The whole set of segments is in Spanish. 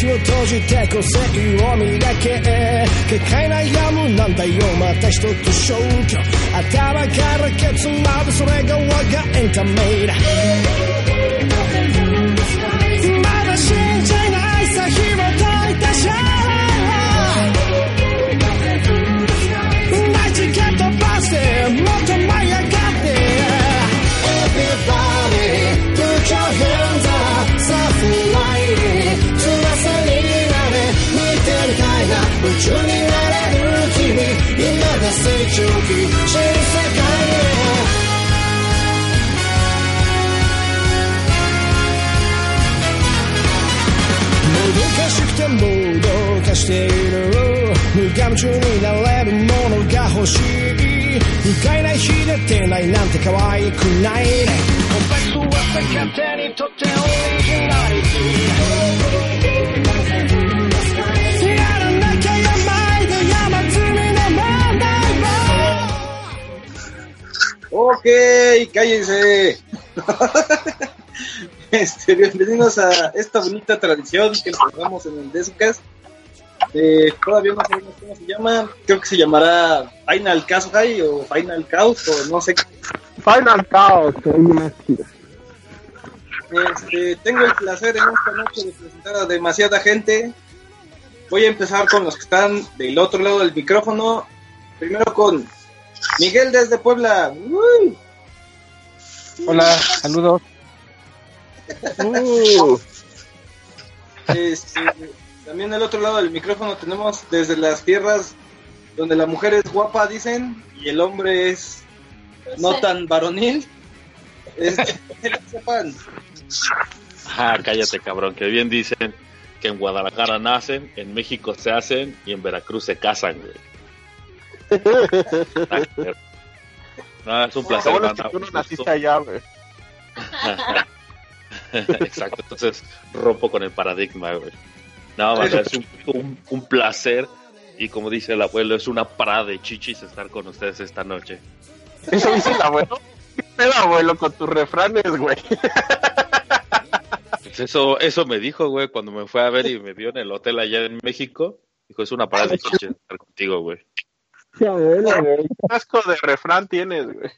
席を閉じて個性を磨け結界悩むなんだよまた一つ消去頭からケツまでそれが我がエンタメだ な夢中になれる。君今が成長期新世界へもどかしくてもどかしている。無我夢中になれる。ものが欲しい不快な日でてないなんて可愛くないねコンパクトは勝手にとって Ok, cállense. Este, bienvenidos a esta bonita tradición que empezamos en el Descast. Eh, todavía no sabemos cómo se llama. Creo que se llamará Final Chaos High o Final Chaos o no sé. Final Chaos. Este, tengo el placer en esta noche de presentar a demasiada gente. Voy a empezar con los que están del otro lado del micrófono. Primero con Miguel desde Puebla. Uy. Hola, saludos. Uh, Este, también del otro lado del micrófono tenemos desde las tierras donde la mujer es guapa, dicen, y el hombre es no tan varonil. Este, que lo sepan. Ah, cállate, cabrón, que bien dicen que en Guadalajara nacen, en México se hacen y en Veracruz se casan, güey. No, es un placer, bueno es que banda. tú no naciste allá, güey. Exacto, entonces rompo con el paradigma, güey. No, banda, es un, un- un placer y como dice el abuelo, es una parada de chichis estar con ustedes esta noche. Eso dice el abuelo. ¿Qué pedo, abuelo, con tus refranes, güey? Pues eso, eso me dijo, güey, cuando me fue a ver y me vio en el hotel allá en México. Dijo, es una parada de chichis estar contigo, güey. Qué abuelo, güey. ¿Qué asco de refrán tienes, güey?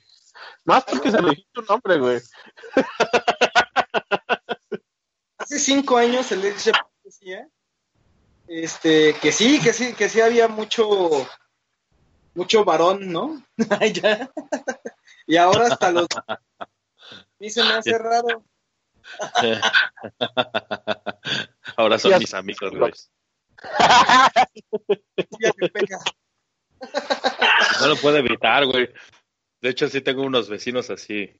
Más porque se lo dijiste tu nombre, güey. Hace cinco años el ex decía este, que sí, que sí, que sí había mucho, mucho varón, ¿no? Ya. y ahora hasta los... Y se me hace raro. Ahora son Ya- mis amigos, güey. Ya pega. No lo puedo evitar, güey. De hecho, sí tengo unos vecinos así.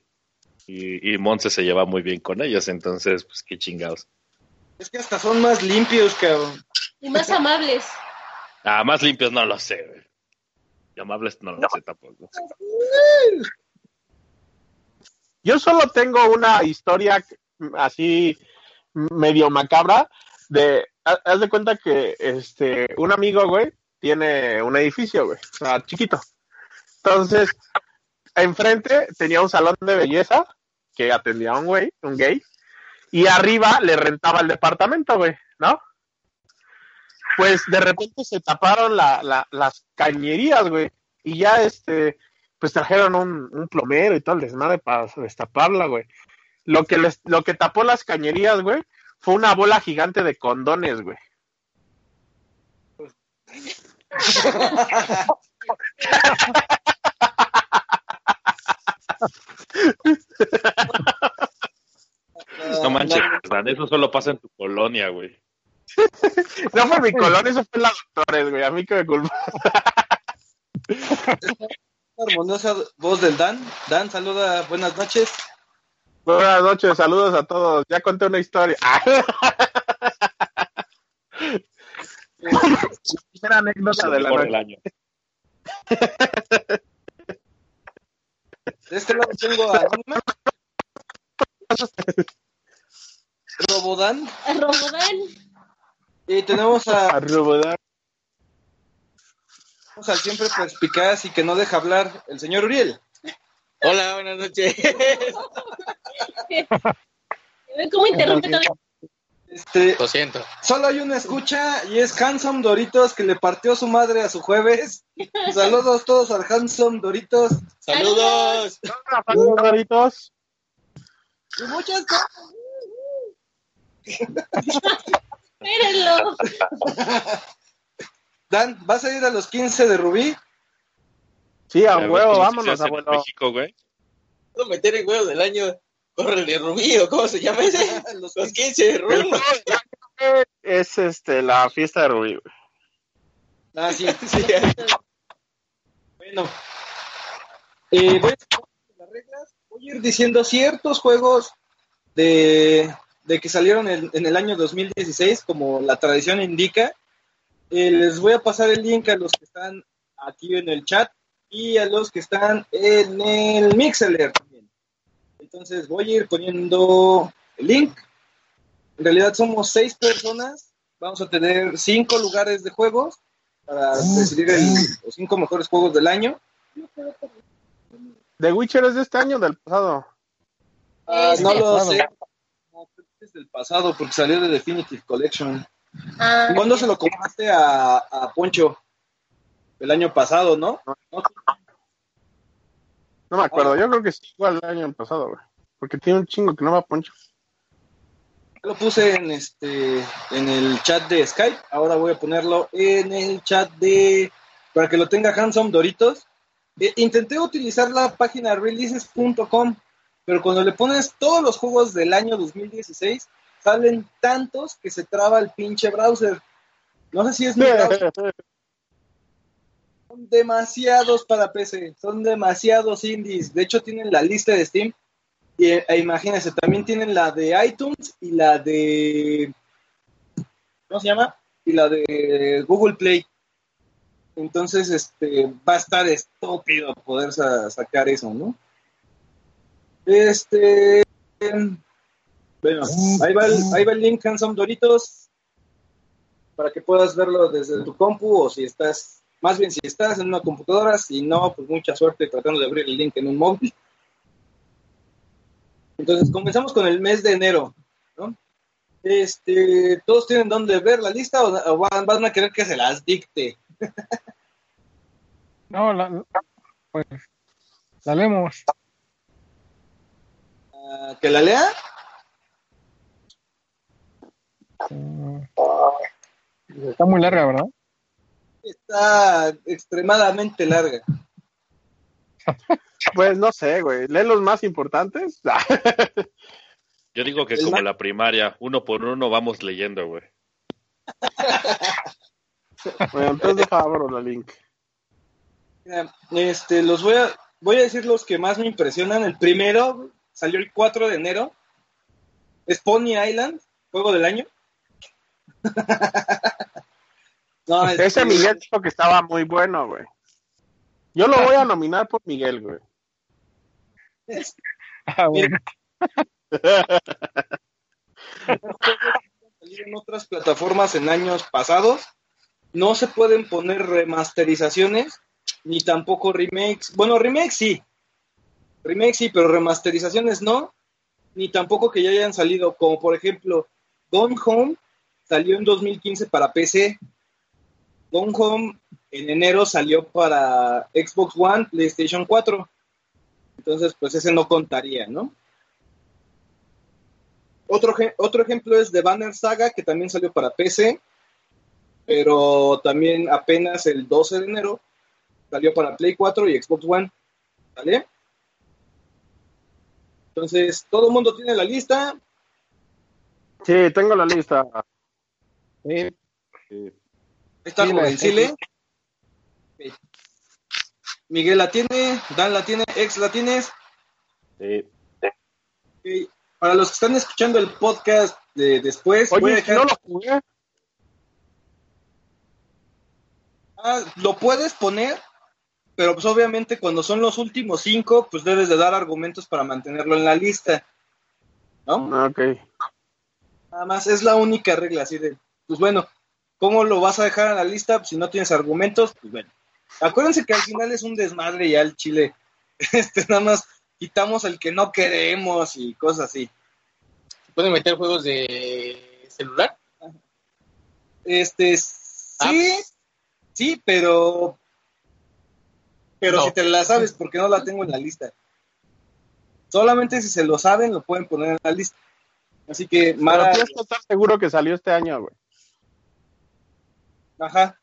Y, y Monse se lleva muy bien con ellos, entonces, pues qué chingados. Es que hasta son más limpios, cabrón. Y más amables. Ah, más limpios no lo sé, güey. Y amables no lo sé tampoco. Yo solo tengo una historia así medio macabra de ha- haz de cuenta que este un amigo, güey, tiene un edificio, güey, o sea, chiquito. Entonces, enfrente tenía un salón de belleza que atendía a un güey, un gay, y arriba le rentaba el departamento, güey, ¿no? Pues de repente se taparon la, la- las cañerías, güey, y ya este, pues trajeron un, plomero y todo el desmadre para destaparla, güey. Lo que lo que tapó las cañerías, güey, fue una bola gigante de condones, güey. No manches, Dan, eso solo pasa en tu colonia, güey. No fue mi colón, eso fue la doctores, güey. A mí que me culpa. Armoniosa voz del Dan. Dan, saluda, buenas noches. Buenas noches, saludos a todos. Ya conté una historia. Primera anécdota de la Mejor del noche. año. De este lado tengo a Anónima. Robodan. Robodán. Y tenemos a, A Rubodar. tenemos al siempre perspicaz y que no deja hablar, el señor Uriel. Hola, buenas noches. ¿Ven cómo interrumpe todo? Este, Lo siento. solo hay una escucha y es Handsome Doritos que le partió su madre a su jueves. Saludos todos al Handsome Doritos. ¡Saludos! Saludos, Doritos. Y muchas cosas. Espérenlo. Dan, ¿vas a ir a los 15 de Rubí? Sí, a A huevo, vámonos, abuelo. México, güey. ¿Puedo meter el juego del año? Corre el de Rubí o cómo se llama ese? Los Los 15 de Rubí. es este la fiesta de Rubí. Ah, sí. Sí, Bueno, eh, voy, a las reglas. Voy a ir diciendo ciertos juegos de, de que salieron en, en el año 2016, como la tradición indica. Eh, les voy a pasar el link a los que están aquí en el chat y a los que están en el también. Entonces voy a ir poniendo el link. En realidad somos seis personas. Vamos a tener cinco lugares de juegos para decidir el- los cinco mejores juegos del año. The Witcher es de este año o del pasado. Ah, no lo sé. No, es del pasado porque salió de Definitive Collection. Ah, ¿Cuándo se lo compraste a, a Poncho? El año pasado, ¿no? ¿No? No me acuerdo, yo creo que sí, igual el año pasado, güey. Porque tiene un chingo que no va a Poncho. Lo puse en este en el chat de Skype. Ahora voy a ponerlo en el chat de para que lo tenga Handsome Doritos. Eh, intenté utilizar la página releases.com, pero cuando le pones todos los juegos del año 2016, salen tantos que se traba el pinche browser. No sé si es mi browser. Demasiados para PC, son demasiados indies. De hecho, tienen la lista de Steam. Y e imagínense, también tienen la de iTunes y la de. ¿Cómo se llama? Y la de Google Play. Entonces, este, va a estar estúpido poder sa- sacar eso, ¿no? Este. Bueno, ahí va el, ahí va el link, Handsome Doritos, para que puedas verlo desde tu compu o si estás, más bien si estás en una computadora, si no, pues mucha suerte tratando de abrir el link en un móvil. Entonces, comenzamos con el mes de enero, ¿no? Este, ¿todos tienen dónde ver la lista o, van, van a querer que se las dicte? No, la, pues, la leemos. Ah, ¿Que la lea? Mm. Está muy larga, ¿verdad? Está extremadamente larga. Pues no sé, güey. Lee los más importantes. Yo digo que como la primaria, uno por uno vamos leyendo, güey. bueno, entonces deja abro la link. Este, los voy a, voy a decir los que más me impresionan. El primero salió el 4 de enero. Es Pony Island, juego del año. No, este, Ese Miguel dijo que estaba muy bueno, güey. Yo lo voy a nominar por Miguel, güey. Ah, bueno. en otras plataformas en años pasados. No se pueden poner remasterizaciones ni tampoco remakes. Bueno, remakes sí. Remakes sí, pero remasterizaciones no. Ni tampoco que ya hayan salido, como por ejemplo, Gone Home salió en 2015 para PC. Gone Home en enero salió para Xbox One, PlayStation 4. Entonces, pues ese no contaría, ¿no? Otro, otro ejemplo es The Banner Saga, que también salió para PC, pero también apenas el 12 de enero salió para Play 4 y Xbox One. ¿Vale? Entonces, todo el mundo tiene la lista. Sí, tengo la lista. Sí, Ahí está Sí, la Jovencile. Ok. Miguel la tiene, Dan la tiene, Ex la tienes. Sí. Para los que están escuchando el podcast de después, voy a dejar- no lo jugué. Ah, lo puedes poner, pero pues obviamente cuando son los últimos cinco, pues debes de dar argumentos para mantenerlo en la lista. ¿No? Ah, Ok. Nada más, es la única regla, así de, pues bueno, ¿cómo lo vas a dejar en la lista si no tienes argumentos? Pues bueno. Acuérdense que al final es un desmadre ya el Chile. Este, nada más quitamos el que no queremos y cosas así. Pueden meter juegos de celular. Este, sí, sí, pero. Pero No. si te la sabes, porque no la tengo en la lista. Solamente si se lo saben, lo pueden poner en la lista. Así que, Pero Mara, tienes que estar seguro que salió este año, güey. Ajá.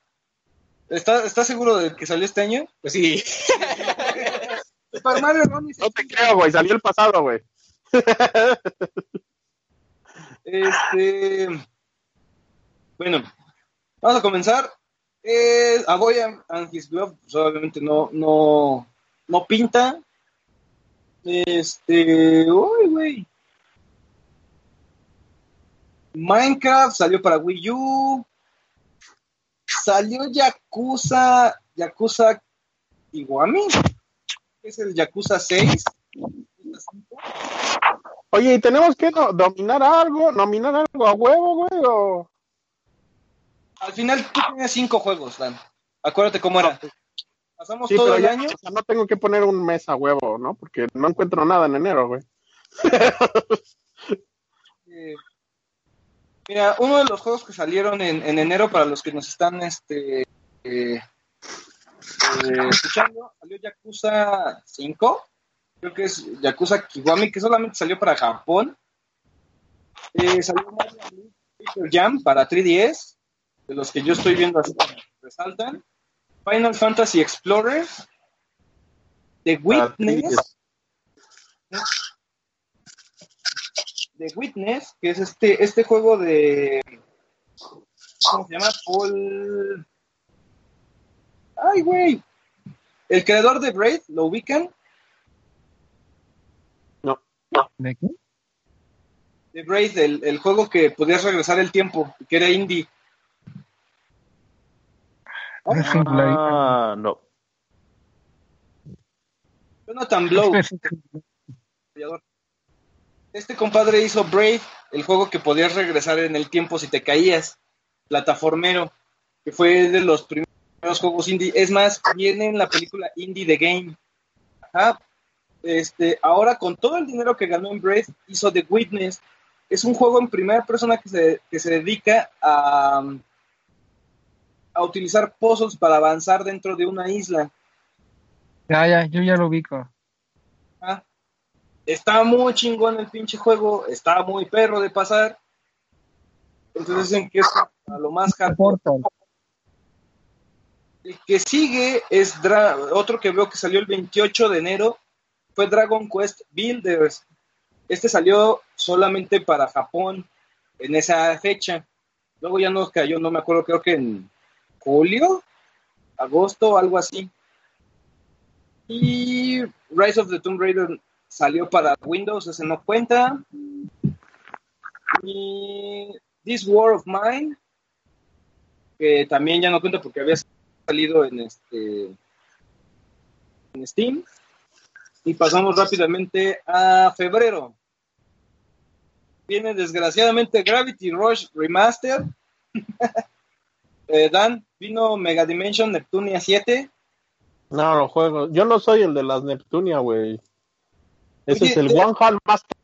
¿Está, ¿Estás seguro de que salió este año? Pues sí. Super Mario Run No te creo, güey. Salió el pasado, güey. Este. Bueno, vamos a comenzar. Eh, a Boy and- and His Glove, pues, obviamente no, no, no pinta. Este. Uy, güey. Minecraft salió para Wii U. Salió Yakuza. Yakuza Kiwami. Es el Yakuza 6. Oye, ¿y tenemos que no- dominar algo? ¿Nominar algo a huevo, güey? ¿O... Al final tú tenías cinco juegos, Dan. Acuérdate cómo era. Pasamos Sí, todo el ya año. o sea, no tengo que poner un mes a huevo, ¿no? Porque no encuentro nada en enero, güey. mira, uno de los juegos que salieron en, en enero para los que nos están este, eh, eh, escuchando, salió Yakuza 5. Creo que es Yakuza Kiwami, que solamente salió para Japón. Eh, salió Mario. Paper Jam para 3DS, de los que yo estoy viendo así resaltan. Final Fantasy Explorer. The Witness. The Witness, que es este, este juego de. ¿Cómo se llama? Paul. Ay, güey. El creador de Braid, ¿lo ubican? ¿De qué? De Braid, el, el juego que podías regresar el tiempo, que era indie. Singular. Ah, no. Jonathan Blow. Este compadre hizo Braid, el juego que podías regresar en el tiempo si te caías, plataformero, que fue de los primeros juegos indie. Es más, viene en la película Indie The Game. Ajá. Este, ahora con todo el dinero que ganó en Braid, hizo The Witness. Es un juego en primera persona que se, que se dedica a, a utilizar puzzles para avanzar dentro de una isla. Ya, ya, yo ya lo ubico. Ah, Está muy chingón el pinche juego, está muy perro de pasar. Entonces dicen que es a lo más hardcore. El que sigue es Dra- otro que veo que salió el 28 de enero, fue Dragon Quest Builders. Este salió solamente para Japón en esa fecha. Luego ya nos cayó, no me acuerdo, creo que en julio, agosto, algo así. Y Rise of the Tomb Raider salió para Windows, ese no cuenta. Y This War of Mine, que también ya no cuenta porque había salido en este en Steam. Y pasamos rápidamente a febrero. Viene desgraciadamente Gravity Rush Remaster. Eh, Dan, vino Mega Dimension Neptunia 7. No, los juegos. Yo no soy el de las Neptunia, güey. Ese Oye, es el eh, One Hand Master.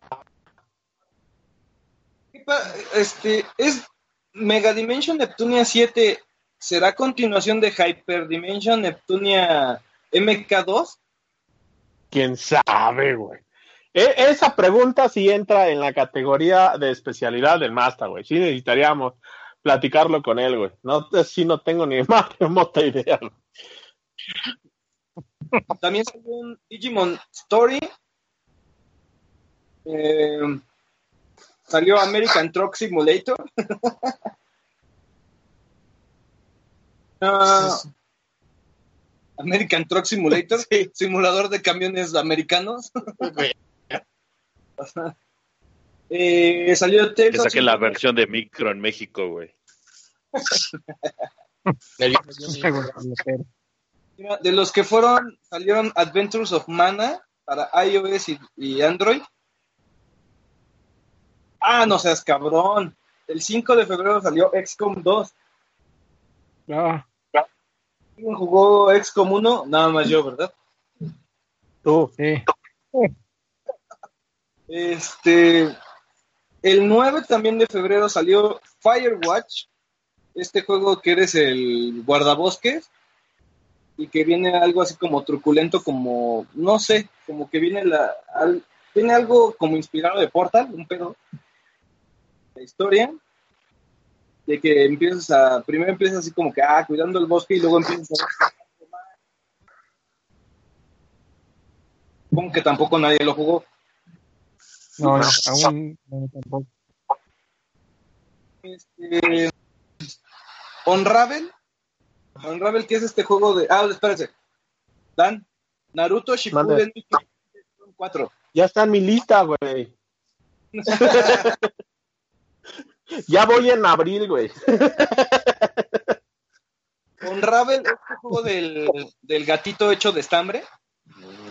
¿Qué pa- Este, es Mega Dimension Neptunia 7. ¿Será continuación de Hyper Dimension Neptunia MK2? ¿Quién sabe, güey? E- esa pregunta sí entra en la categoría de especialidad del Master, güey. Sí necesitaríamos platicarlo con él, güey. No, sí no tengo ni más remota idea, güey. También salió un Digimon Story. Eh, salió American Truck Simulator. Ah, American Truck Simulator, simulador de camiones americanos. Eh, salió Tales Que of saquen la versión de micro en México, güey. De los que fueron, salieron Adventures of Mana para iOS y, y Android. Ah, no seas cabrón. El 5 de febrero salió XCOM 2. Ah, ¿Quién jugó XCOM 1? Nada más yo, ¿verdad? tú. Sí. Este. el 9 también de febrero salió Firewatch, este juego que eres el guardabosques y que viene algo así como truculento, como, no sé, como que viene la, al- viene algo como inspirado de Portal, un pedo. La historia de que empiezas a, primero empiezas así como que, ah, cuidando el bosque y luego empiezas a como que tampoco nadie lo jugó. No, no, aún no, tampoco. Este, Unravel. Unravel, que es este juego de. Ah, espérense. Dan. Naruto Shippuden 4. Ya está en mi lista, güey. ya voy en abril, güey. Unravel, este juego del, del gatito hecho de estambre.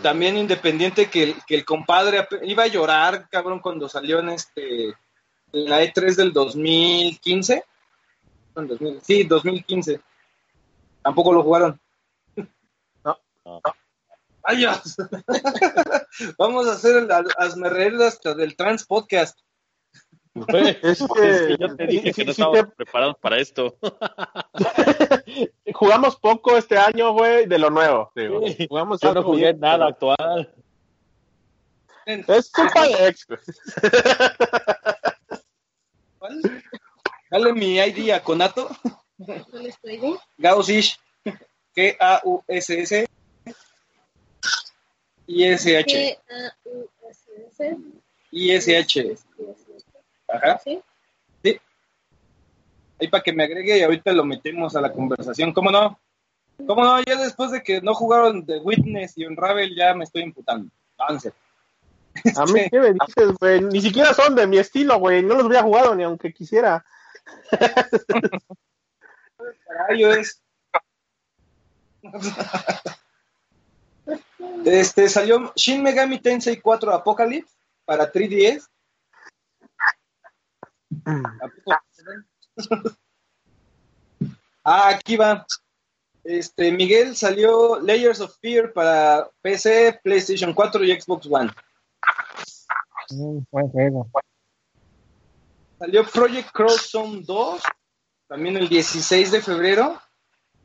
También independiente que el, que el compadre iba a llorar, cabrón, cuando salió en este. En la E3 del 2015. En 2000 Sí, 2015. Tampoco lo jugaron. No. No. ¡Ay, Dios! Vamos a hacer el reír hasta del Trans Podcast. Es es que- que yo te dije sí, que no sí estábamos te- preparados para esto. Jugamos poco este año, güey, de lo nuevo. digo. Jugamos Yo no jugué bien, nada pero- actual. Es culpa de ex. ¿Cuál? Dale mi ID a Conato. No le estoy de. Gaussish. G-A-U-S-S. I-S-H. G-A-U-S-S. I-S-H. Ajá. ¿Sí? Ahí para que me agregue y ahorita lo metemos a la conversación. ¿Cómo no? ¿Cómo no? Ya después de que no jugaron The Witness y Unravel ya me estoy imputando. Avance. A mí, ¿qué me dices, güey? Ni siquiera son de mi estilo, güey. No los hubiera jugado ni aunque quisiera. Para iOS. Este salió Shin Megami Tensei 4 Apocalypse para 3DS. ¿A poco? ah, aquí va. Este, Miguel salió Layers of Fear para PC, PlayStation 4 y Xbox One. Mm, buen juego. Salió Project Cross Zone 2, también el 16 de febrero,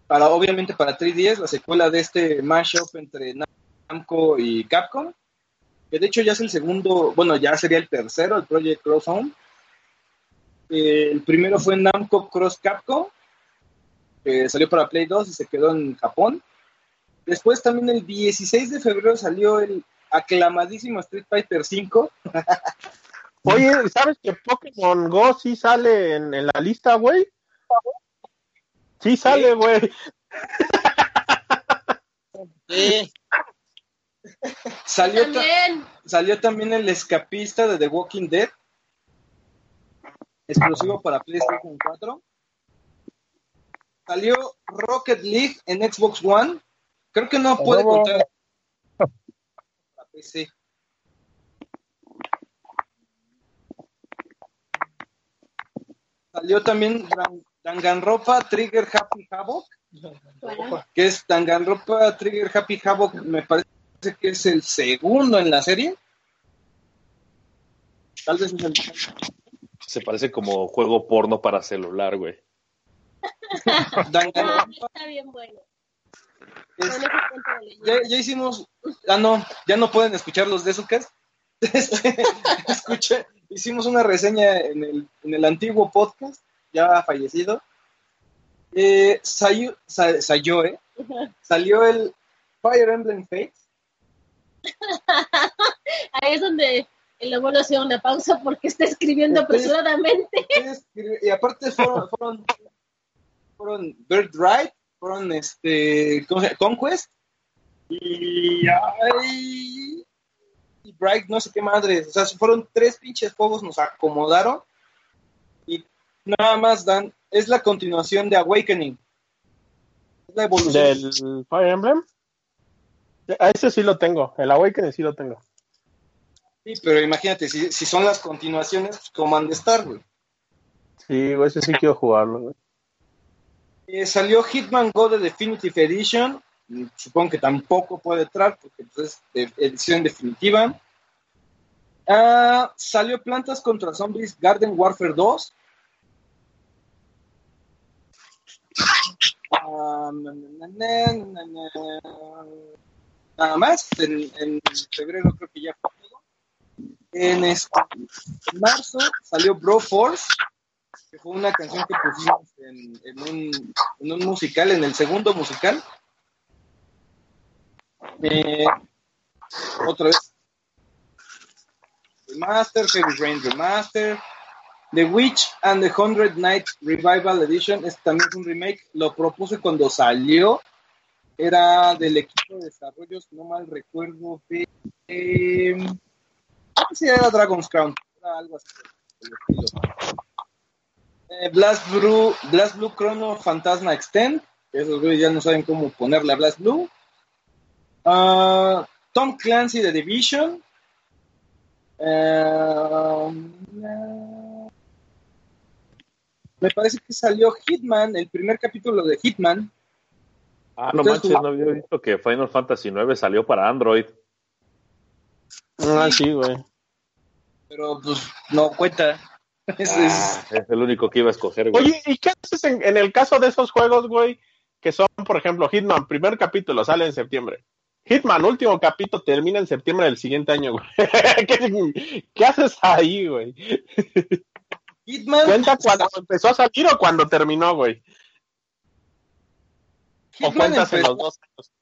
para obviamente para 3DS, la secuela de este mashup entre Namco y Capcom, que de hecho ya es el segundo, bueno, ya sería el tercero, el Project Cross Zone. Eh, el primero fue Namco Cross Capcom, que salió para Play 2 y se quedó en Japón. Después también el 16 de febrero salió el aclamadísimo Street Fighter 5. Oye, ¿sabes que Pokémon Go sí sale en, en la lista, güey? Sí sale, güey. Sí. Salió, ta- También. Salió también el escapista de The Walking Dead. Exclusivo para PlayStation 4. Salió Rocket League en Xbox One. Creo que no puede contar. Para PC. Salió también Dan- Danganronpa Trigger Happy Havoc. Que es Danganronpa Trigger Happy Havoc. Me parece que es el segundo en la serie. Tal vez es el Se parece como juego porno para celular, güey. Ah, está bien bueno. es- ya, ya hicimos, ah no, ya no pueden escuchar los de Sucas. Este, escuché, hicimos una reseña en el, en el antiguo podcast, ya fallecido. Eh, salió, sa- salió, eh, salió el Fire Emblem Fates. Ahí es donde el abuelo hacía una pausa porque está escribiendo apresuradamente. Y aparte fueron, fueron, fueron Birthright, fueron este. Conquest y, ay, y Bright, no sé qué madres. O sea, fueron tres pinches juegos, nos acomodaron y nada más dan, es la continuación de Awakening. Es la evolución. ¿Del Fire Emblem? A ese sí lo tengo. El Awakening sí lo tengo. Sí, pero imagínate, si, si son las continuaciones, pues, ¿cómo han de estar, güey? Sí, güey, ese sí quiero jugarlo, güey. Eh, salió Hitman Go de Definitive Edition. Supongo que tampoco puede entrar porque pues, es de edición definitiva. Ah, salió Plantas contra Zombies Garden Warfare 2. Ah, na, na, na, na, na. Nada más, en, en febrero creo que ya fue. En, este- marzo salió Bro Force, que fue una canción que pusimos en, un, musical, en el segundo musical. Eh, otra vez. Remaster, Heavy Rain Remaster. The Witch and the Hundred Night Revival Edition. Este también es un remake. Lo propuse cuando salió. Era del equipo de desarrollo, si no mal recuerdo, sé si era Dragon's Crown. Era algo así. Eh, Blast Blue, Blast Blue Chrono Fantasma Extend. Esos güeyes ya no saben cómo ponerle a Blast Blue. Ah, Tom Clancy de Division. Eh, me parece que salió Hitman, el primer capítulo de Hitman. Ah, no manches, no había visto que Final Fantasy IX salió para Android. Ah, sí, güey. Pero pues no cuenta. Es- Ah, es el único que iba a escoger, güey. Oye, ¿y qué haces en, en el caso de esos juegos, güey? Que son, por ejemplo, Hitman, primer capítulo sale en septiembre. Hitman, último capítulo, termina en septiembre del siguiente año, güey. ¿Qué, qué haces ahí, güey? Hitman, ¿Cuenta cuando empezó a salir o cuando terminó, güey? ¿O Hitman cuentas en empezó- los dos años?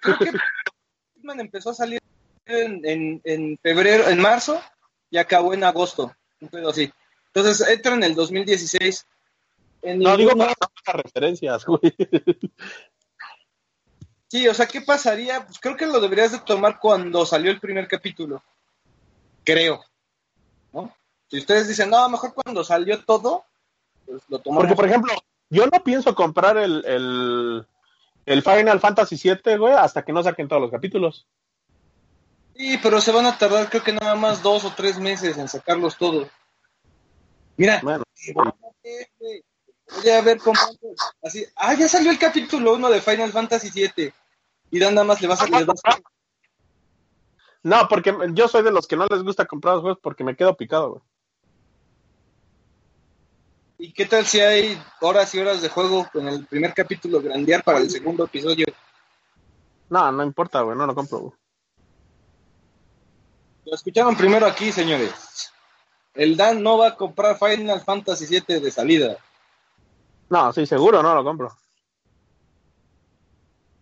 creo que Hitman empezó a salir en, en- en febrero, en marzo y acabó en agosto. Un pedo así. Entonces entra en el 2016. En No, digo para no referencias, güey. Sí, o sea, ¿qué pasaría? Pues creo que lo deberías de tomar cuando salió el primer capítulo. Creo. ¿No? Si ustedes dicen, no, mejor cuando salió todo, pues lo tomamos. Porque, por ejemplo, yo no pienso comprar el, el, el Final Fantasy VII, güey, hasta que no saquen todos los capítulos. Sí, pero se van a tardar creo que nada más dos o tres meses en sacarlos todos. Mira, Bueno, voy a ver cómo así. Ah, ya salió el capítulo 1 de Final Fantasy VII. Y nada más le vas a le das- no, porque yo soy de los que no les gusta comprar los juegos porque me quedo picado, güey. ¿Y qué tal si hay horas y horas de juego en el primer capítulo grandear para el segundo episodio? No, no importa, güey, no lo compro, güey. Lo escucharon primero aquí, señores. El Dan no va a comprar Final Fantasy VII de salida. No, sí, seguro no lo compro.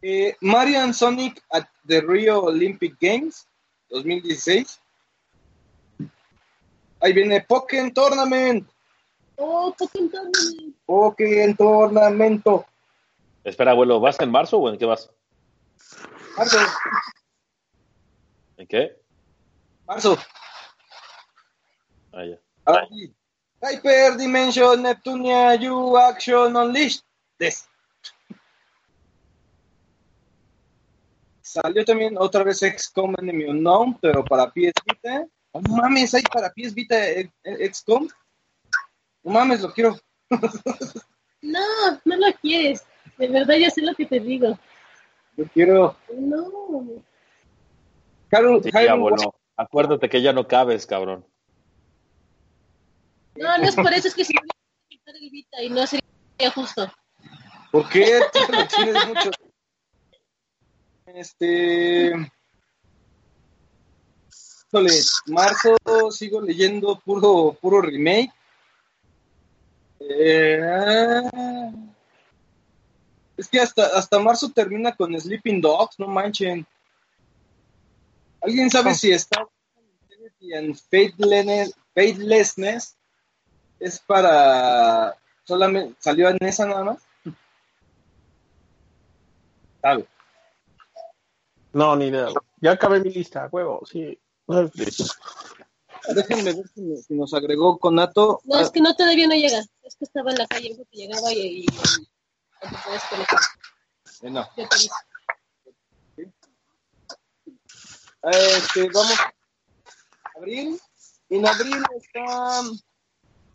Eh, Mario and Sonic at the Rio Olympic Games 2016. Ahí viene Pokémon Tournament. Oh, Pokémon Tournament. Pokémon Tournamento. Espera, abuelo, ¿vas en marzo o en qué vas? Marzo. ¿En qué? Marzo. Ah, ya. Hyper Dimension Neptunia You Action Unleashed. Salió también otra vez XCOM Enemy Unknown, pero para PS Vita. No mames, hay para PS Vita eh, eh, XCOM. No mames, lo quiero. No, no lo quieres. De verdad, ya sé lo que te digo. Lo quiero. No. Haru- Sí. Acuérdate que ya no cabes, cabrón. No, no es por eso, es que si voy a quitar el Vita y no sería justo. ¿Por qué? Tú te lo tienes mucho. Este. Híjole, marzo sigo leyendo puro, puro remake. Eh, es que hasta, hasta marzo termina con Sleeping Dogs, no manchen. ¿Alguien sabe si está en Faithlessness, es para solamente salió en esa nada más? Sabe. No, ni idea. Ya acabé mi lista, huevo, sí. Déjenme ver si, me- si nos agregó Conato. No, es que no todavía no llega. Es que estaba en la calle, porque llegaba y. y conectar. Eh, no. Yo te Este, vamos. Abril. En abril está.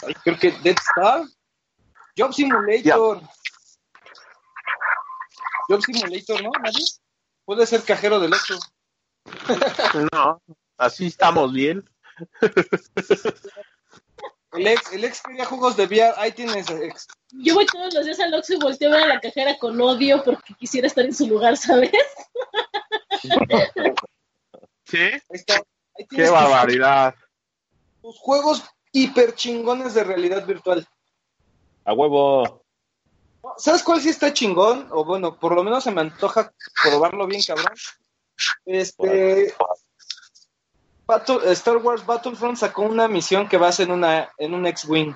ay, creo que Dead Star. Job Simulator. Job Simulator, ¿no? ¿Nadie? Puede ser cajero del 8. No. así estamos bien. El ex, el ex quería juegos de VR, ahí tienes ex. Yo voy todos los días al Oxxo y volteo a ver a la cajera con odio porque quisiera estar en su lugar, ¿sabes? ¿Sí? Está. Qué tus- barbaridad. tus juegos hiper chingones de realidad virtual. A huevo. ¿Sabes cuál sí está chingón? O bueno, por lo menos se me antoja probarlo bien, cabrón. Este. Battle- Star Wars Battlefront sacó una misión que va a ser en, una, en un X-Wing.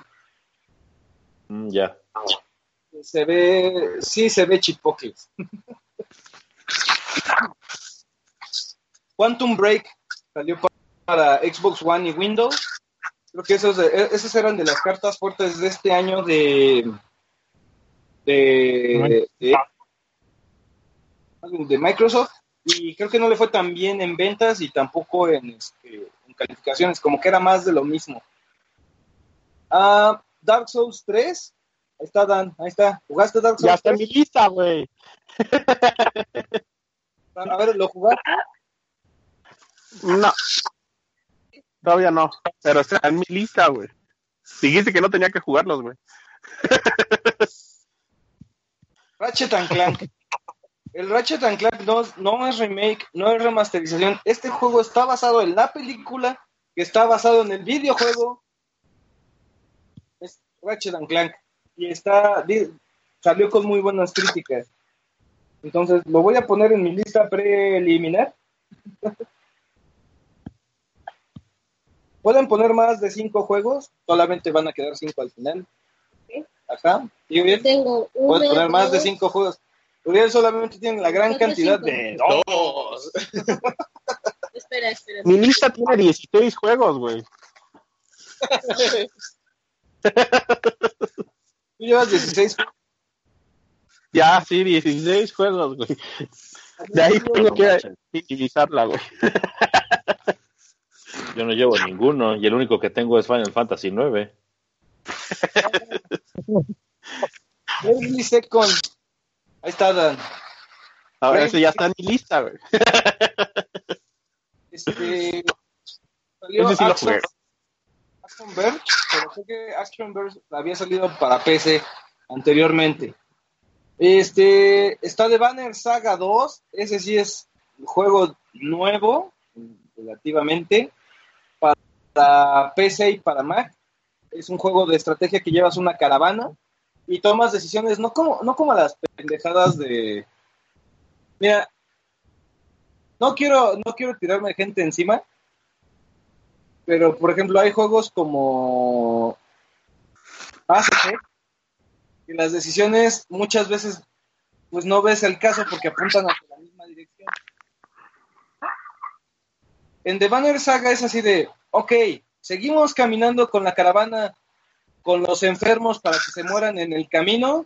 Mm, ya. Se ve. Sí, se ve chipocles. Quantum Break salió pa- para Xbox One y Windows. Creo que esos, de- esas eran de las cartas fuertes de este año de. de. de, de Microsoft. Y creo que no le fue tan bien en ventas y tampoco en, este, en calificaciones, como que era más de lo mismo. Ah, Dark Souls 3. Ahí está, Dan. Ahí está. ¿Jugaste Dark Ya Souls está en 3? mi lista, güey. A ver, ¿lo jugaste? No. Todavía no. Pero está en mi lista, güey. Dijiste que no tenía que jugarlos, güey. Ratchet and Clank. El Ratchet and Clank no, no es remake, no es remasterización. Este juego está basado en la película, que está basado en el videojuego. Es Ratchet and Clank. Y está salió con muy buenas críticas. Entonces, lo voy a poner en mi lista preliminar. Pueden poner más de cinco juegos, solamente van a quedar cinco al final. Ajá. ¿Y bien? Tengo uno, Puedes poner más de cinco juegos. Uriel solamente tiene la gran cantidad cinco. de... Dos. Espera, espera. Mi lista tiene 16 juegos, güey. Tú llevas 16. Ya, sí, 16 juegos, güey. De ahí tengo que utilizarla, güey. Yo no llevo ninguno y el único que tengo es Final Fantasy 9. Early Second. Ahí está, Dan. Ahora ese ya está en mi lista, güey. Este... Salió sí lo Action, jugué. Action Verge, pero creo que Action Verge había salido para PC anteriormente. Este... Está de Banner Saga 2. Ese sí es un juego nuevo, relativamente, para PC y para Mac. Es un juego de estrategia que llevas una caravana y tomas decisiones, no como, no como las pendejadas de. Mira, no quiero, no quiero tirarme gente encima, pero por ejemplo, hay juegos como Effect, que las decisiones muchas veces pues no ves el caso porque apuntan hacia la misma dirección. En The Banner Saga es así de, ok, seguimos caminando con la caravana con los enfermos para que se mueran en el camino,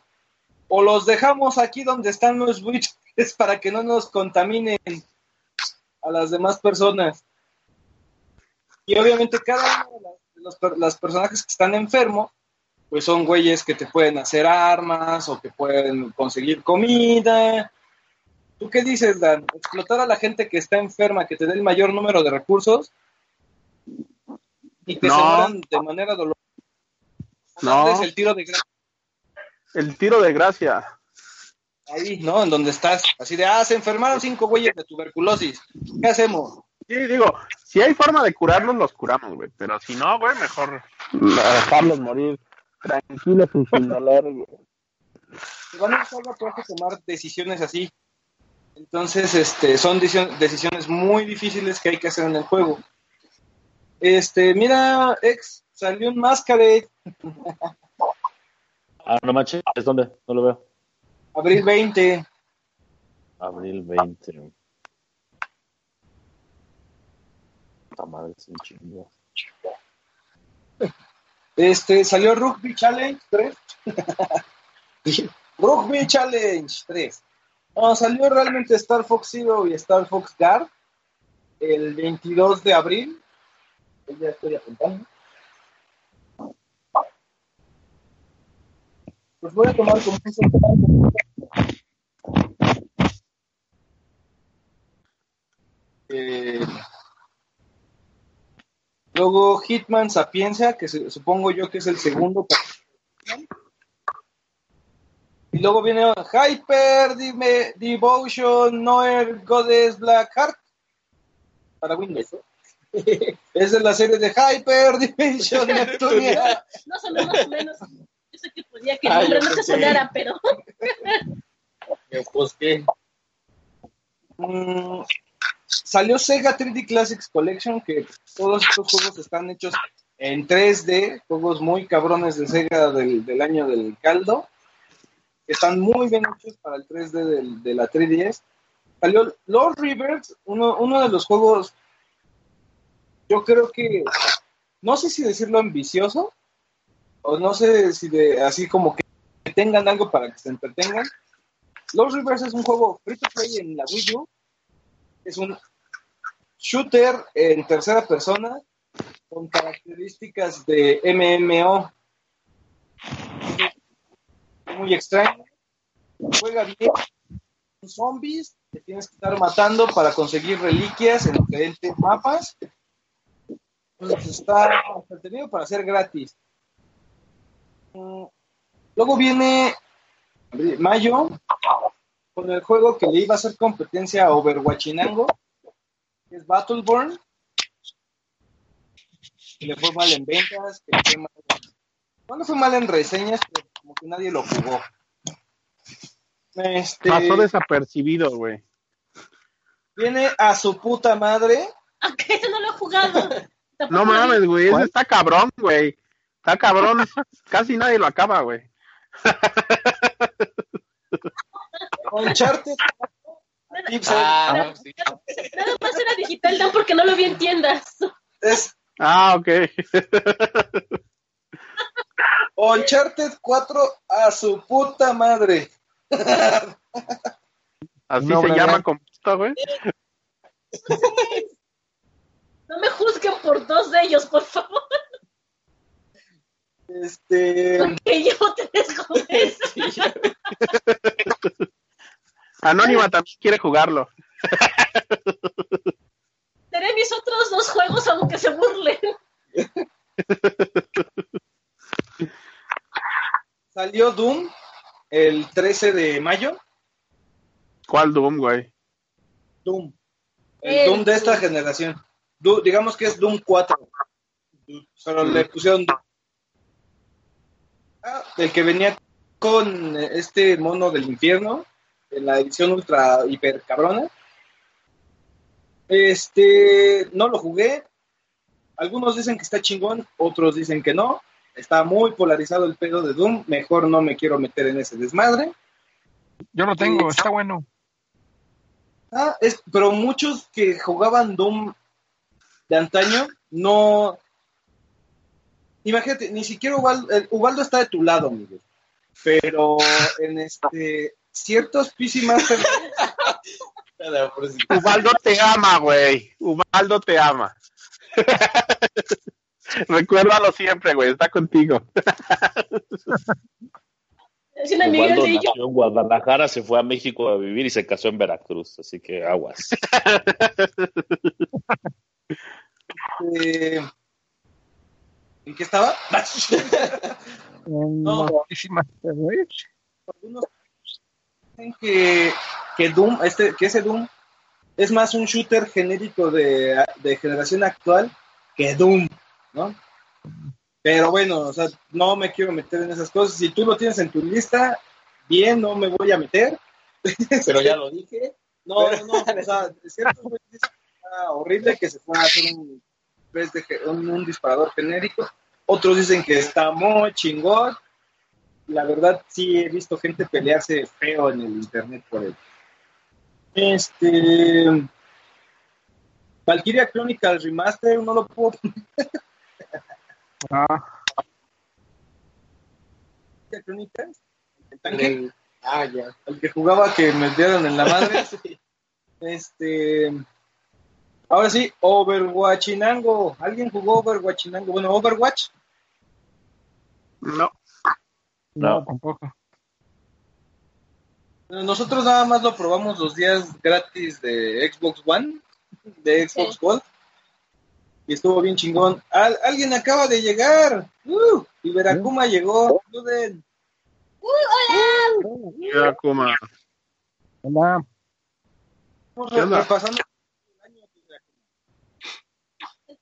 o los dejamos aquí donde están los witches para que no nos contaminen a las demás personas. Y obviamente cada uno de, los las personajes que están enfermos, pues son güeyes que te pueden hacer armas o que pueden conseguir comida. ¿Tú qué dices, Dan? ¿Explotar a la gente que está enferma, que te dé el mayor número de recursos y que se No. mueran de manera dolorosa? ¿O No. darles el tiro de gra- El tiro de gracia. ahí, ¿no? En donde estás. Así de, ah, se enfermaron cinco güeyes de tuberculosis. ¿Qué hacemos? Sí, digo, si hay forma de curarlos, los curamos, güey. Pero si no, güey, mejor dejarlos morir tranquilos y sin dolor, güey. Te van a tomar decisiones así. Entonces, este, son decision- decisiones muy difíciles que hay que hacer en el juego. Este, mira, ex, salió un Masquerade, Ah, no manches, ¿es dónde? No lo veo. abril 20. Abril 20. Puta madre, es un chingo. Este, salió Rugby Challenge 3. Rugby Challenge 3. No, salió realmente Star Fox Zero y Star Fox Guard el 22 de abril. Ya estoy apuntando. Pues voy a tomar como un eh, Luego Hitman Sapienza, que se- supongo yo que es el segundo. Luego viene Hyper Dime- Devotion Noir Goddess Blackheart para Windows. es de la serie de Hyper Dimension Neptunia. No sonó más o menos. Yo sé que podía que el Ah, nombre yo no pensé. sonara, pero Pues qué. Mm, salió Sega 3D Classics Collection, que todos estos juegos están hechos en 3D, juegos muy cabrones de Sega del, del año del caldo, están muy bien hechos para el 3D del- de la 3DS. Salió Lord Rivers, uno, uno de los juegos, yo creo que, no sé si decirlo ambicioso, o no sé si de así como que tengan algo para que se entretengan. Lost Rivers es un juego free to play en la Wii U. Es un shooter en tercera persona con características de MMO. Muy extraño. Juega bien. Zombies que tienes que estar matando para conseguir reliquias en diferentes mapas. Está entretenido para ser gratis. Mm, Luego viene mayo con el juego que le iba a hacer competencia a Overwatchinango, que es Battleborn. Que le fue mal en ventas, que fue mal, le fue mal en reseñas, pero como que nadie lo jugó. Este, Pasó desapercibido, güey. viene a su puta madre. aunque eso no lo he jugado. No mames, güey. Ese está cabrón, güey. Está cabrón. Casi nadie lo acaba, güey. Uncharted. Ah, sí. Nada más era digital, Dan, porque no lo vi en tiendas. Es Ah, ok. Uncharted 4 a su puta madre. Así No, se ¿verdad? llama completo, güey. No me juzguen por dos de ellos, por favor, Este. porque llevo tres. Sí, ya. Anónima también quiere jugarlo. Seré mis otros dos juegos, aunque se burlen. Salió Doom el 13 de mayo. ¿Cuál Doom, güey? Doom. El El Doom de esta Doom. generación. Du- digamos que es Doom 4. Pero le pusieron Doom. Ah, el que venía con este mono del infierno. En la edición ultra hiper cabrona. Este. No lo jugué. Algunos dicen que está chingón, otros dicen que no. Está muy polarizado el pedo de Doom. Mejor no me quiero meter en ese desmadre. Yo lo tengo, está bueno. Ah, es, pero muchos que jugaban Doom de antaño, no. Imagínate, ni siquiera Ubaldo, Ubaldo está de tu lado, Miguel. Pero en este ciertos PC Master. Ubaldo te ama, güey. Ubaldo te ama. Recuérdalo siempre, güey. Está contigo. De nació en Guadalajara, se fue a México a vivir y se casó en Veracruz, así que aguas. eh, ¿en qué estaba? No. Algunos dicen que, que Doom, este, que ese Doom es más un shooter genérico de, de generación actual que Doom, ¿no? Pero bueno, o sea, no me quiero meter en esas cosas. Si tú lo tienes en tu lista, bien, no me voy a meter. Pero ya lo dije. No, no, no, o sea, que está horrible que se pueda hacer un, un, un disparador genérico. Otros dicen que está muy chingón. La verdad, sí he visto gente pelearse feo en el internet por él. Este. Valkyria Chronicles Remaster, no lo puedo. Ah, Valkyria Chronicles, el tanque, El- Ah, ya. el que jugaba que me dieron en la madre. Este. Ahora sí, Overwatchinango. ¿Alguien jugó Overwatchinango? Bueno, Overwatch. No. no, No. tampoco. Nosotros nada más lo probamos los días gratis de Xbox One, de Xbox Sí. Gold. Y estuvo bien chingón. Al- alguien acaba de llegar. ¡Uh! y Veracruz llegó. Saluden. Kuma. Hola. ¿Qué onda? el año de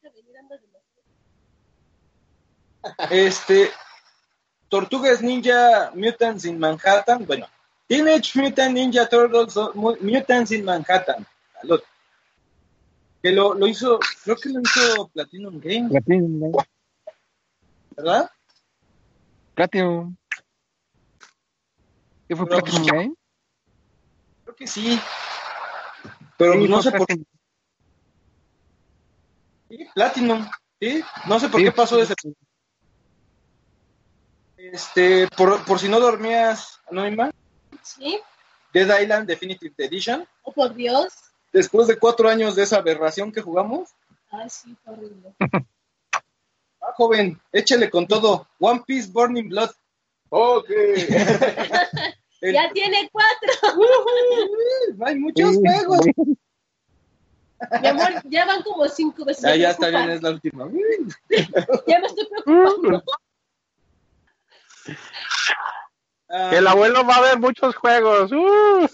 que venir anda demasiado. Este, Tortugas Ninja Mutants in Manhattan. Bueno, Teenage Mutant Ninja Turtles uh, Mu- Mutants in Manhattan. Salud. Que lo, lo hizo, creo que lo hizo Platinum Games, Platinum. ¿verdad? Platinum. ¿Qué fue Pero- Platinum Game? Creo que sí. Pero Sí, no sé por qué. Platinum. Sí, Platinum, ¿sí? No sé por Sí, qué pasó ese. Este, por, por si no dormías, Anónima, ¿Sí? Dead Island Definitive Edition. Oh, por Dios. Después de cuatro años de esa aberración que jugamos, Ay, sí, horrible. ah, joven, échale con todo. One Piece Burning Blood. Ok. El- Ya tiene cuatro. Hay muchos juegos. Mi amor, ya van como cinco veces. Ah, Me ya está bien, es la última. Ya me estoy preocupando. Ah, El abuelo va a ver muchos juegos. ¡Uh!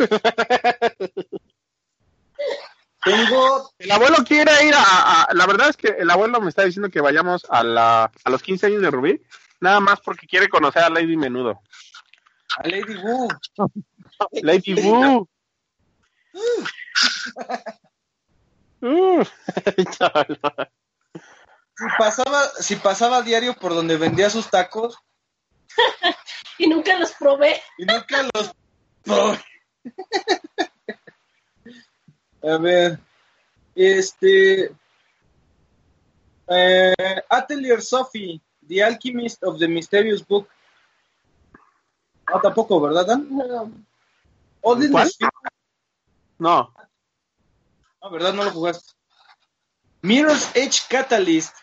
Tengo El abuelo quiere ir a, a- La verdad es que el abuelo me está diciendo que vayamos a, la, a los 15 años de Rubí, nada más porque quiere conocer a Lady Menudo. a Lady Wu. Lady Wu. Uh. Chaval. Si pasaba, si pasaba diario por donde vendía sus tacos Y nunca los probé. y nunca los probé. A ver, este eh, Atelier Sophie, The Alchemist of the Mysterious Book. No, tampoco, ¿verdad, Dan? No. Odin ¿Cuál? Sphere- No. No, ¿verdad? No lo jugaste. Mirror's Edge Catalyst.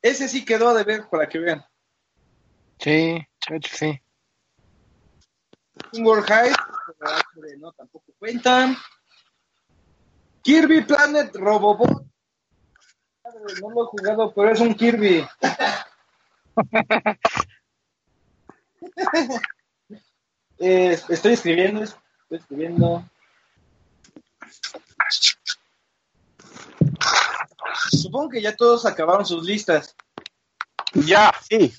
Ese sí quedó a deber para que vean. Sí, sí. World High, no, tampoco cuentan. Kirby Planet Robobot. Madre, No lo he jugado, pero es un Kirby. Eh, estoy escribiendo, estoy escribiendo. Supongo que ya todos acabaron sus listas. Ya, sí.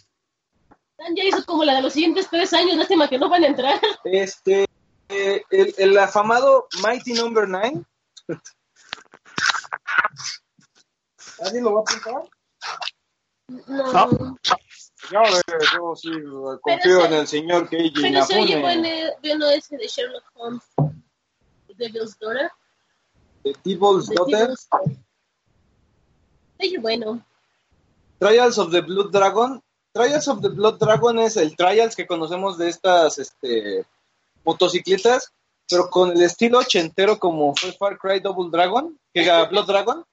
Dan ya hizo como la de los siguientes tres años. Lástima que no van a entrar. Este, eh, el, el afamado Mighty Number 9. ¿Alguien lo va a apuntar? No. No. Señores, yo sí eh, confío Pero en se- el señor Keiji Pero se oye Inafune. bueno, bueno ese de Sherlock Holmes. Devil's Daughter. de Devil's de Daughter. Devil's Daughter. Se oye bueno. Trials of the Blood Dragon. Trials of the Blood Dragon es el Trials que conocemos de estas este, motocicletas, pero con el estilo ochentero como fue Far Cry Double Dragon, que era Blood Dragon.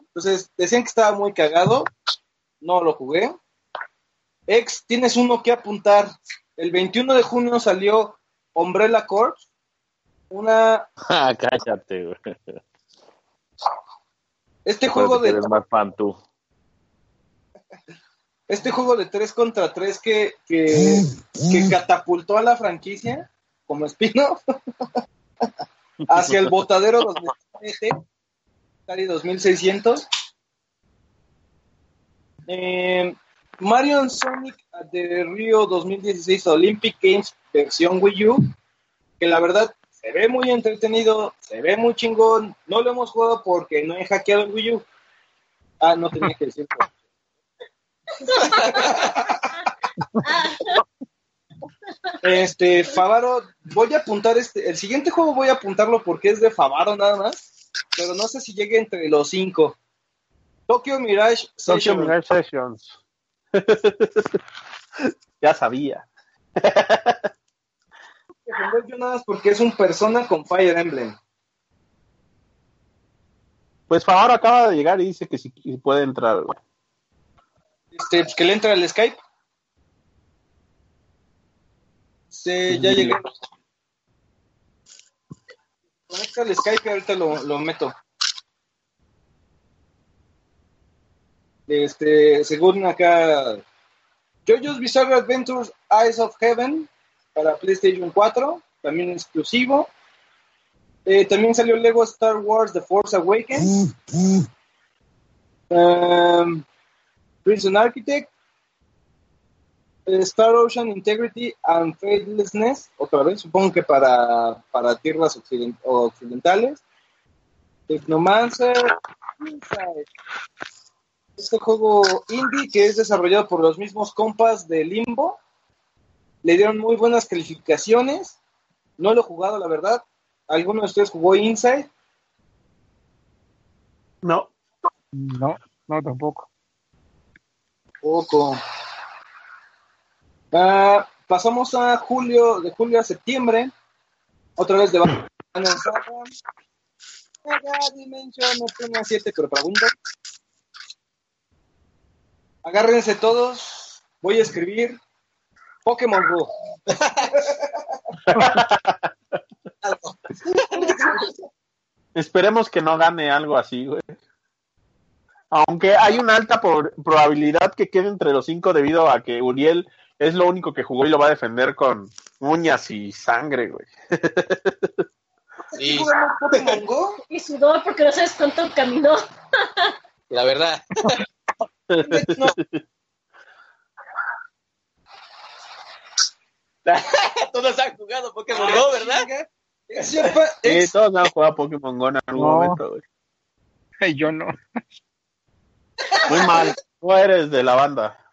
Entonces, decían que estaba muy cagado. No lo jugué. Ex, tienes uno que apuntar. El 21 de junio salió Umbrella Corps. Una, Ah, cállate, güey. este juego de Eres más fan tú. este juego de 3 contra 3 que, que, que catapultó a la franquicia como espino hacia el botadero donde se mete, Atari 2600. Eh, Mario Sonic de Rio 2016 Olympic Games versión Wii U, que la verdad se ve muy entretenido, se ve muy chingón. No lo hemos jugado porque no he hackeado el Wii U. Ah, no tenía que decirlo. Este, Favaro, voy a apuntar este, el siguiente juego voy a apuntarlo porque es de Favaro nada más, pero no sé si llegue entre los cinco. Tokyo Mirage Tokyo Session. Mirage Sessions. ya sabía. Yo nada más porque es un persona con Fire Emblem. Pues Favaro acaba de llegar y dice que si si puede entrar. Este, pues que le entra el Skype. Sí, ya llegué. Conecta el Skype y ahorita lo, lo meto. Este, según acá, JoJo's Bizarre Adventures Eyes of Heaven para PlayStation 4, también exclusivo. Eh, también salió Lego Star Wars The Force Awakens. Um, Prison Architect. Eh, Star Ocean Integrity and Faithlessness, otra vez, supongo que para, para tierras occident- occidentales. Technomancer. Inside. Este juego indie que es desarrollado por los mismos compas de Limbo. Le dieron muy buenas calificaciones. No lo he jugado, la verdad. ¿Alguno de ustedes jugó Inside? No. No, no tampoco. Poco. Pasamos a julio, de julio a septiembre. Otra vez de Saga. Mega Dimension, no tengo 7, pero. Agárrense todos. Voy a escribir Pokémon Go. Esperemos que no gane algo así, güey. Aunque hay una alta por- probabilidad que quede entre los cinco debido a que Uriel es lo único que jugó y lo va a defender con uñas y sangre, güey. Sí, ¿Jugamos Pokémon Go? Y sudor porque no sabes cuánto caminó. la verdad. No, Todos han jugado Pokémon Go, ¿verdad? Sí, todos han jugado Pokémon Go en algún No. momento, güey. Yo no. Muy mal. Tú eres de la banda.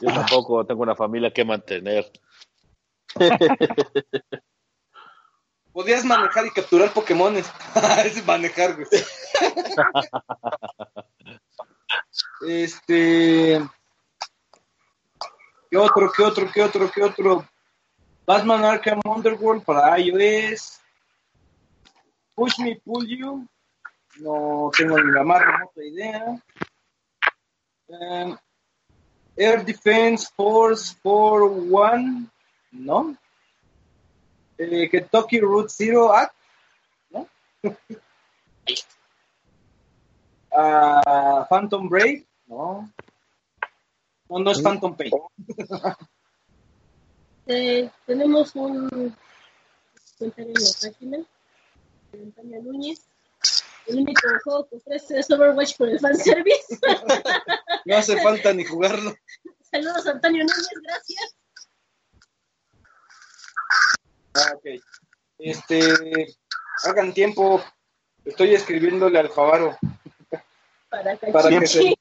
Yo tampoco tengo una familia que mantener. Podías manejar y capturar Pokémones. es manejar, este. ¿Qué otro, qué otro, qué otro, qué otro? Batman Arkham Underworld para iOS. Push Me, Pull You. No tengo ni la más remota idea. Em, Air Defense Force 4-1. ¿No? eh, Kentucky Route Zero Act, ¿no? Ah, Phantom Brave, ¿no? No, no es Phantom Pain. Eh, tenemos un comentario en la página de Antonio Núñez. El único juego que ofrece es Overwatch por el fanservice. No hace falta ni jugarlo. Saludos Antonio Núñez, gracias. Ah, ok. Este, hagan tiempo. Estoy escribiéndole al Favaro. Para Para que se.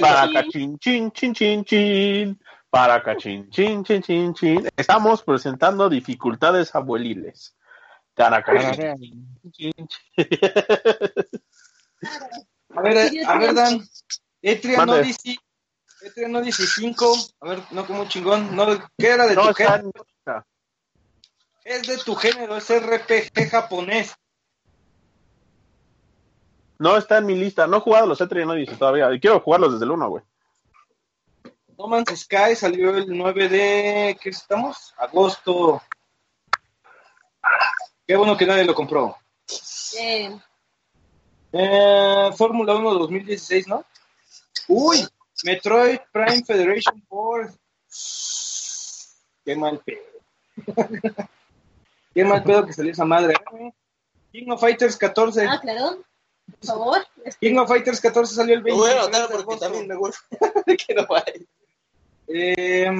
Para cachín, chin, chin, chin, chin. Para cachín, chin, chin, chin, chin. Estamos presentando dificultades abueliles. A ver, a ver, Dan. Etrian Mande. Odyssey. Etrian Odyssey 5. A ver, no como chingón. No, ¿Qué era de No, tu está género? en- Es de tu género, es RPG japonés. no está en mi lista. No he jugado los E3 no dice todavía. Y quiero jugarlos desde el 1, güey. No Man's Sky salió el 9 de. ¿Qué estamos? Agosto. Qué bueno que nadie lo compró. Eh, Eh, Fórmula 1 2016, ¿no? Uy, Metroid Prime Federation 4. Qué mal pedo. Qué mal pedo que salió esa madre. ¿eh? King of Fighters 14. ah, claro. Por favor. King of Fighters 14 salió el Lo 20 voy a anotar porque también me gusta. que no vaya. Eh,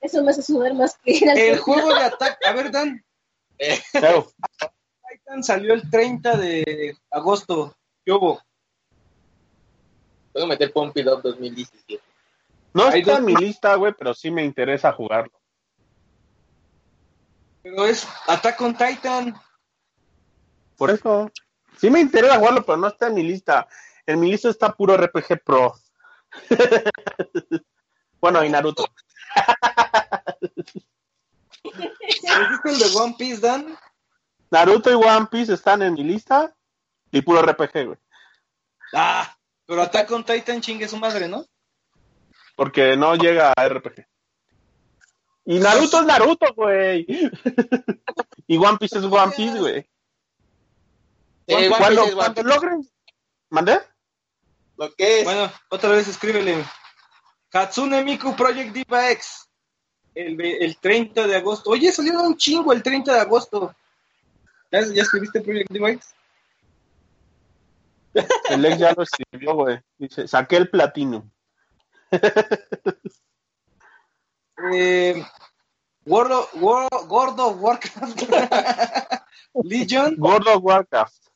eso me hace sudar más que el juego de ataque. A ver, Dan. Claro. Titan salió el 30 de agosto. ¿Qué hubo? Puedo meter Pump It Up 2017. No Hay está dos- en mi lista, güey, pero sí me interesa jugarlo. Pero es Attack on Titan. Por eso. Sí me interesa jugarlo, pero no está en mi lista. En mi lista está puro RPG Pro. bueno, y Naruto. ¿Dijiste el de One Piece, Dan? Naruto y One Piece están en mi lista. Y puro RPG, güey. Ah, pero Attack on Titan chingue su madre, ¿no? Porque no llega a RPG. Y Naruto es Naruto, güey. y One Piece es One Piece, güey. Eh, Piece cuando logren, ¿Mandé? Lo que es. Bueno, otra vez escríbele. Hatsune Miku Project Diva X. El, el 30 de agosto. Oye, salieron un chingo el 30 de agosto. ¿Ya, ya escribiste Project Diva X? El ex ya lo escribió, güey. Dice, saqué el platino. Eh, World of, World, World of Warcraft. Legion. Gordo Warcraft.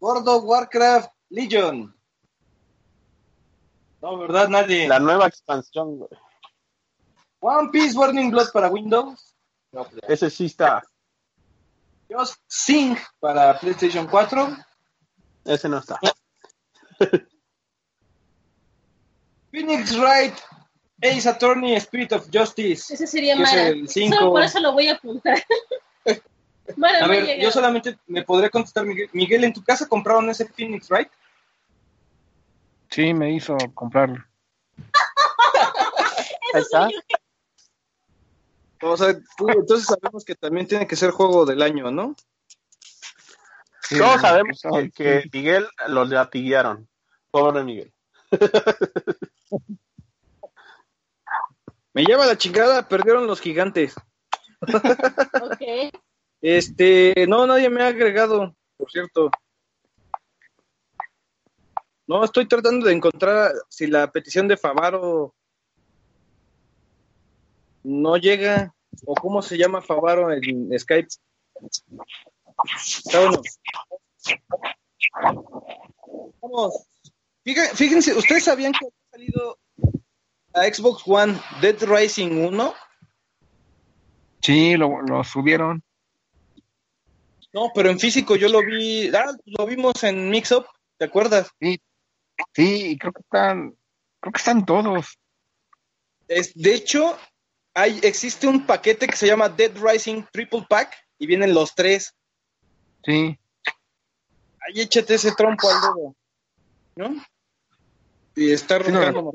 World of Warcraft Legion. No, ¿verdad? Nadie. La nueva expansión, güey. One Piece Burning Blood para Windows. No, pues. Ese sí está. Just Sing para PlayStation 4. Ese no está. Phoenix Wright Ace Attorney Spirit of Justice. Ese sería es Mara. Solo por eso lo voy a apuntar. Mara A ver, llegado. yo solamente me podría contestar, Miguel. Miguel, ¿en tu casa compraron ese Phoenix Wright? Sí, me hizo comprarlo. Ahí está. O sea, tú- entonces sabemos que también tiene que ser juego del año, ¿no? Sí, Todos sabemos que, que Miguel los latiguearon. Pobre Miguel. Me lleva la chingada, perdieron los gigantes. Ok. Este, no, nadie me ha agregado, por cierto. No, estoy tratando de encontrar si la petición de Favaro no llega, o cómo se llama Favaro en Skype. Está bueno. Vamos. Fíjense, ¿ustedes sabían que ha salido a Xbox One Dead Rising 1? Sí, lo, lo subieron. No, pero en físico yo lo vi, ah, lo vimos en Mix Up, ¿te acuerdas? Sí, y creo que están, creo que están todos. Es, de hecho, hay, existe un paquete que se llama Dead Rising Triple Pack y vienen los tres. Sí, Ahí échate ese trompo al dedo. ¿No? Y está Sí, no, roncando.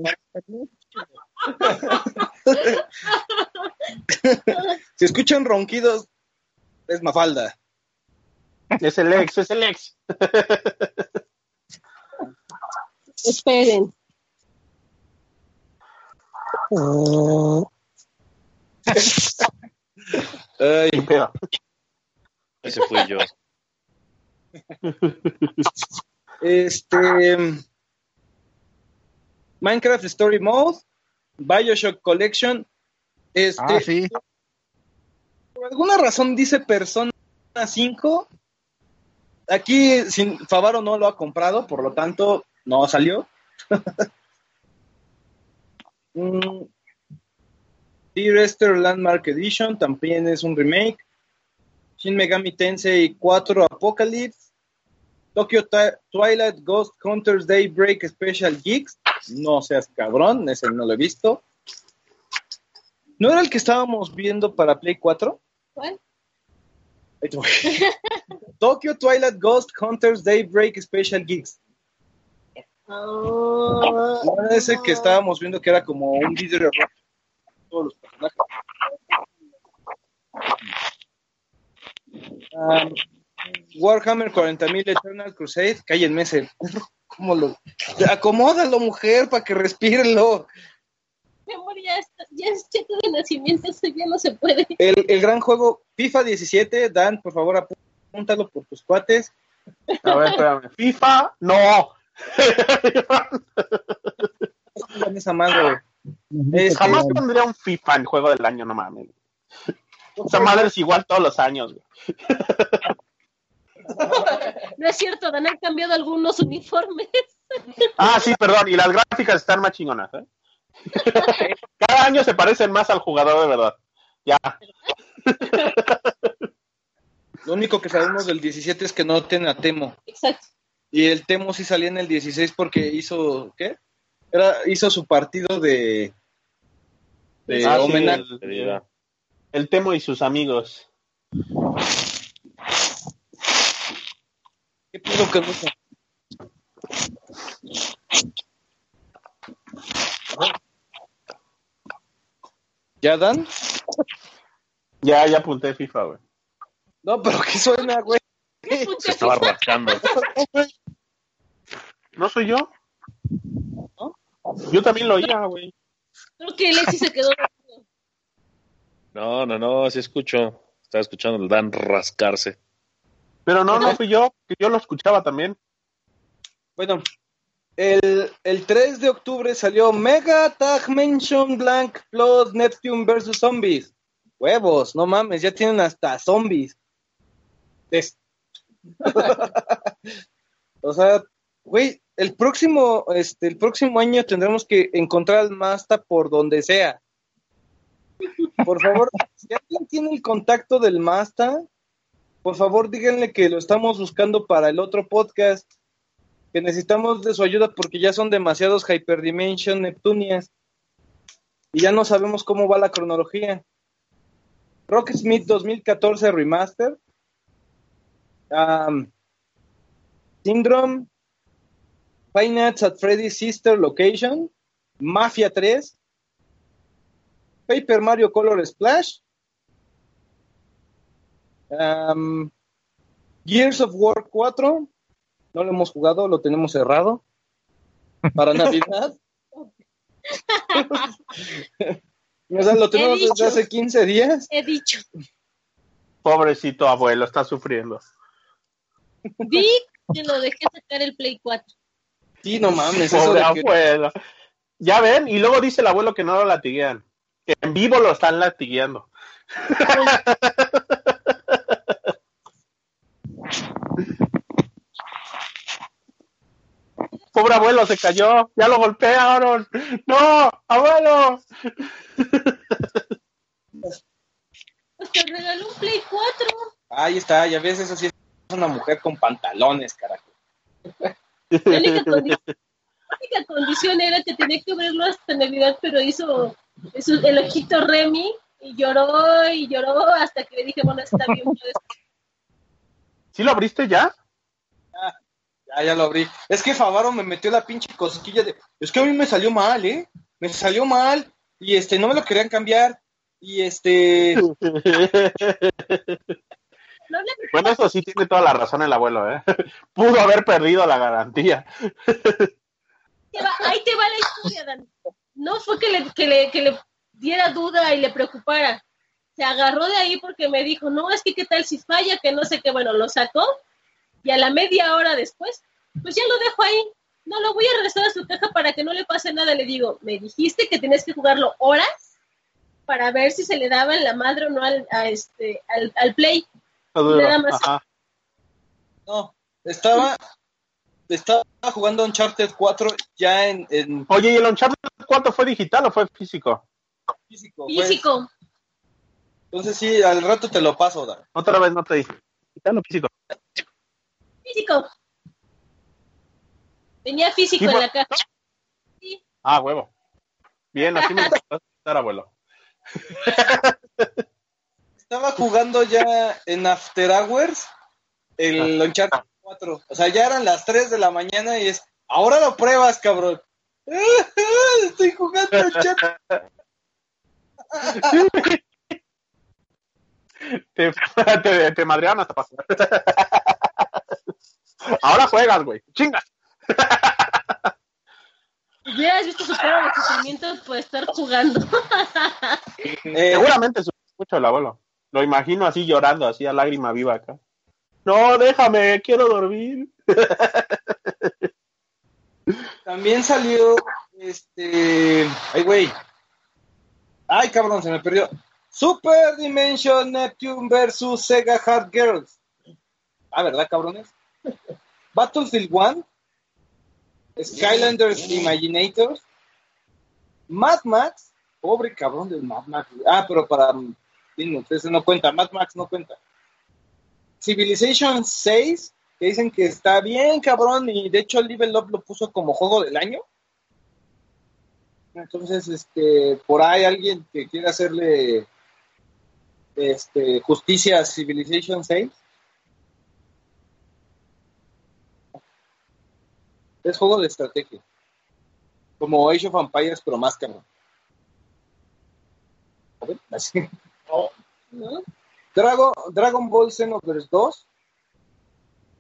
si escuchan ronquidos, es Mafalda. Es el ex, es el ex. Esperen. Ay. Ese fui yo. Este. Minecraft Story Mode, Bioshock Collection. Este, ah, sí, por alguna razón dice Persona 5. Aquí sin, Favaro no lo ha comprado, por lo tanto no salió. Dear Esther Landmark Edition también es un remake. Shin Megami Tensei 4 Apocalypse. Tokyo Twilight Ghost Hunters Daybreak Special Geeks. No seas cabrón, ese no lo he visto. ¿No era el que estábamos viendo para Play 4? ¿Cuál? Tokyo Twilight Ghost Hunters Daybreak Special Geeks. Ah, ¿No era ese que estábamos viendo que era como un video de todos los personajes? Um, Warhammer 40.000 Eternal Crusade. Cállenme ese perro. ¿Cómo lo.? Acomódalo, mujer, para que respírelo. Mi amor, ya, está, ya es cheque de nacimiento, eso ya no se puede. El, el gran juego FIFA 17. Dan, por favor, apúntalo por tus cuates. A ver, espérame. FIFA, no. Esa madre. Este, Jamás pondría un FIFA en juego del año, no mames. Esa madre es igual todos los años. güey. No es cierto, Dan han cambiado algunos uniformes. Ah, sí, perdón. Y las gráficas están más chingonas. ¿eh? Cada año se parecen más al jugador de verdad. Ya. Lo único que sabemos del 17 es que no tiene a Temo. Exacto. Y el Temo sí salía en el 16 porque hizo, ¿qué? Era, hizo su partido de, de Ah, sí, homenaje. el, el Temo y sus amigos. ¿Qué pido con eso? ¿Ya dan? Ya, ya apunté FIFA, güey. No, pero que suena, güey. Se estaba rascando. ¿No soy yo? Yo también lo oía, güey. Creo que Lexi se quedó. No, no, no, sí escucho. Estaba escuchando el Dan rascarse. Pero no, no fui yo, que yo lo escuchaba también. Bueno, el, el 3 de octubre salió Mega Tag Mansion Blank Blood Neptune vs. Zombies. Huevos, no mames, ya tienen hasta zombies. Es- o sea, güey, el próximo, este, el próximo año tendremos que encontrar al Masta por donde sea. Por favor, si alguien tiene el contacto del Masta, por favor díganle que lo estamos buscando para el otro podcast, que necesitamos de su ayuda porque ya son demasiados Hyperdimension Neptunias y ya no sabemos cómo va la cronología. Rock Smith 2014 Remaster, um, Five Nights at Freddy's Sister Location, Mafia 3, Paper Mario Color Splash, um, Gears of War 4, no lo hemos jugado, lo tenemos cerrado para Navidad. o sea, lo tenemos desde hace 15 días. He dicho. Pobrecito abuelo, está sufriendo. Di que lo dejé sacar el Play 4. Sí, no mames, eso Pobre de que- abuelo. Ya ven, y luego dice el abuelo que no lo latiguean. Que en vivo lo están latigueando. Pobre abuelo, se cayó. Ya lo golpearon. No, abuelo. Pues te regaló un Play 4. Ahí está, ya ves, eso sí es una mujer con pantalones, carajo. La única, condi- la única condición era que tenía que verlo hasta Navidad, pero hizo, hizo el ojito Remy y lloró y lloró hasta que le dije, bueno, está bien. pues. ¿Sí lo abriste ya? Ya, ya lo abrí. Es que Favaro me metió la pinche cosquilla de. Es que a mí me salió mal, ¿eh? Me salió mal. Y este, no me lo querían cambiar. Y este. Bueno, eso sí tiene toda la razón el abuelo, ¿eh? Pudo haber perdido la garantía. ahí te va la historia, Dan. No fue que le, que, le, que le diera duda y le preocupara. Se agarró de ahí porque me dijo, no, es que qué tal si falla, que no sé qué, bueno, lo sacó y a la media hora después, pues ya lo dejo ahí. No lo voy a regresar a su caja para que no le pase nada. Le digo, me dijiste que tenías que jugarlo horas para ver si se le daba en la madre o no al, a este, al, al play. Nada más. Ajá. No, estaba. Estaba jugando Uncharted 4 ya en, en Oye, ¿y el Uncharted 4 fue digital o fue físico? físico. pues. Físico. Entonces sí, al rato te lo paso, Dan. Otra vez no te dije. ¿Digital o físico? Físico. Tenía físico en la caja. Sí. Ah, huevo. Bien, así me gusta estar, abuelo. Estaba jugando ya en After Hours el Uncharted 4. O sea, ya eran las 3 de la mañana y es. Ahora lo pruebas, cabrón. Estoy jugando Uncharted. Te, te, te madrearon hasta pasar. Ahora juegas, güey. Chinga. Hubieras visto su cara de sufrimiento por estar jugando. Eh, Seguramente sufrió mucho el abuelo. Lo imagino así llorando, así a lágrima viva acá. No, déjame, quiero dormir. También salió este. Ay, güey. Ay, cabrón, se me perdió. Super Dimension Neptune versus Sega Hard Girls. Ah, ¿verdad, cabrones? Battlefield 1. Skylanders Imaginators. Mad Max. Pobre cabrón del Mad Max. Ah, pero para Linux, ese no cuenta. Mad Max no cuenta. Civilization 6, que dicen que está bien, cabrón, y de hecho el Level Up lo puso como juego del año. Entonces, este, por ahí alguien que quiera hacerle este, justicia a Civilization 6. Es juego de estrategia. Como Age of Empires, pero más así. ¿No? Dragon, Dragon Ball Xenoverse 2.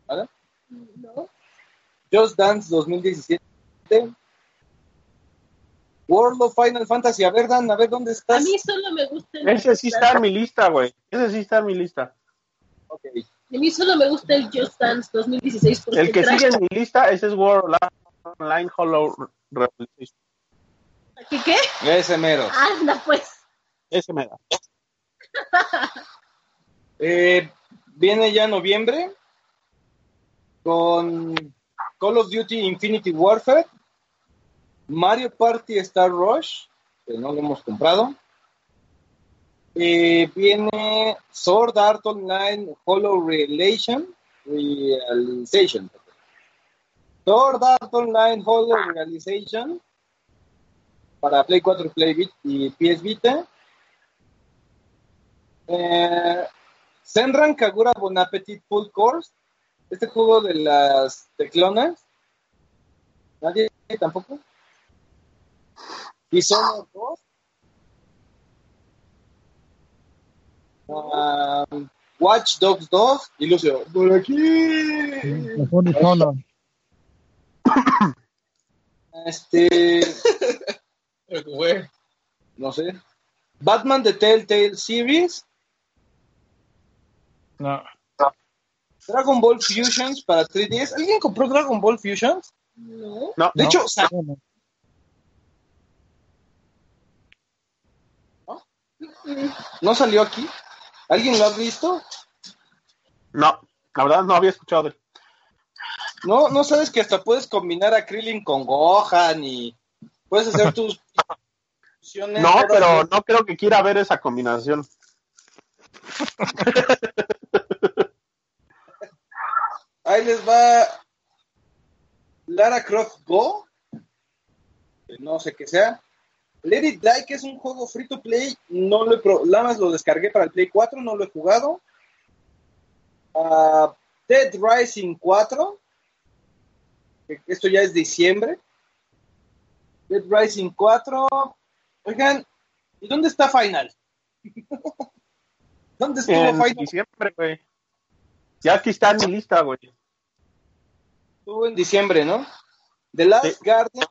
¿Vale? ¿No? Just Dance 2017. World of Final Fantasy. A ver, Dan, a ver dónde A estás. mí solo me gusta el Ese sí está en mi lista, güey. Ese sí está en mi lista. Ok. A mí solo me gusta el Just Dance 2016 porque El que trae- sigue en mi lista, ese es World Online Hollow Revelation. ¿Qué qué? Ese mero. Anda pues. Ese me da. Eh, viene ya noviembre con Call of Duty Infinity Warfare, Mario Party Star Rush, que no lo hemos comprado. Eh, viene Sword Art Online Hollow Revelation, Realization. Sword Art Online Hollow Realization para Play 4 y Play y PS Vita. Eh, Senran Kagura Bon Appetit Full Course. Este juego de las teclonas. Nadie tampoco. Dishonored 2. Um, Watch Dogs 2. Y Lucio, por aquí. Solo. Este, no sé. Batman The Telltale Series. No. Dragon Ball Fusions para 3DS. ¿Alguien compró Dragon Ball Fusions? No. No, De no. hecho, sa- Bueno, ¿no salió aquí? ¿Alguien lo ha visto? no, la verdad no había escuchado de él. No, no sabes que hasta puedes combinar a Krillin con Gohan y puedes hacer tus fusiones, No, pero no creo que quiera ver esa combinación. Ahí les va Lara Croft Go. No sé qué sea. Let It Die, que es un juego free to play. No lo he nada más lo descargué para el Play 4, no lo he jugado. Ah, Dead Rising 4. que Esto ya es diciembre. Dead Rising 4. Oigan, ¿y dónde está Final? ¿Dónde estuvo En Final? diciembre, güey. Ya aquí está en mi lista, güey. Estuvo en diciembre, ¿no? The Last Sí. Guardian.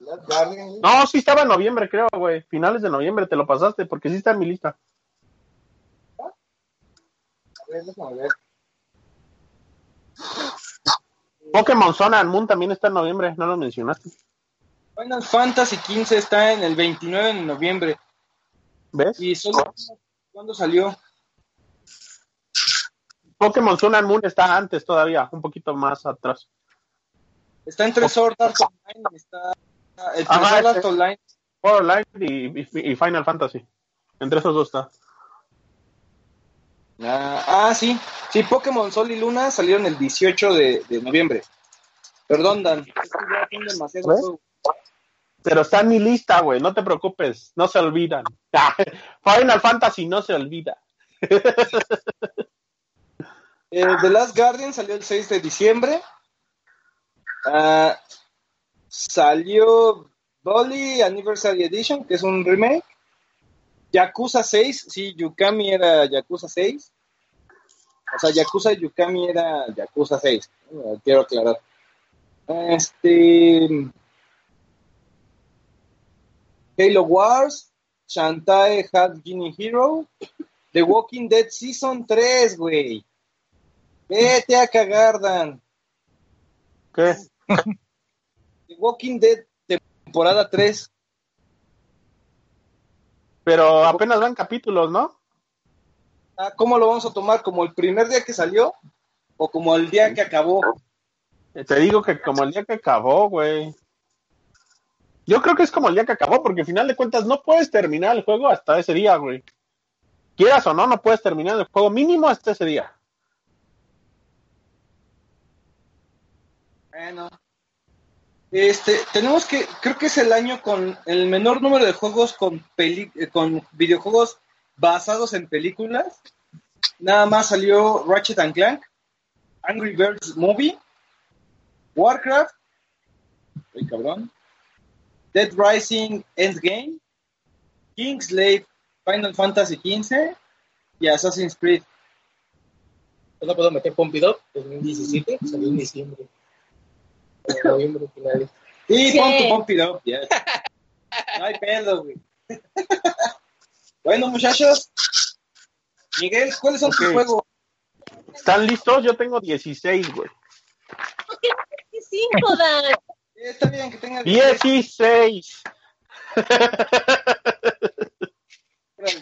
Last Guardian. No, sí estaba en noviembre, creo, güey. Finales de noviembre te lo pasaste, porque sí está en mi lista. A ver, déjame ver. Pokémon Sun and Moon también está en noviembre, no lo mencionaste. Final Fantasy XV está en el 29 de noviembre. ¿Ves? ¿Y solo cuándo salió? Pokémon Sun and Moon está antes todavía, un poquito más atrás. Está entre Sword Art Online y está entre Ajá, Sword Art este- Online. Online y, y- y Final Fantasy. Entre esos dos está. Ah, ah, sí. Sí, Pokémon Sol y Luna salieron el 18 de, de noviembre. Perdón, Dan. Es juegos. Pero está en mi lista, güey, no te preocupes, no se olvidan. Final Fantasy no se olvida. Eh, The Last Guardian salió el 6 de diciembre. Ah, salió Dolly Anniversary Edition, que es un remake. Yakuza 6, sí, Yukami era Yakuza 6. O sea, Yakuza Yukami era Yakuza 6. eh, Quiero aclarar. Este. Halo Wars, Shantae Hat Genie Hero, The Walking Dead Season 3, güey. Vete a cagar, Dan. ¿Qué? The Walking Dead temporada 3. Pero apenas van capítulos, ¿no? Ah, ¿Cómo lo vamos a tomar? ¿Como el primer día que salió? ¿O como el día que acabó? Te digo que como el día que acabó, güey. Yo creo que es como el día que acabó, porque al final de cuentas no puedes terminar el juego hasta ese día, güey. Quieras o no, no puedes terminar el juego mínimo hasta ese día. Bueno. Este, tenemos que, creo que es el año con el menor número de juegos con, peli- eh, con videojuegos basados en películas. Nada más salió Ratchet and Clank, Angry Birds Movie, Warcraft, ay, cabrón, Dead Rising Endgame, Kingslave Final Fantasy XV y Assassin's Creed. No puedo meter Pompidou 2017, salió en diciembre. De noviembre finales. Sí, Sí. pon tu pump it up, ya. No hay pedo, güey. Bueno, muchachos. Miguel, ¿cuáles son tus juegos? ¿Están listos? Yo tengo 16, güey. ¿Por qué no tienes cinco, Dan? Sí, está bien que tenga 16.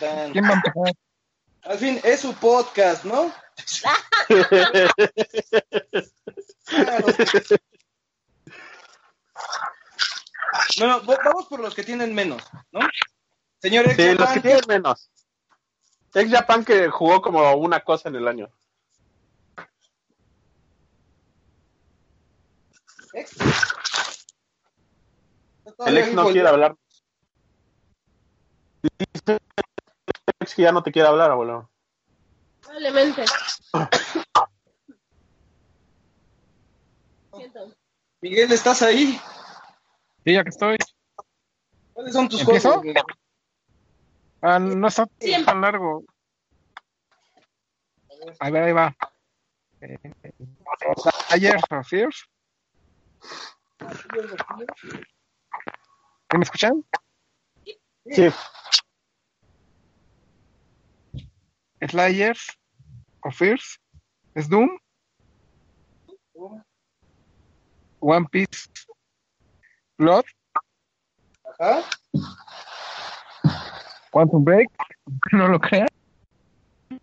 Dan. ¿Quién va a empezar? Al fin, es su podcast, ¿no? Claro. Bueno, va- vamos por los que tienen menos, ¿no? Señor Sí, Ex los que tienen menos. Ex Japan que jugó como una cosa en el año. Ex. El ex no quiere hablar. Dice ex que ya no te quiere hablar, abuelo. Probablemente. Siento. Miguel, ¿estás ahí? Sí, ya que estoy. ¿Cuáles son tus. Miguel? Ah, no está Siempre. tan largo. A ver, ahí va. Eh, Ayer, Fears. ¿Sí ¿Me escuchan? Sí. Slayers. Es Doom. One Piece. Blood. Ajá. Quantum Break. No lo crean. Y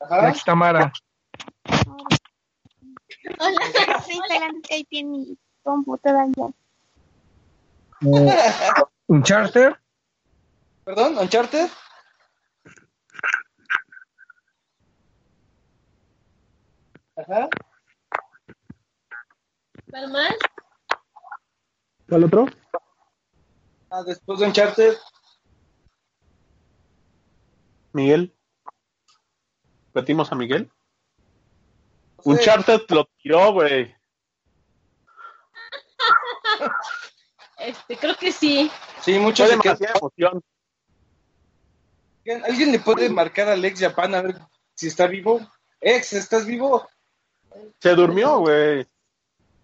Ajá. aquí está Mara. Hola. Estoy instalando Skype en mi computadora ya. Eh, Uncharted. Perdón, Uncharted. Ajá. ¿Cuál más? ¿Cuál otro? Ah, después de Uncharted. Miguel. ¿Retimos a Miguel? no sé, Uncharted lo tiró, güey. Este, creo que sí. Sí, demasiada emoción. ¿Alguien le puede marcar al ex Japan a ver si está vivo? Ex, ¿estás vivo? Se durmió, güey.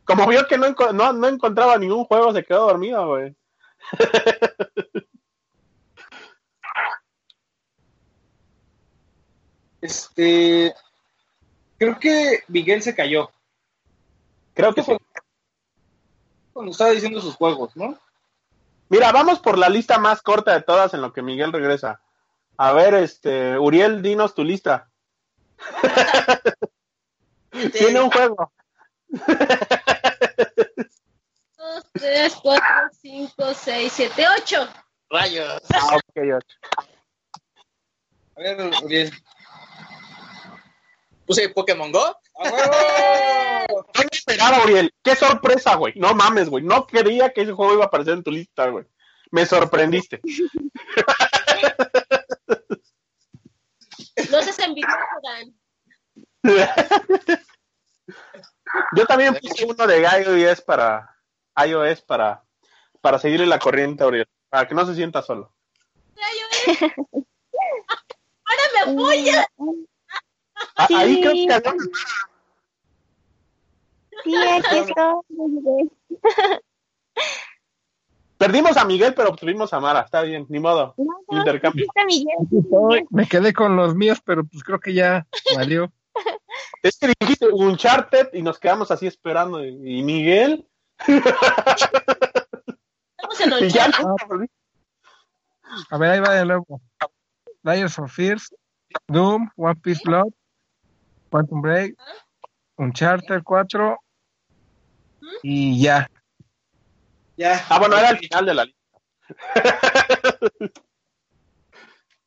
Como vio que no, no, no encontraba ningún juego, se quedó dormido, güey. Este. Creo que Miguel se cayó. Creo que sí. Cuando estaba diciendo sus juegos, ¿no? Mira, vamos por la lista más corta de todas en lo que Miguel regresa. A ver, este, Uriel, dinos tu lista. Tiene un juego. Dos, tres, cuatro, cinco, seis, siete, ocho. Rayos. Ah, ok, ocho. A ver, Uriel. Puse Pokémon Go. ¡A huevo! No me esperaba, Uriel. Qué sorpresa, güey. No mames, güey. No quería que ese juego iba a aparecer en tu lista, güey. Me sorprendiste. No seas envidioso, Dan. Yo también puse uno de iOS para iOS para, para seguirle la corriente a Uriel. Para que no se sienta solo. Ahora me apoya. A- Sí. Ahí creo que había- Sí, aquí estoy. ya llegué. perdimos a Miguel, pero obtuvimos a Mara. Está bien, ni modo. No, no, Intercambio. aquí está Miguel. Aquí estoy. Me quedé con los míos, pero pues creo que ya valió. Es que dijiste Uncharted y nos quedamos así esperando. Y, y Miguel. Estamos en ya ocho. no. A ver, ahí va de nuevo. Layers of Fears, Doom, One Piece Blood, Quantum Break, Uncharted 4 y ya. Ya. Ah, bueno, era el final de la lista.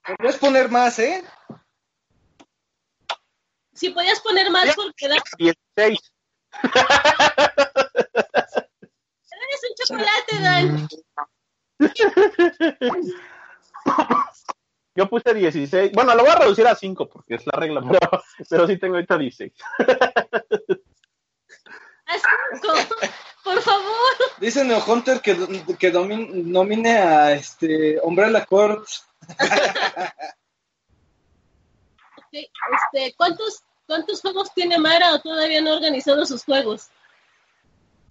Podrías poner más, ¿eh? Si podías poner más porque Dan, 16. eres un chocolate, Dan. Yo puse 16. Bueno, lo voy a reducir a 5 porque es la regla, pero, pero sí tengo ahorita 16. A cinco. Por favor. Dice Neo Hunter que, que domin- nomine a este Umbrella Corps. Ok, Este, ¿cuántos, ¿Cuántos juegos tiene Mara o todavía no ha organizado sus juegos?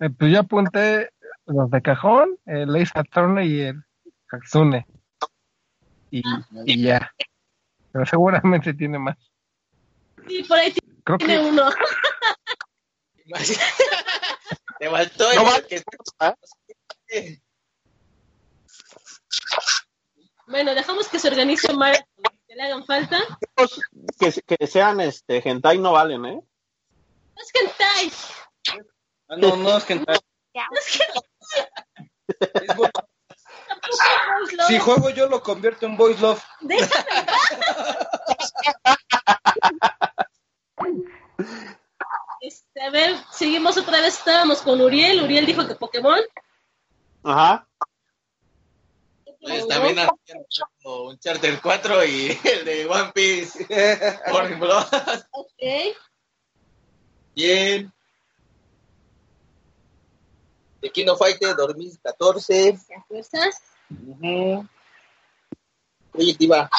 Eh, pues yo apunté los de cajón, el Ace Attorney y el Hatsune. Y, y ya. Pero seguramente tiene más. Sí, por ahí Creo tiene que uno. Te faltó No el va- que Bueno, dejamos que se organice Mara, que le hagan falta. Juegos que, que sean este hentai no valen, ¿eh? Es hentai. Ah, no, no, es que Ya. es bo- Tampoco es lo- si juego yo lo convierto en Voice Love. Déjame. Este, a ver, seguimos otra vez. Estábamos con Uriel. Uriel dijo que Pokémon. Ajá. Pues también hacían como un Charter 4 y el de One Piece. Por ejemplo. Ok. Bien. De Kino Fighter 2014. ¿Te acuerdas? Ujú. Project Diva.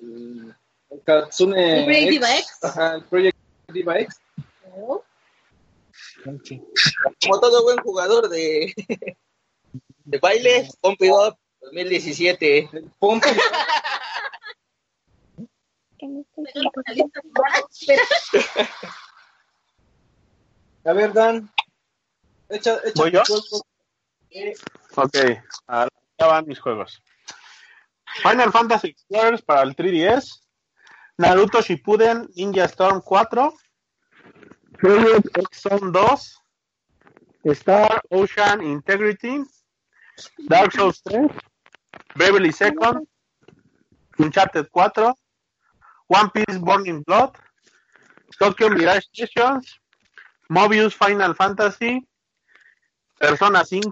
El el Katsune El Project Diva X. Ajá, el Project Diva X. Como todo buen jugador de, de baile, Pump It Up 2017. El Pump Que no estoy Pegando la lista de Mara. Espera. A ver, Dan. Echa, echa ¿Voy yo? Eh, Ok, ahora ya van mis juegos. Final Fantasy Explorers para el 3DS. Naruto Shippuden Ninja Storm 4. Project Zone 2. Star Ocean Integrity. Dark Souls 3. Bravely Second. Uncharted 4. One Piece Burning Blood. Tokyo Mirage Sessions. Mobius Final Fantasy. Persona 5.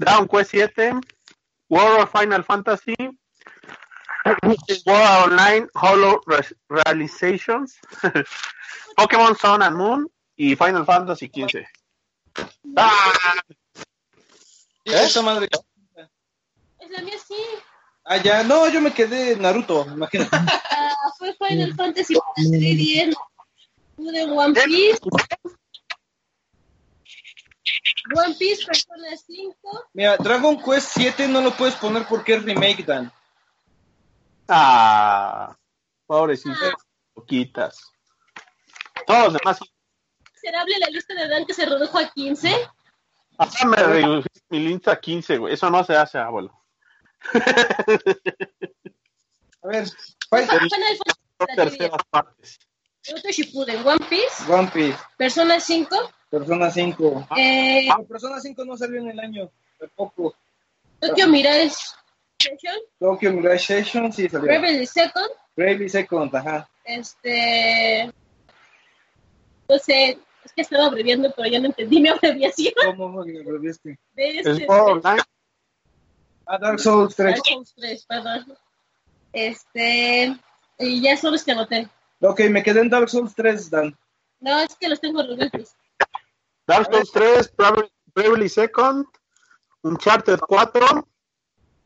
Dragon Quest 7, World of Final Fantasy, World Online Hollow Re- Realizations, Pokémon Sun and Moon y Final Fantasy 15. ¡Ah! madre. La mía, sí. Ah, ya. No, yo me quedé en Naruto, imagínate. Ah, fue Final Fantasy 3DS. Pude One Piece. One Piece, Persona 5. Mira, Dragon Quest 7 no lo puedes poner porque es remake, Dan. Ah, pobrecitas, poquitas. Todos los demás. Miserable la lista de Dan que se redujo a 15. Hasta me redujiste mi lista a 15, güey. Eso no se hace, abuelo. A ver, Fantasy Son terceras partes. Shippuden, One Piece, One Piece, Persona 5, Persona 5. eh, Ah, Persona 5 no salió en el año, tampoco. Tokyo Mirage Session, Tokyo Mirage Session sí salió. Rebel Second, Bravely Second, ajá. este, no sé, es que estaba abreviando, pero ya no entendí mi abreviación ¿Cómo viste? de Es este, World Online. Ah, Dark Souls 3. Dark Souls 3, perdón. Este, y ya son los que anoté. Ok, me quedé en Dark Souls 3, Dan. No, es que los tengo revueltos. Dark Souls 3, Bravely- Second, Uncharted 4,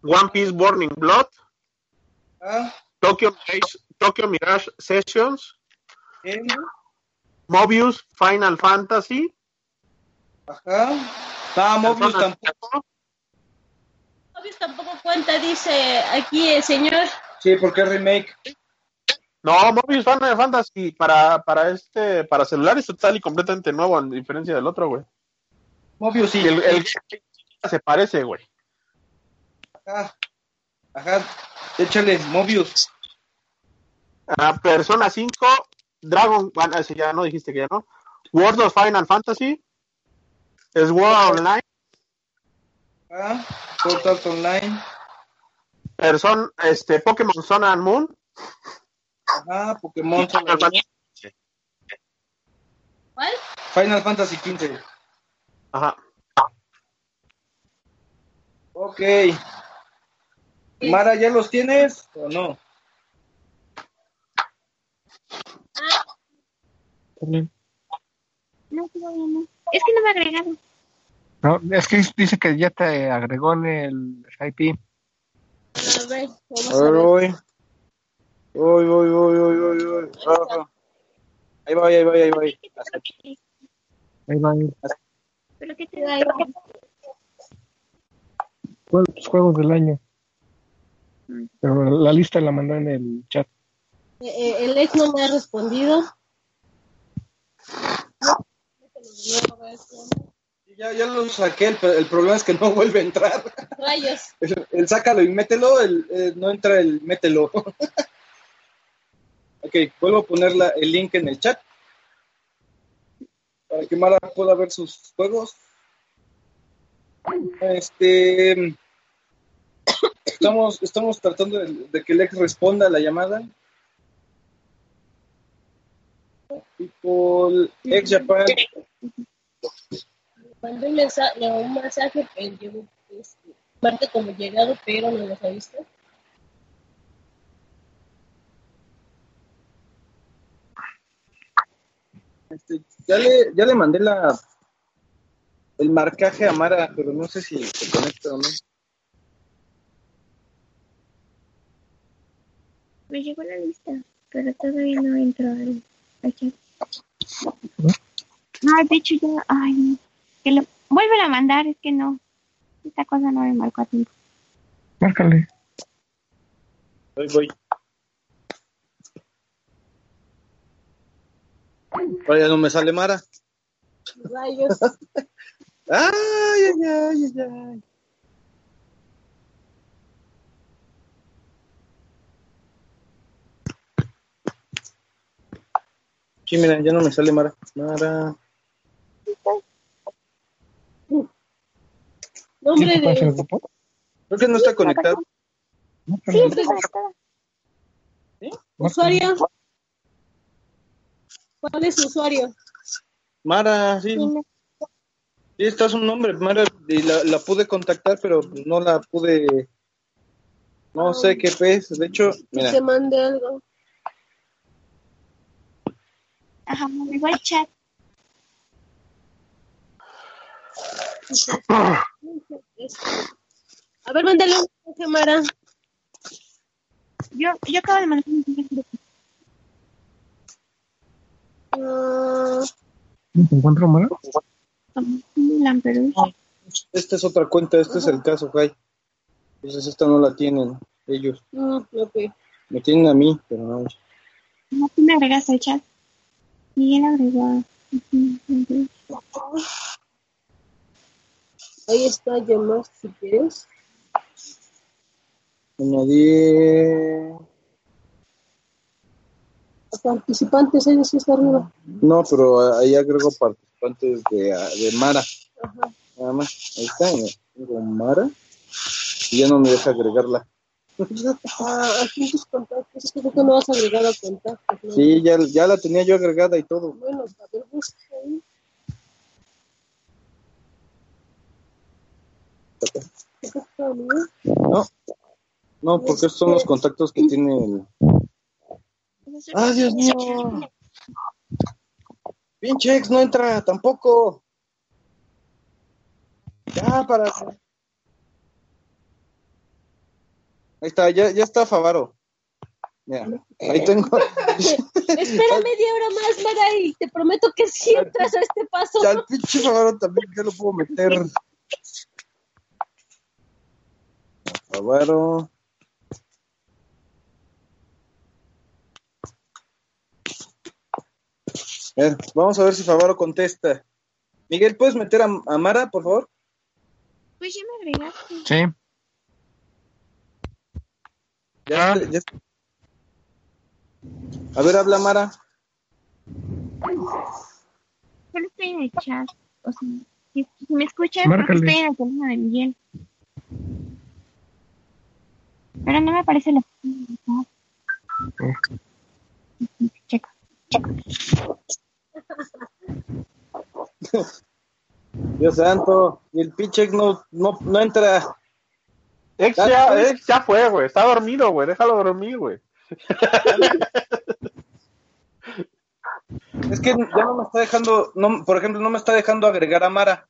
One Piece Burning Blood, Ah, Tokyo Mirage, Tokyo Mirage Sessions, ¿qué? Mobius Final Fantasy, Ajá. Ah, Mobius tampoco. 5, Obvio tampoco cuenta, dice aquí el señor. Sí, porque es remake. No, Mobius Final Fantasy para, para este para celular es total y completamente nuevo, en diferencia del otro, güey. Mobius sí. Y el, el se parece, güey. Ajá. Ajá. Échale, Mobius. Ah, Persona 5, Dragon, bueno, ese ya no dijiste que ya no. World of Final Fantasy, es World Online, Ah, Sword Art Online. Person, este, Pokémon Sun and Moon, Ajá, Pokémon. Final Fantasy. ¿Cuál? Final Fantasy 15. Ajá. Ok. Mara, ¿ya los tienes o no? No, todavía no. Es que no me agregaron. No, es que dice que ya te agregó en el IP. A ver, vamos A a ver, voy. Voy, voy, voy, voy, voy, voy. Ahí voy, ahí voy, ahí voy. Ahí va. ahí. ¿Pero qué te da? ¿Cuáles tus juegos del año? Mm. Pero la lista la mandó en el chat. Eh, eh, el ex no me ha respondido. Ya, ya lo saqué, el, el problema es que no vuelve a entrar. Rayos. El, el sácalo y mételo, el, eh, no entra el mételo. ok, vuelvo a poner la- el link en el chat para que Mara pueda ver sus juegos. Este, estamos, estamos tratando de, de que el ex responda a la llamada. People, ex Japan, Mandé un mensaje, un mensaje pero yo este, parte como llegado, pero no los ha visto. Este, ya le, ya le mandé la el marcaje a Mara, pero no sé si se conecta o no. Me llegó la lista, pero todavía no entro al, al chat. No, de hecho ya, ay, no. Que lo, vuelven a mandar, es que no. Esta cosa no me marcó a tiempo. Márcale. Voy, voy. Vaya, no me sale Mara. Rayos. Ay, ay, ay, ay, ay. Sí, mira, ya no me sale Mara. Mara. Nombre ¿Qué pasa, de. Creo que no está conectado. Sí, conectada. Usuario. ¿Cuál es su usuario? Mara, sí. Sí, está su nombre, Mara, y la, la pude contactar, pero no la pude. No sé qué pez. De hecho, Que mira, se mande algo. Ajá, me llegó al chat. A ver, mándale un mensaje, Mara. Yo, yo acabo de mandar un mensaje Ah, ¿No te encuentro, Mara? Lampedusa. esta es otra cuenta, este es el caso, Jai. Entonces, esta no la tienen ellos. mm, ok. Me tienen a mí, pero no. No, tú me agregaste al chat. Miguel agregó a... Ahí está, llamar si quieres. Añadir. A participantes, ahí sí está arriba. No, pero ahí agrego participantes de, de Mara. Ajá. Nada más. Ahí está. Tengo Mara. Y ya no me deja agregarla. Ah, aquí tus contactos. Es que que no has agregado contactos. ¿no? Sí, ya, ya la tenía yo agregada y todo. Bueno, a ver, busca ahí. ¿Qué está, no? No. Porque estos son los contactos que tiene el. ¡Ah, Dios mío! Pinche ex no entra tampoco. Ya, para. Ahí está, ya, ya está Favaro. Mira, ahí tengo. Espera media hora más, Mara, y te prometo que sí entras a este paso. Ya el pinche Favaro también ya lo puedo meter. Favaro. A ver, vamos a ver si Favaro contesta. Miguel, ¿puedes meter a, a Mara, por favor? Pues ya me agregaste. Sí. Ya, ya- A ver, habla Mara. Solo estoy en el chat. O sea, si, si me escuchan, porque estoy en el teléfono de Miguel. Pero no me aparece la... Checa. Dios santo. Y el pinche no, no, no entra. Ex Dale, ya, ex ya fue, güey. Está dormido, güey. Déjalo dormir, güey. Es que ya no me está dejando, no, por ejemplo, no me está dejando agregar a Mara.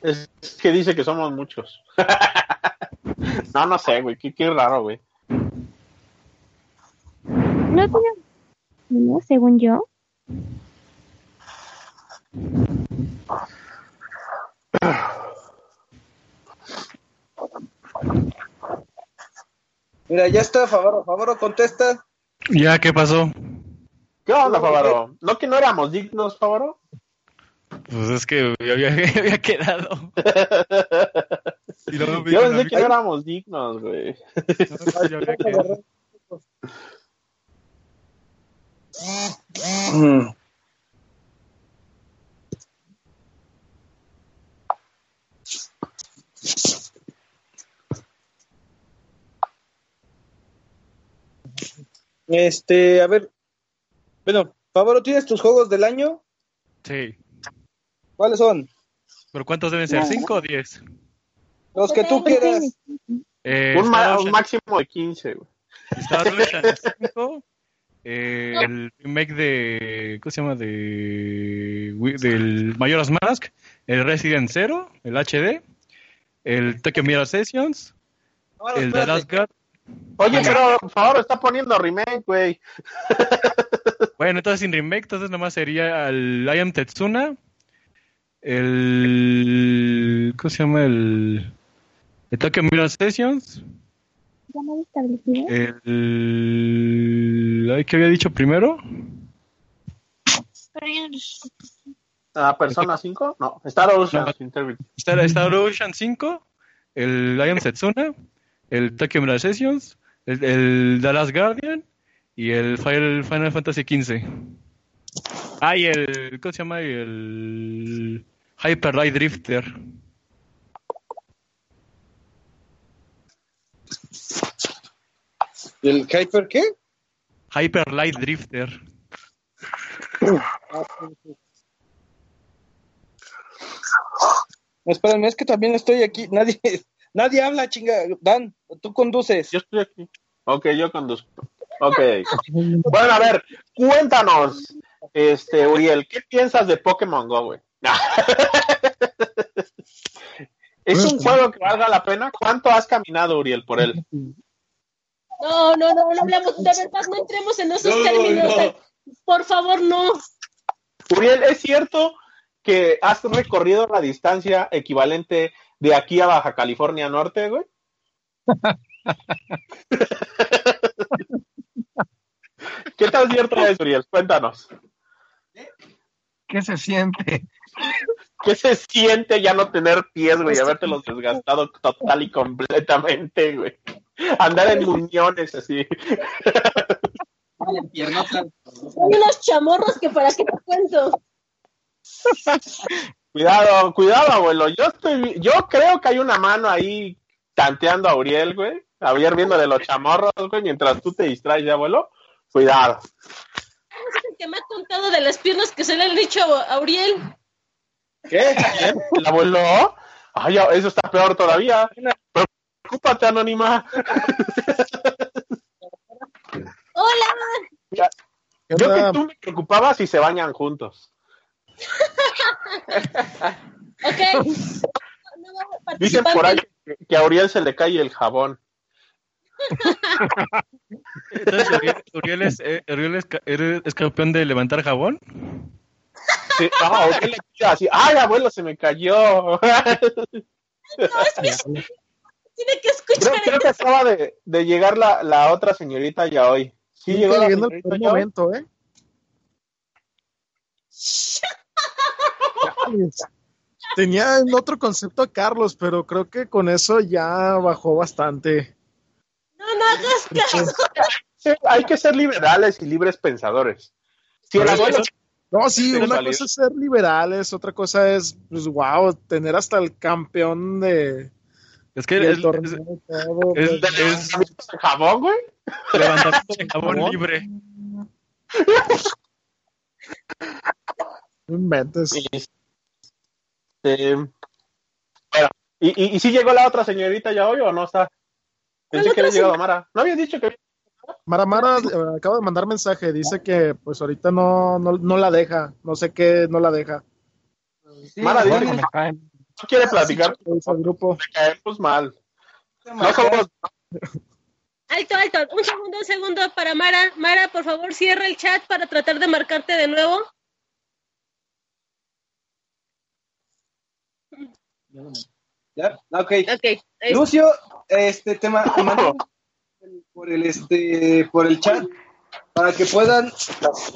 Es que dice que somos muchos. no, no sé, güey. Qué, qué raro, güey. No tiene... ¿no? Según yo. Mira, ya está, Favaro. Favaro contesta. ¿Ya qué pasó? ¿Qué onda, Favaro? ¿No que no éramos dignos, Favaro? Pues es que me había, quedado. Y luego me Yo pensé que no éramos dignos, güey. "No, yo había quedado". Mm. Este, a ver. Bueno, Favaro, ¿tienes tus juegos del año? Sí. ¿Cuáles son? ¿Pero cuántos deben ser? ¿Cinco o diez? Los que tú quieras. Eh, un, ma- máximo de 15, güey. Star Ocean 5, eh, el remake de. ¿Cómo se llama? De, del Majora's Mask, el Resident Zero, el HD, el Tokyo Mirror Sessions, el The. Last Guard. Oye, pero Favaro está poniendo remake, güey. Bueno, entonces sin remake, entonces nomás sería el I Am Tetsuna, el. ¿Cómo se llama? El. El Tokyo Mirror Sessions, ¿Ya me establecido? el. ay, ¿Qué había dicho primero? ¿A Persona 5? No, Star Ocean. No. Star, Star Ocean 5, el I Am Setsuna, el Tokyo Mirror Sessions, el, el The Last Guardian y el Final, Final Fantasy XV. Ah, y el. ¿Cómo se llama? El. Hyper Light Drifter. ¿Y el Hyper qué? Hyper Light Drifter. Espérenme, es que también estoy aquí. Nadie, nadie habla, chinga. Dan, tú conduces. Yo estoy aquí. Ok, yo conduzco. Ok. Bueno, a ver, cuéntanos, este, Uriel, ¿qué piensas de Pokémon Go, güey? ¿Es un juego que valga la pena? ¿Cuánto has caminado, Uriel, por él? No, no, no, no hablemos, de verdad, no entremos en esos No, términos. no. Por favor, no. Uriel, ¿es cierto que has recorrido la distancia equivalente de aquí a Baja California Norte, güey? ¿Qué tan cierto es, Uriel? Cuéntanos. ¿Qué se siente? ¿Qué se siente ya no tener pies, güey? Habértelos desgastado total y completamente, güey. Andar en muñones así. Hay unos chamorros que para qué te cuento. Cuidado, cuidado, abuelo. Yo estoy, yo creo que hay una mano ahí tanteando a Uriel, güey. A ver, viéndole los chamorros, güey, mientras tú te distraes, abuelo. Cuidado. Es el que me ha contado de las piernas que se le han dicho a Uriel. ¿Qué? ¿El abuelo? Ay, ya, eso está peor todavía. Preocúpate, anónima. Hola. Yo que tú me preocupaba si se bañan juntos. Ok. No Dicen por ahí que a Uriel se le cae el jabón. Entonces, Uriel, Uriel es, eh, Uriel es, es campeón de levantar jabón. Sí, no, Uriel le tira así. Ay, abuelo, se me cayó. No, es mi- Tiene que Creo, escuchar creo que acaba de, de llegar la, la otra señorita ya hoy. Sí, llegó la llegando el señorita peor ya hoy. momento, ¿eh? Tenía en otro concepto a Carlos, pero creo que con eso ya bajó bastante. No, hagas caso. Hay que ser liberales y libres pensadores. Si el Pero abuelo No, sí, una cosa es ser liberales, otra cosa es, pues, wow, tener hasta el campeón de, Es que es, torneo es- todo. es- pues, es jabón, güey. levantamiento de ¿Jabón? libre. no inventes. Este, bueno, ¿y, y, y si llegó la otra señorita ya hoy o no está? Pensé ¿Cuál que había otra llegado Mara. ¿No había dicho que Mara Mara eh, acaba de mandar mensaje, dice que pues ahorita no, no, no la deja, no sé qué no la deja. Mara dice que me caen. no quiere platicar? Dice el grupo. Le caemos mal. No somos, Alto, alto. Un segundo, un segundo para Mara. Mara, por favor, cierra el chat para tratar de marcarte de nuevo. ¿Ya? Ok. Ok. ahí- Lucio, este tema te mando por el este por el chat para que puedan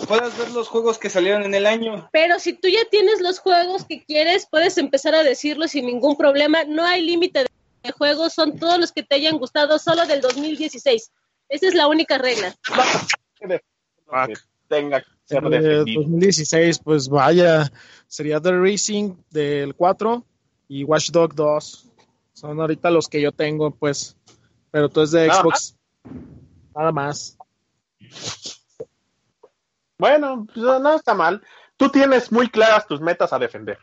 puedas ver los juegos que salieron en el año. Pero si tú ya tienes los juegos que quieres, puedes empezar a decirlos sin ningún problema. No hay límite de juegos, son todos los que te hayan gustado, solo del 2016. Esa es la única regla. Que tenga que ser De defendido. 2016, pues vaya, sería The Racing del 4 y Watch Dog 2. Son ahorita los que yo tengo, pues. Pero tú es de Nada Xbox. Nada más. Bueno, pues, no está mal. Tú tienes muy claras tus metas a defender.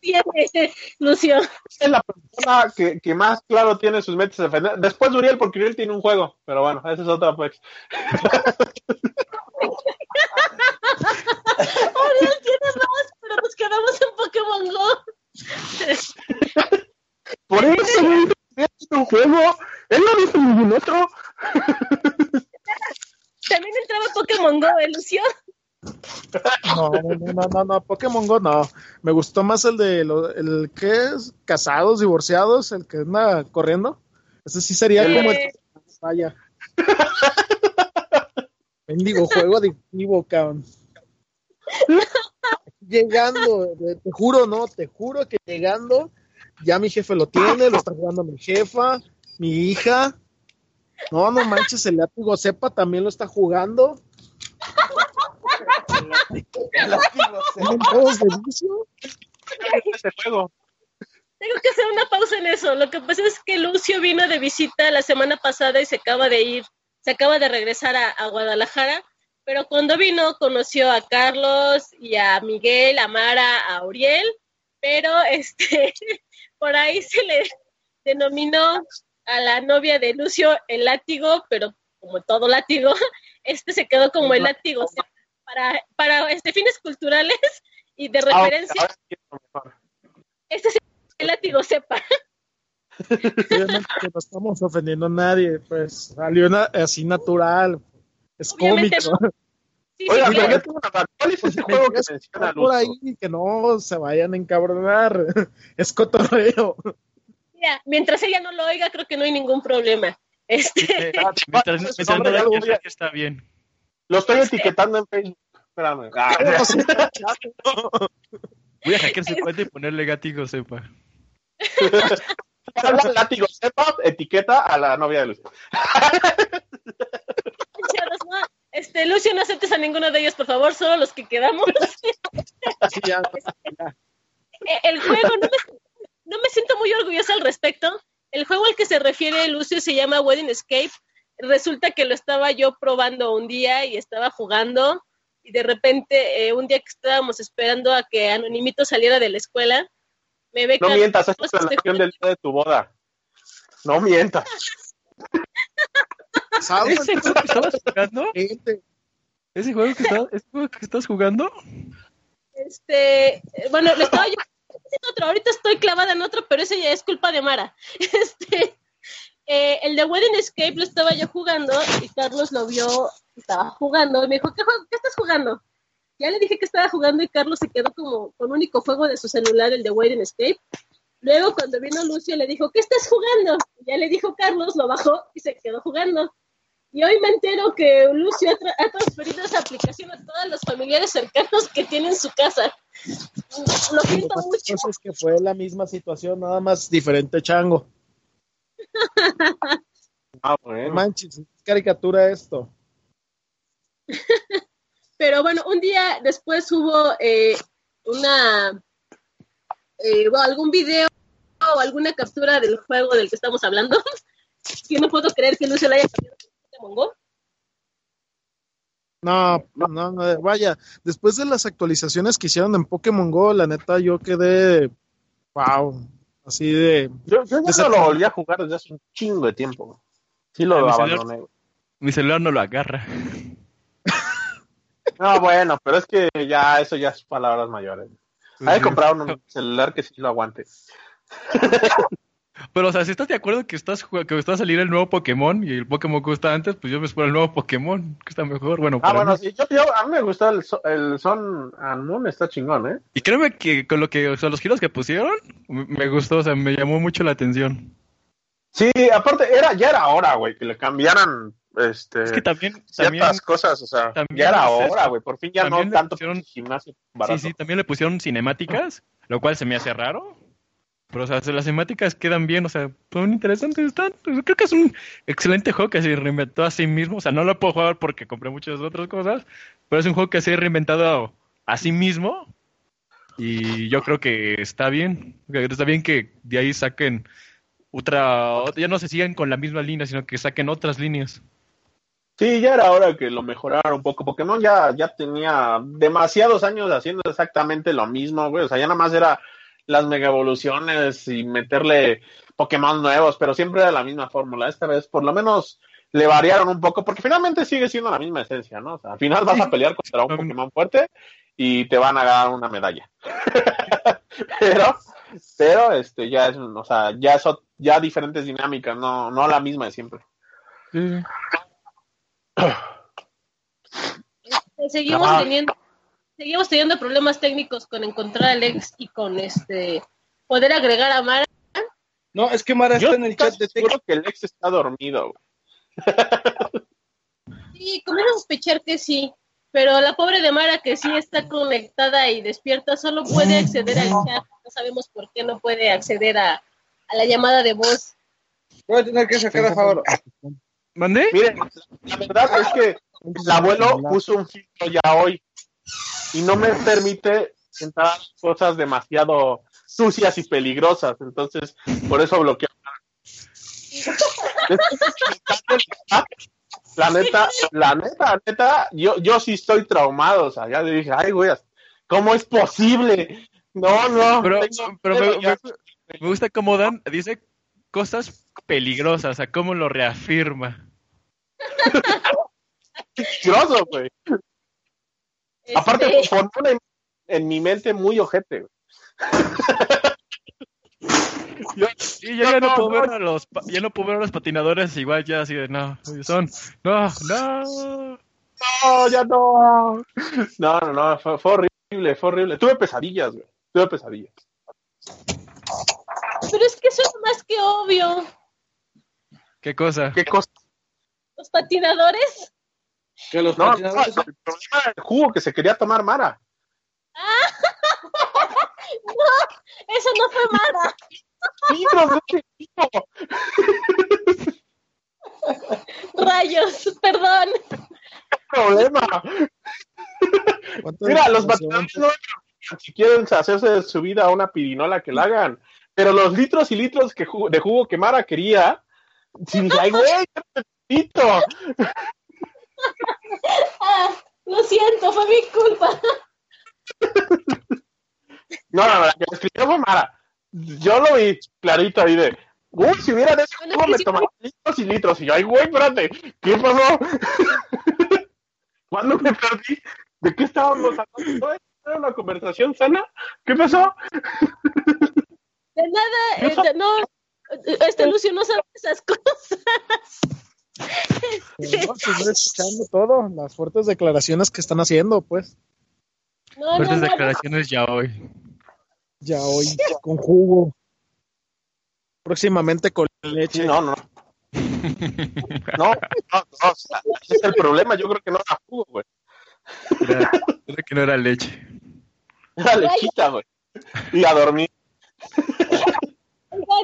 Tiene, Lucio. Es la persona que, que más claro tiene sus metas a defender. Después de Uriel, porque Uriel tiene un juego. Pero bueno, esa es otra pues. Oriol tiene más, pero nos quedamos en Pokémon Go. Por eso, güey, es un juego. Él no dijo ningún otro. También entraba Pokémon Go, ¿eh, Lucio? No, no, no, no, no, no, Pokémon Go no. Me gustó más el de lo, el que es casados, divorciados, el que anda corriendo. Ese sí sería Eh. como el vaya. Mendigo juego adictivo, cabrón. Llegando, de- te juro, no, te juro que llegando, ya mi jefe lo tiene, lo está jugando mi jefa, mi hija. No, no manches, el látigo cepa también lo está jugando. Juego. Tengo que hacer una pausa en eso. Lo que pasa es que Lucio vino de visita la semana pasada y se acaba de ir, se acaba de regresar a, a Guadalajara, pero cuando vino conoció a Carlos y a Miguel, a Mara, a Uriel, pero este, por ahí se le denominó a la novia de Lucio el látigo, pero como todo látigo, este se quedó como el látigo para, para este, fines culturales y de Ahora- referencia, ahora este es el látigo sepa. Obviamente que no estamos ofendiendo a nadie, pues salió así natural. Es Obviamente cómico. Sí, Oiga, sí, pero claro. yo tengo una. ¿Cuál es ese juego que menciona por ahí, que no se vayan a encabronar. Es cotorreo. Mira, mientras ella no lo oiga, creo que no hay ningún problema. Este, Mientras, mientras no dañes, algún día- que está bien. Lo estoy etiquetando en Facebook. Espérame. Ah, Voy a hackear su cuenta y ponerle gatigo sepa. habla látigo, sepa, etiqueta a la novia de Lucio. Este, Lucio, no aceptes a ninguno de ellos, por favor, solo los que quedamos. Sí, ya. Eh, El juego, no me, no me siento muy orgullosa al respecto. El juego al que se refiere Lucio se llama Wedding Escape. Resulta que lo estaba yo probando un día y estaba jugando y de repente, eh, un día que estábamos esperando a que Anonimito saliera de la escuela, me ve No mientas, es la del día de tu boda. No mientas. ¿Sabes? ¿Ese juego que estabas jugando? Gente, ¿Ese juego que, estás, ese juego que estás jugando? Este, bueno, le estaba yo haciendo otro, ahorita estoy clavada en otro, pero ese ya es culpa de Mara. Este, eh, el de Wedding Escape lo estaba yo jugando y Carlos lo vio, estaba jugando y me dijo, ¿qué, juego- qué estás jugando? Ya le dije que estaba jugando y Carlos se quedó como con único juego de su celular, el de Wedding Escape. Luego cuando vino Lucio le dijo, ¿qué estás jugando? Ya le dijo Carlos, lo bajó y se quedó jugando. Y hoy me entero que Lucio ha, tra- ha transferido esa aplicación a todos los familiares cercanos que tiene en su casa. Lo siento mucho. es que fue la misma situación, nada más diferente chango. Ah, bueno. manches, es caricatura esto. Pero bueno, un día después hubo eh, una eh, bueno, algún video o alguna captura del juego del que estamos hablando. que no puedo creer que Lucio la haya cambiado Pokémon Go. No, no, no, vaya, después de las actualizaciones que hicieron en Pokémon Go, la neta yo quedé, wow, así de, Yo, yo ya no lo volví a jugar desde hace un chingo de tiempo. Sí lo A mi celular- abandoné. Mi celular no lo agarra. No, bueno, pero es que ya eso ya es palabras mayores. Hay que comprar un celular que sí lo aguante. Pero, o sea, si estás de acuerdo que estás que está a salir el nuevo Pokémon y el Pokémon que está antes, pues yo me espero el nuevo Pokémon, que está mejor. Bueno, Ah, bueno, sí, yo, yo- a mí me gustó el, el Son and Moon, está chingón, ¿eh? Y créeme que con lo que, o sea, los giros que pusieron, me gustó, o sea, me llamó mucho la atención. Sí, aparte, era, ya era hora, güey, que le cambiaran este, Es que también, ciertas también, cosas, o sea, ya era hora, güey, por fin ya no tanto pusieron- gimnasio sí, barato. sí, también le pusieron cinemáticas, lo cual se me hace raro. Pero, o sea, las cinemáticas quedan bien, o sea, son interesantes, están. pues, Creo que es un excelente juego que se reinventó a sí mismo. O sea, no lo puedo jugar porque compré muchas otras cosas, pero es un juego que se ha reinventado a sí mismo. Y yo creo que está bien. Está bien que de ahí saquen otra. Ya no se sigan con la misma línea, sino que saquen otras líneas. Sí, ya era hora que lo mejorara un poco. Pokémon ya, ya tenía demasiados años haciendo exactamente lo mismo, güey. O sea, ya nada más era las mega evoluciones y meterle Pokémon nuevos, pero siempre era la misma fórmula. Esta vez, por lo menos, le variaron un poco, porque finalmente sigue siendo la misma esencia, ¿no? O sea, al final vas a pelear contra un Pokémon fuerte y te van a dar una medalla. pero, pero, este, ya es, o sea, ya son ya diferentes dinámicas, no, no la misma de siempre. Seguimos Ah. teniendo seguimos teniendo problemas técnicos con encontrar al ex y con este poder agregar a Mara. No, es que Mara Yo está en el chat de seguro que el ex está dormido. Sí, comienzo a sospechar que sí, pero la pobre de Mara que sí está conectada y despierta solo puede acceder al chat. No sabemos por qué no puede acceder a, a la llamada de voz. Voy a tener que sacar a favor. ¿Mandé? Miren, la verdad es que el abuelo puso un filtro ya hoy y no me permite entrar cosas demasiado sucias y peligrosas. Entonces, por eso bloqueo. La neta, la neta, la neta, yo, yo sí estoy traumado. O sea, ya le dije, ay, güey, ¿cómo es posible? No, no. Pero, pero me, me- me gusta cómo Dan dice cosas peligrosas, o sea, cómo lo reafirma. peligroso, güey. Este, Aparte, formó una en mi mente muy ojete. güey. Yo- Y yo ya no puedo ver a los, pa- ya no puedo ver a los patinadores igual ya así de no, son, no, no. No, ya no. No, no, no, fue, fue horrible, fue horrible. Tuve pesadillas, güey. Tuve pesadillas. Pero es que eso es más que obvio. ¿Qué cosa? ¿Qué cosa? Los patinadores. Que los No, no, el problema era el jugo que se quería tomar Mara. No, eso no fue Mara. Litros de chiquito. Rayos, perdón. ¿Qué problema? ¿Cuánto Mira, los patinadores no si quieren hacerse de su vida una pirinola que la hagan. Pero los litros y litros que jugo- de jugo que Mara quería, si dije, ay, güey. Ah, lo siento, fue mi culpa. No, no, no, la escribió fue Mara. Yo lo vi clarito ahí de, uy, si hubiera de eso, Bueno, ¿cómo es que me sí tomaría litros y litros? Y yo, ay, güey, espérate, ¿qué pasó? ¿Cuándo me perdí? ¿De qué estábamos hablando? ¿Era una conversación sana? ¿Qué pasó? De nada, este, no, este Lucio no sabe esas cosas. No, pues escuchando todo, las fuertes declaraciones que están haciendo, pues, No, Fuertes no, no. declaraciones ya hoy. ya hoy, con jugo. Próximamente con leche. Sí, no, no. No, no, no, o sea, ese es el problema. Yo creo que no era jugo, güey. Era, era que no era leche. Era lechita, güey. Y a dormir.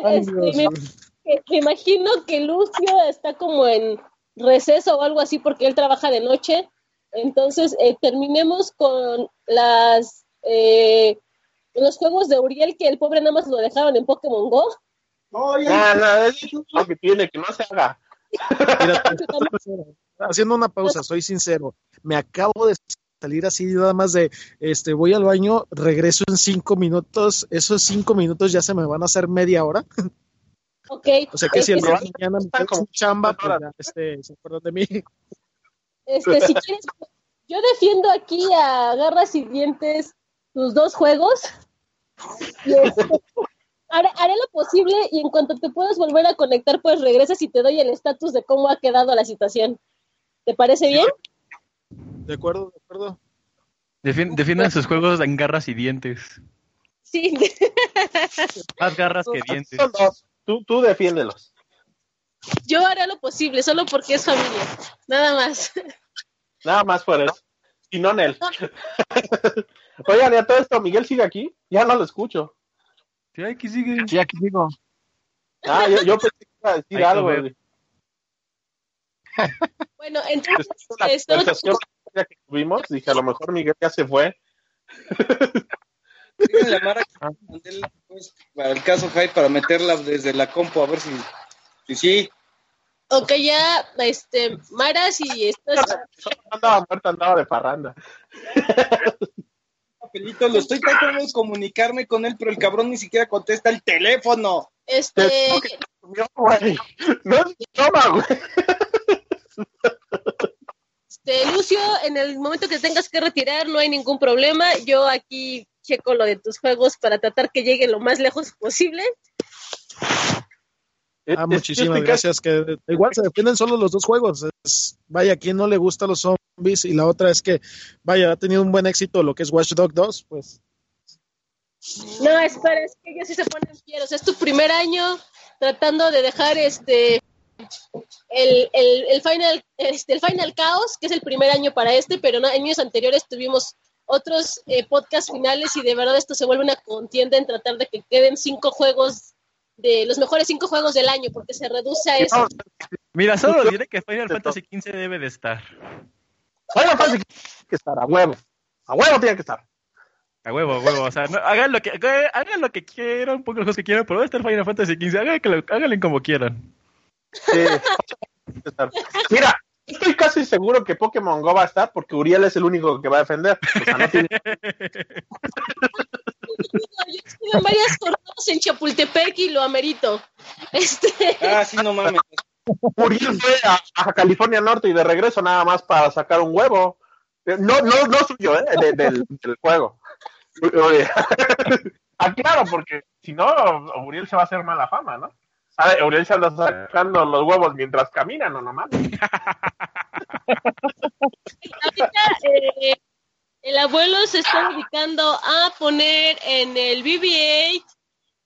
Ay, Dios me, imagino que Lucio está como en receso o algo así porque él trabaja de noche. Entonces, eh, terminemos con las eh, los juegos de Uriel que el pobre nada más lo dejaron en Pokémon Go. No, ya. No, es lo que tiene, que no se haga. Mira, haciendo una pausa, soy sincero. Me acabo de salir así nada más de, este, voy al baño, regreso en cinco minutos. Esos cinco minutos ya se me van a hacer media hora. Ok. O sea que si el día de mañana me quedo sin chamba, pues ya, este, se acuerdan de mí. Este, si quieres, yo defiendo aquí a garras y dientes tus dos juegos. Y, este, Haré, haré lo posible y en cuanto te puedas volver a conectar, pues regresas y te doy el estatus de cómo ha quedado la situación. ¿Te parece bien? De acuerdo, de acuerdo. Defien- defiendan sus juegos en garras y dientes. Sí. Más garras que dientes. Tú, tú defiéndelos. Yo haré lo posible, solo porque es familia. Nada más. Nada más por eso. Y no Nel. Oigan, y a todo esto, ¿Miguel sigue aquí? Ya no lo escucho. Sí, aquí sigue. Sí, aquí digo. Ah, yo, yo pensé que iba a decir Ahí algo. Bueno, entonces, Después de la estamos- conversación que tuvimos, dije, a lo mejor Miguel ya se fue. Díganle a Mara que mandé el request para el caso High para meterla desde la compu a ver si, si sí. ok, ya, este, Mara, si estás, Andaba muerto, andaba de parranda. Papelito, lo estoy tratando de comunicarme con él, pero el cabrón ni siquiera contesta el teléfono. este, No, güey. No es broma, güey. este, Lucio, en el momento que tengas que retirar, no hay ningún problema. Yo aquí checo lo de tus juegos para tratar que lleguen lo más lejos posible. Ah, muchísimas gracias. Que igual se defienden solo los dos juegos. Es- vaya, quien no le gusta los zombies y la otra es que, vaya, ha tenido un buen éxito lo que es Watch Dog 2, pues No, espera, es que ellos sí se ponen fieros. Es tu primer año tratando de dejar este el, el, el final este, el final caos, que es el primer año para este, pero no, en años anteriores tuvimos otros eh, podcast finales y de verdad esto se vuelve una contienda en tratar de que queden cinco juegos de los mejores cinco juegos del año, porque se reduce a eso. Mira, solo diré que Final Fantasy XV debe de estar. Final Fantasy tiene que estar a huevo. A huevo tiene que estar. A huevo, a huevo. O sea, no- hagan, lo que, hagan lo que quieran, un poco los juegos que quieran, pero va a estar Final Fantasy XV. Hagan que lo- háganle como quieran. Sí. Mira, estoy casi seguro que Pokémon Go va a estar porque Uriel es el único que va a defender. O sea, no tiene- Yo estuve en varias jornadas en Chapultepec y lo amerito. Este, Ah, sí, no mames. Uriel fue a, a California Norte y de regreso nada más para sacar un huevo. Eh, No, no, no suyo, ¿eh? De- del, del juego. Oye, Aclaro, porque si no, Uriel se va a hacer mala fama, ¿no? A ver, Uriel se anda sacando los huevos mientras camina, no nomás. ahorita eh, el abuelo se está dedicando a poner en el BB-8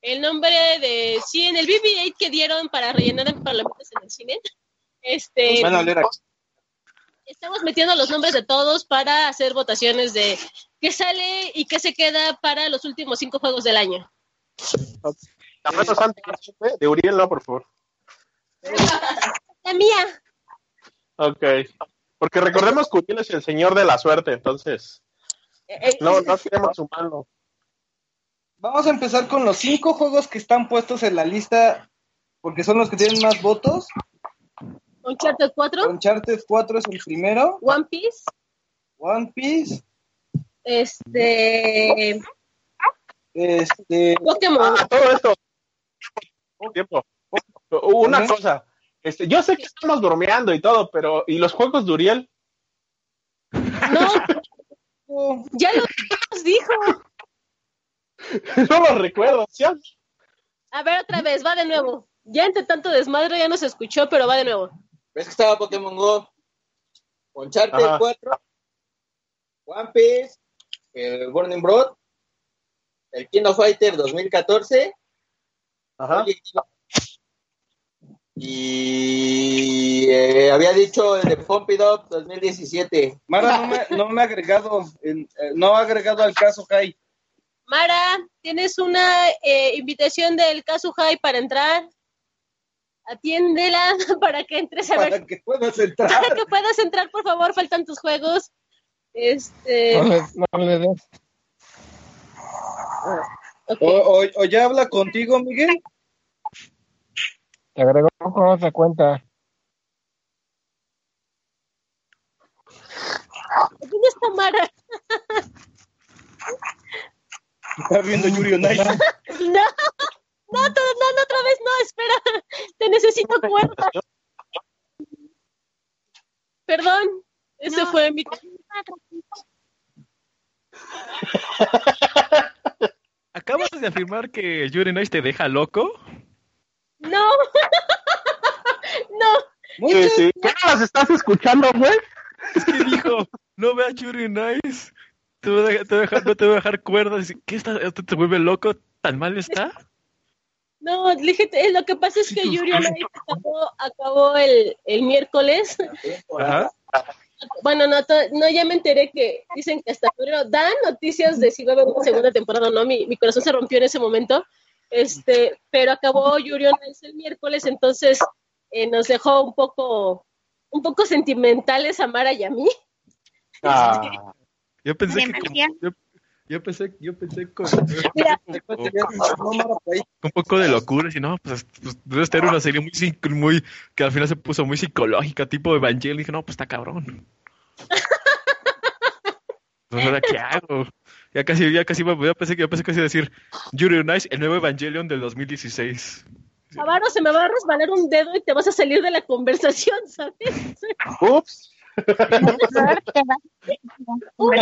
el nombre de, sí, en el BB-8 que dieron para rellenar en parlamentos en el cine. Este, Bueno, Lera, estamos metiendo los nombres de todos para hacer votaciones de qué sale y qué se queda para los últimos cinco juegos del año. La mano santa de Uriel, no, por favor. La mía. Ok. Porque recordemos que Uriel es el señor de la suerte, entonces Eh, no, no queremos sumarlo. Vamos a empezar con los cinco juegos que están puestos en la lista, porque son los que tienen más votos. Uncharted 4, Uncharted 4 es el primero. One Piece, One Piece. este, Este. Pokémon. Ah, todo esto. Tiempo. Una cosa. Este, yo sé que estamos bromeando y todo, pero ¿y los juegos de Uriel? No, ya lo nos dijo. no los recuerdo. ¿sí? A ver, otra vez, va de nuevo. Ya entre tanto desmadre ya no se escuchó, pero va de nuevo. ¿Ves que estaba Pokémon Go? Uncharted Ajá. 4, One Piece, el Burning Broad, el King of Fighter 2014 Ajá. y eh, había dicho el de Pump It Up 2017. Mara no me, no me ha agregado, eh, no ha agregado al caso Kai. Mara, tienes una eh, invitación del Casu High para entrar. Atiéndela para que entres a ver. Para que puedas entrar. Para que puedas entrar, por favor, faltan tus juegos. Este. No le, no le des. ok. O, o- o ya habla contigo, Miguel. Te agregó con otra cuenta. ¿Dónde está Mara? Está viendo Yuri on Ice. No, no, no, no, otra vez, no, espera. Te necesito cuerda. Perdón, ese No. fue mi. ¿acabas de afirmar que Yuri Nice te deja loco? No. no. Sí, sí. ¿Qué no las estás escuchando, güey? Es que dijo, no veas Yuri Nice. Te voy a dejar- te voy a dejar- no te voy a dejar cuerdas. ¿Qué está? ¿Esto te vuelve loco? ¿Tan mal está? No, dije, eh, lo que pasa es que Yuri on Ice acabó, acabó el, el miércoles. Ajá. Bueno, no, to- no, ya me enteré que dicen que hasta febrero dan noticias de si va a haber una segunda temporada o no. Mi, mi corazón se rompió en ese momento. Este, pero acabó Yuri on Ice el miércoles, entonces eh, nos dejó un poco, un poco sentimentales a Mara y a mí. Ah, Yo pensé que yo, yo pensé, yo pensé con, Mira, un poco de locura, y no, pues, pues debe estar una serie muy, muy, que al final se puso muy psicológica, tipo Evangelion, y dije, no, pues está cabrón. Pues, ahora, ¿qué hago? Ya casi, ya casi, ya pensé que, ya pensé a decir Yuri on Ice, el nuevo Evangelion del 2016. Avaro, se me va a resbalar un dedo y te vas a salir de la conversación, ¿sabes? ups. Nada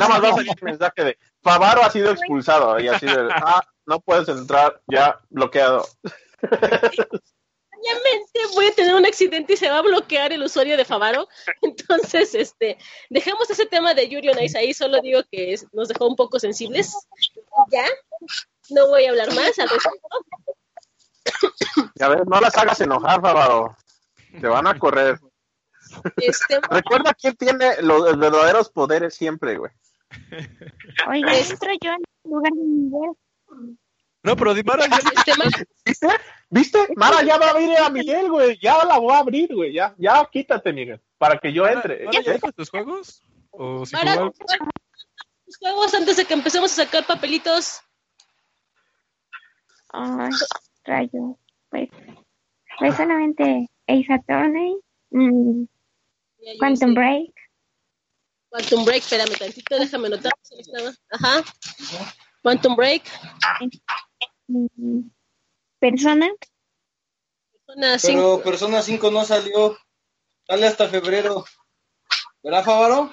más va a salir el mensaje de Favaro ha sido expulsado y así de ah, no puedes entrar, ya bloqueado. Obviamente voy a tener un accidente y se va a bloquear el usuario de Favaro. Entonces, este, dejemos ese tema de Yuri on Ice ahí. Solo digo que nos dejó un poco sensibles. Ya, no voy a hablar más al respecto. Ya ves, no las hagas enojar, Favaro. Te van a correr. Este, Recuerda quién tiene los verdaderos poderes siempre, güey. Oiga, entro yo en lugar de Miguel. No, pero Dimara ya este, ¿Viste? ¿Viste? Mara ya va a abrir a Miguel, güey. Ya la voy a abrir, güey. Ya, ya quítate, Miguel. Para que yo entre. ¿Mara ya dijo tus juegos? ¿O si Mara, los juegos antes de que empecemos a sacar papelitos. Ay, rayo. Pues, pues solamente Ace Attorney, mm, Ya, Quantum. Break, Quantum Break, espérame tantito, déjame estaba. Ajá. Quantum Break, Persona, Persona 5. Pero Persona 5 no salió. Sale hasta febrero. ¿Verdad, Favaro?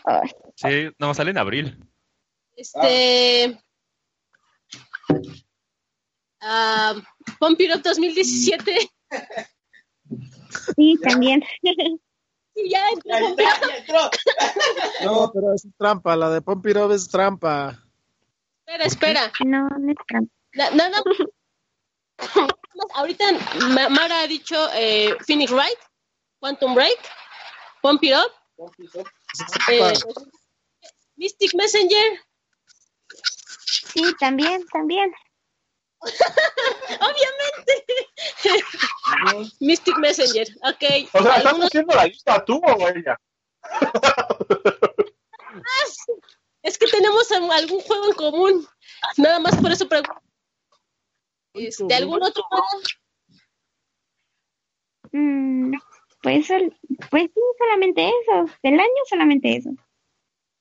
Sí, no, sale en abril. Este. ah It Up 2017. sí, también. Sí, ya entró. No, pero es trampa. La de Pompirov es trampa. Espera, espera. no, no es trampa. Na- Nada. Ahorita Ma- Mara ha dicho eh, Phoenix Wright, Quantum Break, Pump It Up, eh, Mystic Messenger. Sí, también, también. Obviamente. Mystic Messenger. Ok. O sea, ¿estás ¿Algunos haciendo la lista tú o ella? más? Es que tenemos algún juego en común. Nada más por eso pregunto. Este, ¿Algún otro juego? Mm, pues, pues sí, solamente eso. Del año solamente eso.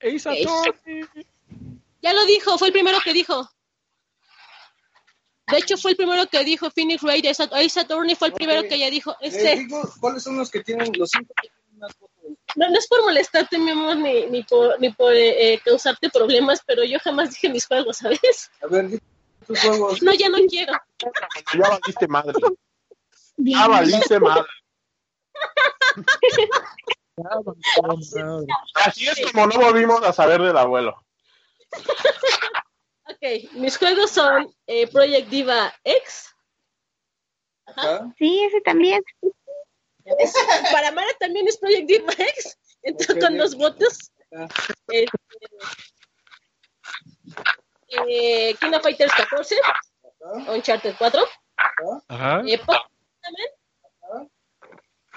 Ace Attorney. Ya lo dijo, fue el primero que dijo. De hecho, fue el primero que dijo Phoenix Wright. Ace Attorney fue el primero que ya dijo. Este, digo, ¿cuáles son los que tienen los cinco que tienen más fotos? no, no es por molestarte, mi amor, ni, ni por, ni por eh, eh, causarte problemas, pero yo jamás dije mis juegos, ¿sabes? A ver, tus juegos. No, ya no quiero. Ya valiste madre. Bien. Ya valiste madre. Así es como no volvimos a saber del abuelo. Ok, mis juegos son eh, Project Diva X. Ajá. Sí, ese también. Es- para Mara también es Project Diva X. Entró Ok, con los votos. Este, eh, King of Fighters 14, Ajá. Uncharted 4, Ajá, eh, Pokémon,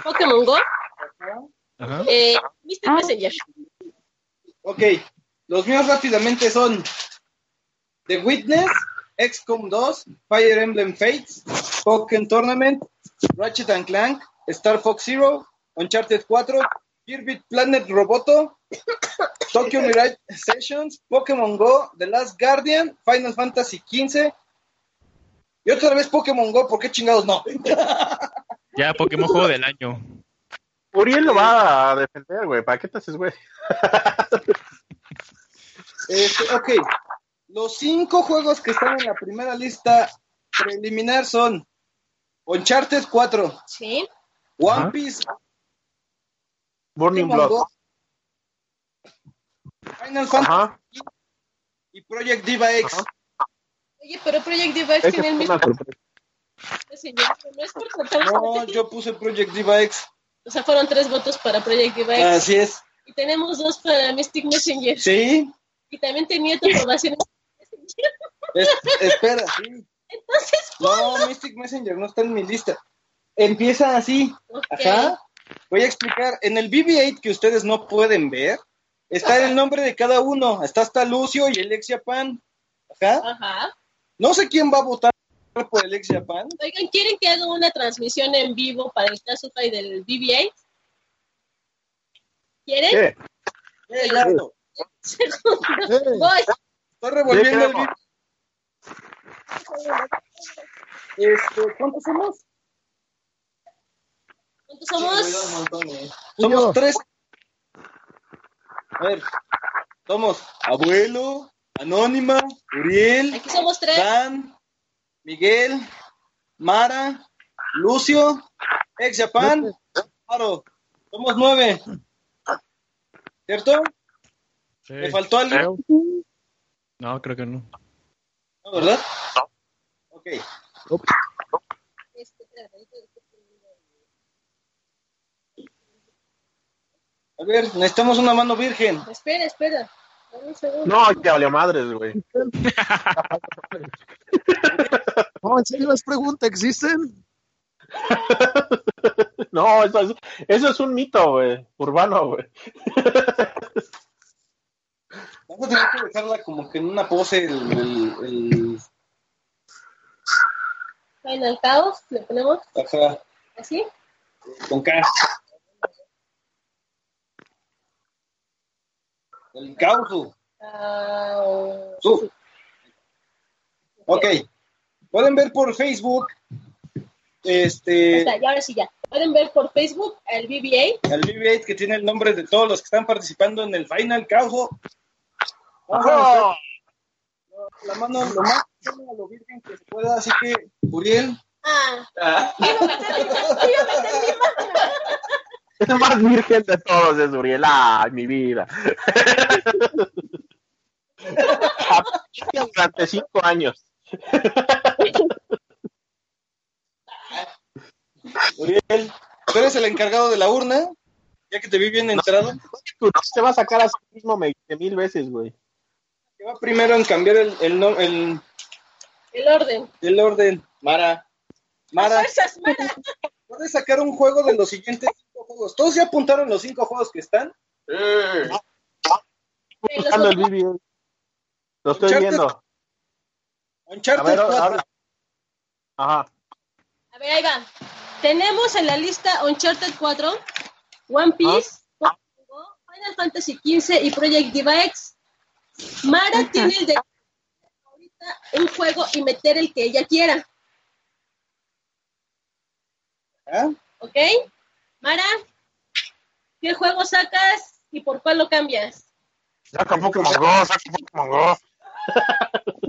Pokémon Go, Ajá. eh, Mystic Ah. Messenger. Ok, los míos rápidamente son The Witness, XCOM 2, Fire Emblem Fates, Pokémon Tournament, Ratchet and Clank, Star Fox Zero, Uncharted 4, Kirby Planet Roboto, Tokyo Mirage Sessions, Pokémon Go, The Last Guardian, Final Fantasy XV y otra vez Pokémon Go, ¿por qué chingados no? Ya, Pokémon Juego del Año. Uriel lo va a defender, güey. ¿Para qué te haces, güey? Este, ok, Los cinco juegos que están en la primera lista preliminar son Uncharted 4, Sí. One. Piece, Burning Blood. Go, Final Fantasy y Project Diva X. Ajá. Oye, pero Project Diva X tiene el mismo. No es por tratar No, yo puse Project Diva X. O sea, fueron tres votos para Project Diva X. Así es. Y tenemos dos para Mystic Messenger. Sí, Y también tenía tu aprobación. Es- espera, sí. Entonces, No, Mystic Messenger no está en mi lista. Empieza así. ok. Ajá. Voy a explicar. En el BB-8 que ustedes no pueden ver, está el nombre de cada uno. Está hasta Lucio y el ex Japan. Ajá. Ajá. No sé quién va a votar por el ex Japan. Oigan, ¿quieren que haga una transmisión en vivo para el caso del BB-8? ¿Quieren? ¿Qué? Eh, ya no. Segundo. Voy. Estoy revolviendo el. Este, ¿Cuántos somos? ¿Cuántos somos? Somos tres. A ver, somos Abuelo, Anónima, Uriel, Aquí somos tres. Dan, Miguel, Mara, Lucio, Ex Japan, Aro. Somos nueve. ¿Cierto? Sí. ¿Me faltó algo? No, creo que no. ¿No, ¿Verdad? Ok. Este, ahorita- A ver, necesitamos una mano virgen. Espera, espera. No, ya valió madres, güey. No, en serio, es pregunta, ¿existen? No, eso es, eso es un mito, güey. Urbano, güey. Vamos a tener que dejarla como que en una pose el, el, el- Final Chaos, le ponemos ajá, así. con K. El causo. Ah, o- Su. Ok. Pueden ver por Facebook. Este. Está, y ahora sí ya. Pueden ver por Facebook el BB-8. El BB-8 que tiene el nombre de todos los que están participando en el Final Caujo. Vamos la mano lo más a lo virgen que se pueda, así que, Uriel, Ah, Ah, meter mi mano. El más virgen de todos es Uriel. Ay, mi vida. Durante cinco años. Uriel, tú eres el encargado de la urna, ya que te vi bien entrado, Tú no se va a sacar a sí mismo 20 mil veces, güey. Que va primero en cambiar el, el, no- el, El orden. el orden. Mara, Mara, Fuerzas, Mara. puedes sacar un juego de los siguientes cinco juegos. ¿Todos ya apuntaron los cinco juegos que están? eh, Ok, los Buscando el otros- BB. Lo estoy Uncharted- viendo. A Uncharted ver, 4. habla. Ajá. A ver, ahí va. Tenemos en la lista Uncharted 4, One Piece, Pokémon Final Fantasy XV y Project Diva X. Mara tiene el de ahorita un juego y meter el que ella quiera, ¿Ah? ¿ok? Mara, ¿qué juego sacas y por cuál lo cambias? Saca Pokémon Go, saca Pokémon Go.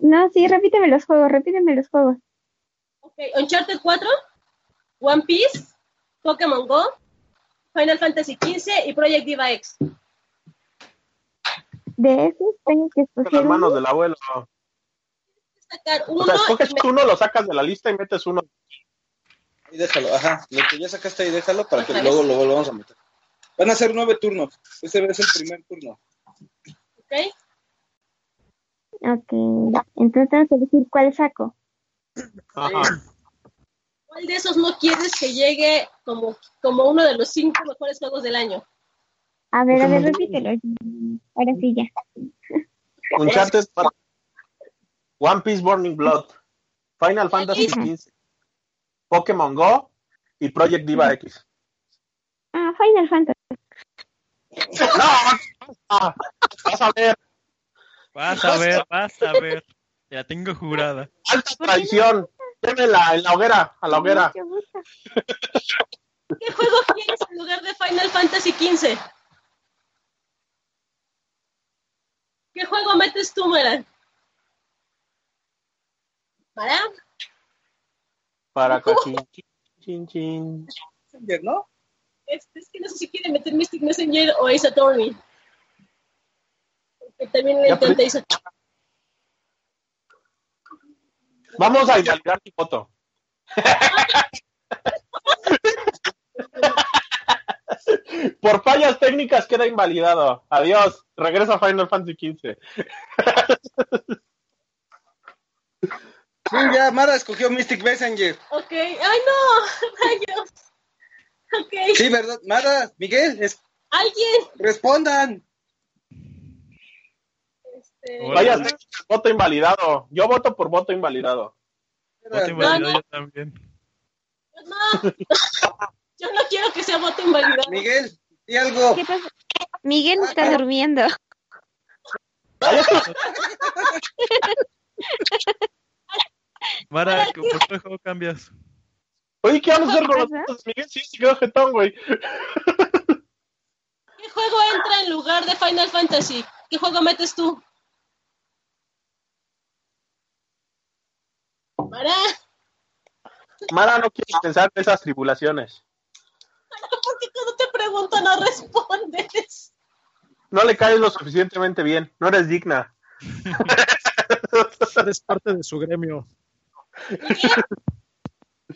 No, sí, repíteme los juegos, repíteme los juegos. Ok, Uncharted 4, One Piece, Pokémon Go, Final Fantasy XV y Project Diva X. De esos tengo que escoger manos uno. del abuelo. Sacar O uno sea, y escoges me- uno, lo sacas de la lista y metes uno. Ahí déjalo, ajá. Lo que ya sacaste ahí, déjalo para que luego lo volvamos a meter. Van a ser nueve turnos. Este es el primer turno. ¿ok? Ok, entonces tengo que elegir cuál saco. Ajá. ¿Cuál de esos no quieres que llegue como, como uno de los cinco mejores juegos del año? A ver, a ver, repítelo. Ahora sí ya. Uncharted, One Piece Burning Blood, Final Fantasy XV, Pokémon Go y Project Diva X. Ah, Final Fantasy. No, ah, vas a ver, Vas a ver, vas a ver. Ya tengo jurada. alta traición. Llévela en la hoguera, a la hoguera. ¿Qué juego quieres en lugar de Final Fantasy XV? ¿Qué juego metes cómo eran? ¿Para? Para cachín, chin, chin. Messenger, ¿no? Es que no sé si quiere meter Mystic Messenger o Ace Attorney. Porque también le Ace Attorney. Vamos a invalidar tu voto. Por fallas técnicas queda invalidado. Adiós. Regresa a Final Fantasy XV. Sí, ya, Mara escogió Mystic Messenger. Ok. ¡Ay, no! ¡Rayos! Ok. Sí, ¿verdad? Mara, Miguel, es- ¿Alguien? respondan. Este, técnicas, voto invalidado. Yo voto por voto invalidado. Voto invalidado yo también. No. Yo no quiero que sea voto invalidado. Miguel, di algo. ¿Qué pasa? Miguel está durmiendo. Mara, ¿por qué juego cambias? Oye, ¿qué vamos a hacer con los votos? Miguel sí se quedó jetón, güey. ¿Qué juego entra en lugar de Final Fantasy? ¿Qué juego metes tú? Para, Mara no quiere pensar en esas tribulaciones. Pregunto no respondes. No le caes lo suficientemente bien. No eres digna. Eres parte de su gremio. Miguel,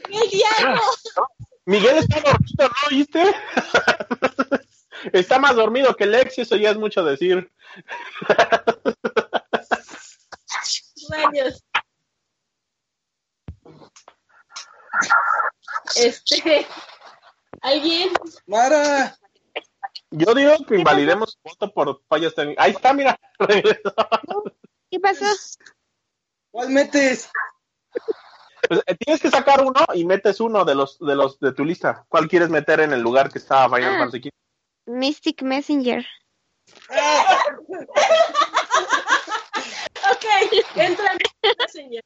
Miguel. Miguel está dormido, ¿no oíste? está más dormido que Lex eso ya es mucho decir. Rayos. Este, ¿alguien? Mara, Yo digo que invalidemos su voto por fallas técnicas. Ahí está, mira. Regresó. ¿Qué pasó? ¿cuál metes? Pues, eh, tienes que sacar uno y metes uno de los de los de tu lista. ¿Cuál quieres meter en el lugar que está Final Ah. Fantasy? Mystic Messenger. Ok, entra señor.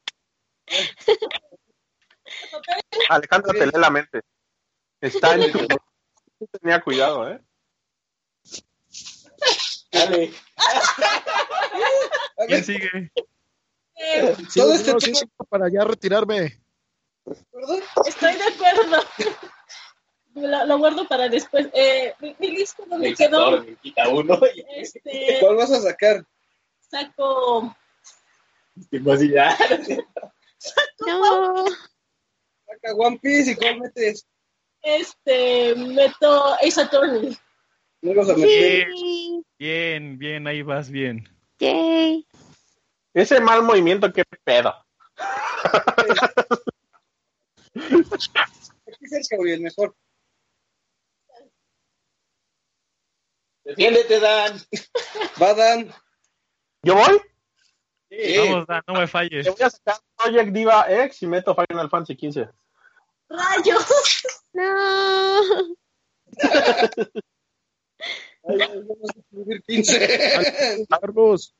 Alejandra te lee la mente. Está en tu. Tenía cuidado, ¿eh? Dale. ¿Quién sigue? Eh, Todo este tiempo- sí, para ya retirarme. ¿verdad? estoy de acuerdo. Lo, lo guardo para después. Eh, mi, mi lista donde quedó, Me quita uno y este, ¿Cuál vas a sacar? saco, así ya. No. Saca One Piece y cuál metes? Este, meto Ace Attorney. No vas a meter. Sí. Bien, bien, ahí vas bien. Yay. Ese mal movimiento, qué pedo. Aquí cerca, güey, el mejor. Defiéndete, Dan. Va Dan. ¿Yo voy? Sí. Vamos, Dan, no me falles. Te voy a sacar Project Diva X y meto Final Fantasy XV. ¡Rayos! No. Ay, vamos a escribir 15. Carlos,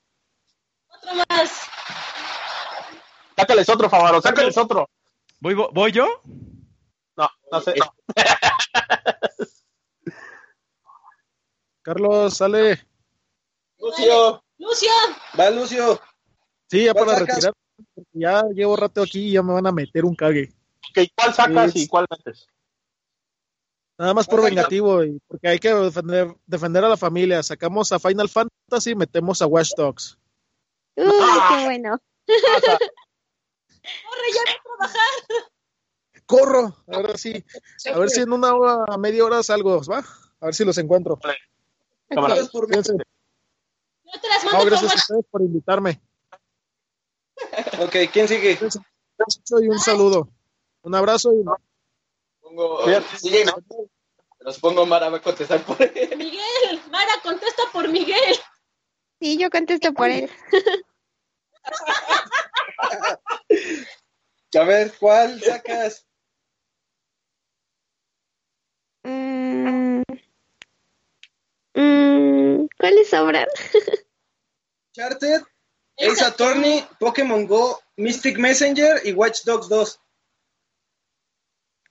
Otro más. Sácales otro, Favaro, sácales otro. ¿Voy, vo- ¿Voy yo? No, no sé. no. Carlos, sale. Lucio. Lucio. Va, Lucio. Sí, ya ¿Cuál para sacas? retirar. porque Ya llevo rato aquí y ya me van a meter un cague. Ok, ¿Cuál sacas Es- y cuál metes? Nada más por vengativo y porque hay que defender, defender a la familia. Sacamos a Final Fantasy y metemos a Watch Dogs. Uy, qué bueno. Corre, ya voy a trabajar. Corro, ahora sí. A ver si en una hora, a media hora salgo, ¿va? A ver si los encuentro. Gracias por Cuídense. Yo te las No, mando gracias a ustedes por invitarme. Ok, ¿quién sigue? Y un saludo. Un abrazo y Pongo, sigue, ¿no? Los pongo, Mara va a contestar por él. Miguel, Mara, contesta por Miguel. Sí, yo contesto por él. A ver, ¿cuál sacas? Mm. Mm, ¿Cuáles sobran? Charted, Ace Attorney, Pokémon Go, Mystic Messenger y Watch Dogs 2.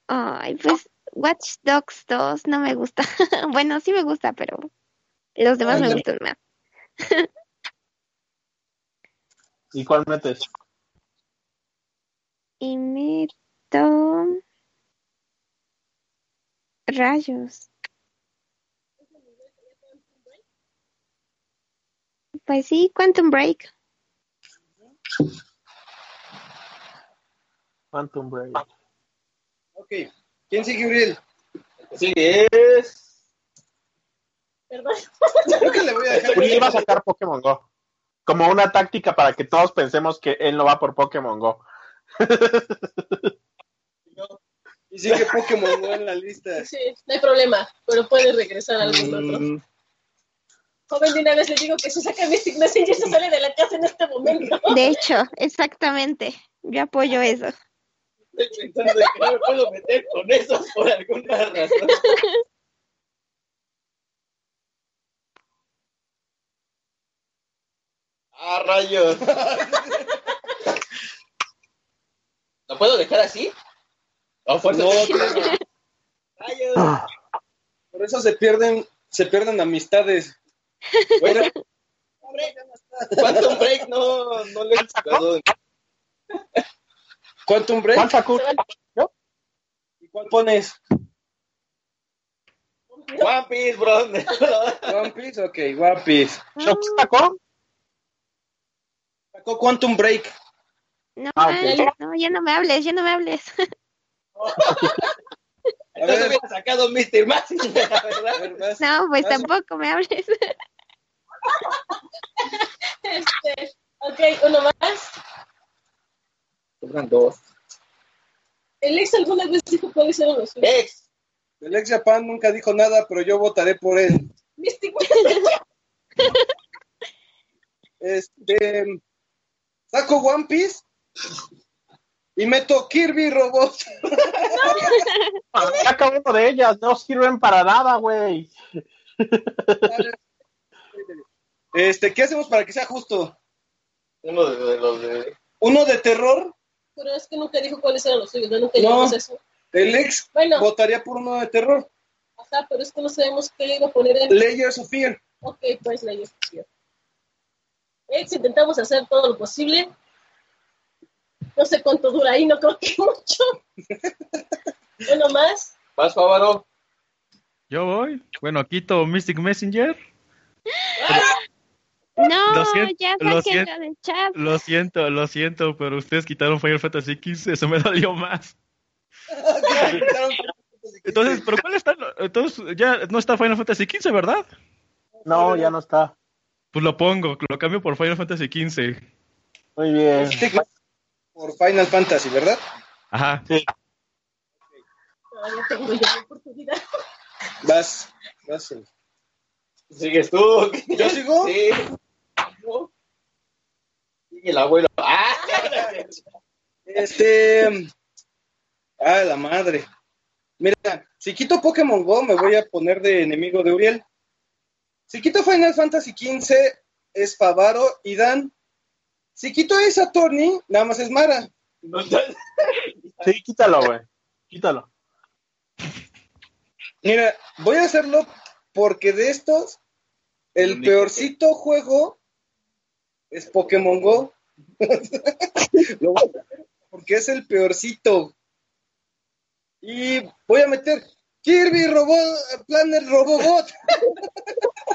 Ay, pues Watch Dogs 2 no me gusta. bueno, sí me gusta, pero los demás me gustan más. ¿Y cuál metes? Y meto... Rayos. Pues sí, Quantum Break. Phantom Break. Ok. ¿Quién sigue, Uriel? Sigue es. Perdón. Creo que le voy a dejar. Uriel va a sacar Pokémon Go. Como una táctica para que todos pensemos que él no va por Pokémon Go. Y sigue Pokémon Go en la lista. Sí, no hay problema, pero puede regresar algún otro. Mm, Joven, de una vez le digo que si saca Mystic Messenger se sale de la casa en este momento. De hecho, exactamente. Yo apoyo eso. Estoy pensando que no me puedo meter con eso por alguna razón. Ah, rayos. ¿Lo puedo dejar así? ¿O fuerza? No, claro. Rayos. Por eso se pierden, se pierden amistades. Bueno, Quantum Break no, no le he jugado. Quantum Break. ¿Cuál sacó? ¿Y cuál pones? One Piece, bro. One Piece, ok, One Piece. ¿Shock sacó? Sacó Quantum Break. No, Ah, me ok. hables, no, ya no me hables, ya no me hables. Entonces hubiera sacado Mr. Massinger, A ¿verdad? No, pues tampoco me hables. Este, ok, uno más. Sobran dos. El ex alguna vez dijo cuáles eran los suyos. Ex. El ex Japan nunca dijo nada, pero yo votaré por él. Mystic. Este. Saco One Piece y meto Kirby Robot. Saca uno de ellas, no sirven para nada, güey. Este, ¿qué hacemos para que sea justo? Uno de, de los de. Uno de terror. Pero es que nunca dijo cuáles eran los suyos, ¿no? Nunca llegamos a eso. El ex Bueno. votaría por uno de terror. Ajá, pero es que no sabemos qué le iba a poner en... Layers of Fear. Ok, pues la discusión. Ex, intentamos hacer todo lo posible. No sé cuánto dura ahí, no creo que mucho. Uno más. Vas, Fávaro. Yo voy. Bueno, quito Mystic Messenger. No, Lo siento, ya lo siento. del chat. Lo siento, lo siento, pero ustedes quitaron Final Fantasy XV, eso me dolió más. Entonces, ¿pero cuál está? Entonces, ya no está Final Fantasy XV, ¿verdad? No, ya no está. Pues lo pongo, lo cambio por Final Fantasy XV. Muy bien. Por Final Fantasy, ¿verdad? Ajá. Todavía tengo yo la oportunidad. Vas. vas. Sigues tú. ¿Yo sigo? Sí. Sigue el abuelo. ¡Ah! Este. Ah, la madre. Mira, si quito Pokémon Go, me voy a poner de enemigo de Uriel. Si quito Final Fantasy XV, es Favaro y Dan. Si quito esa Tony, nada más es Mara. Sí, quítalo, güey. Quítalo. Mira, voy a hacerlo porque de estos, el peorcito juego es Pokémon Go. Lo voy a hacer porque es el peorcito. Y voy a meter Kirby Robot, Planet Robobot.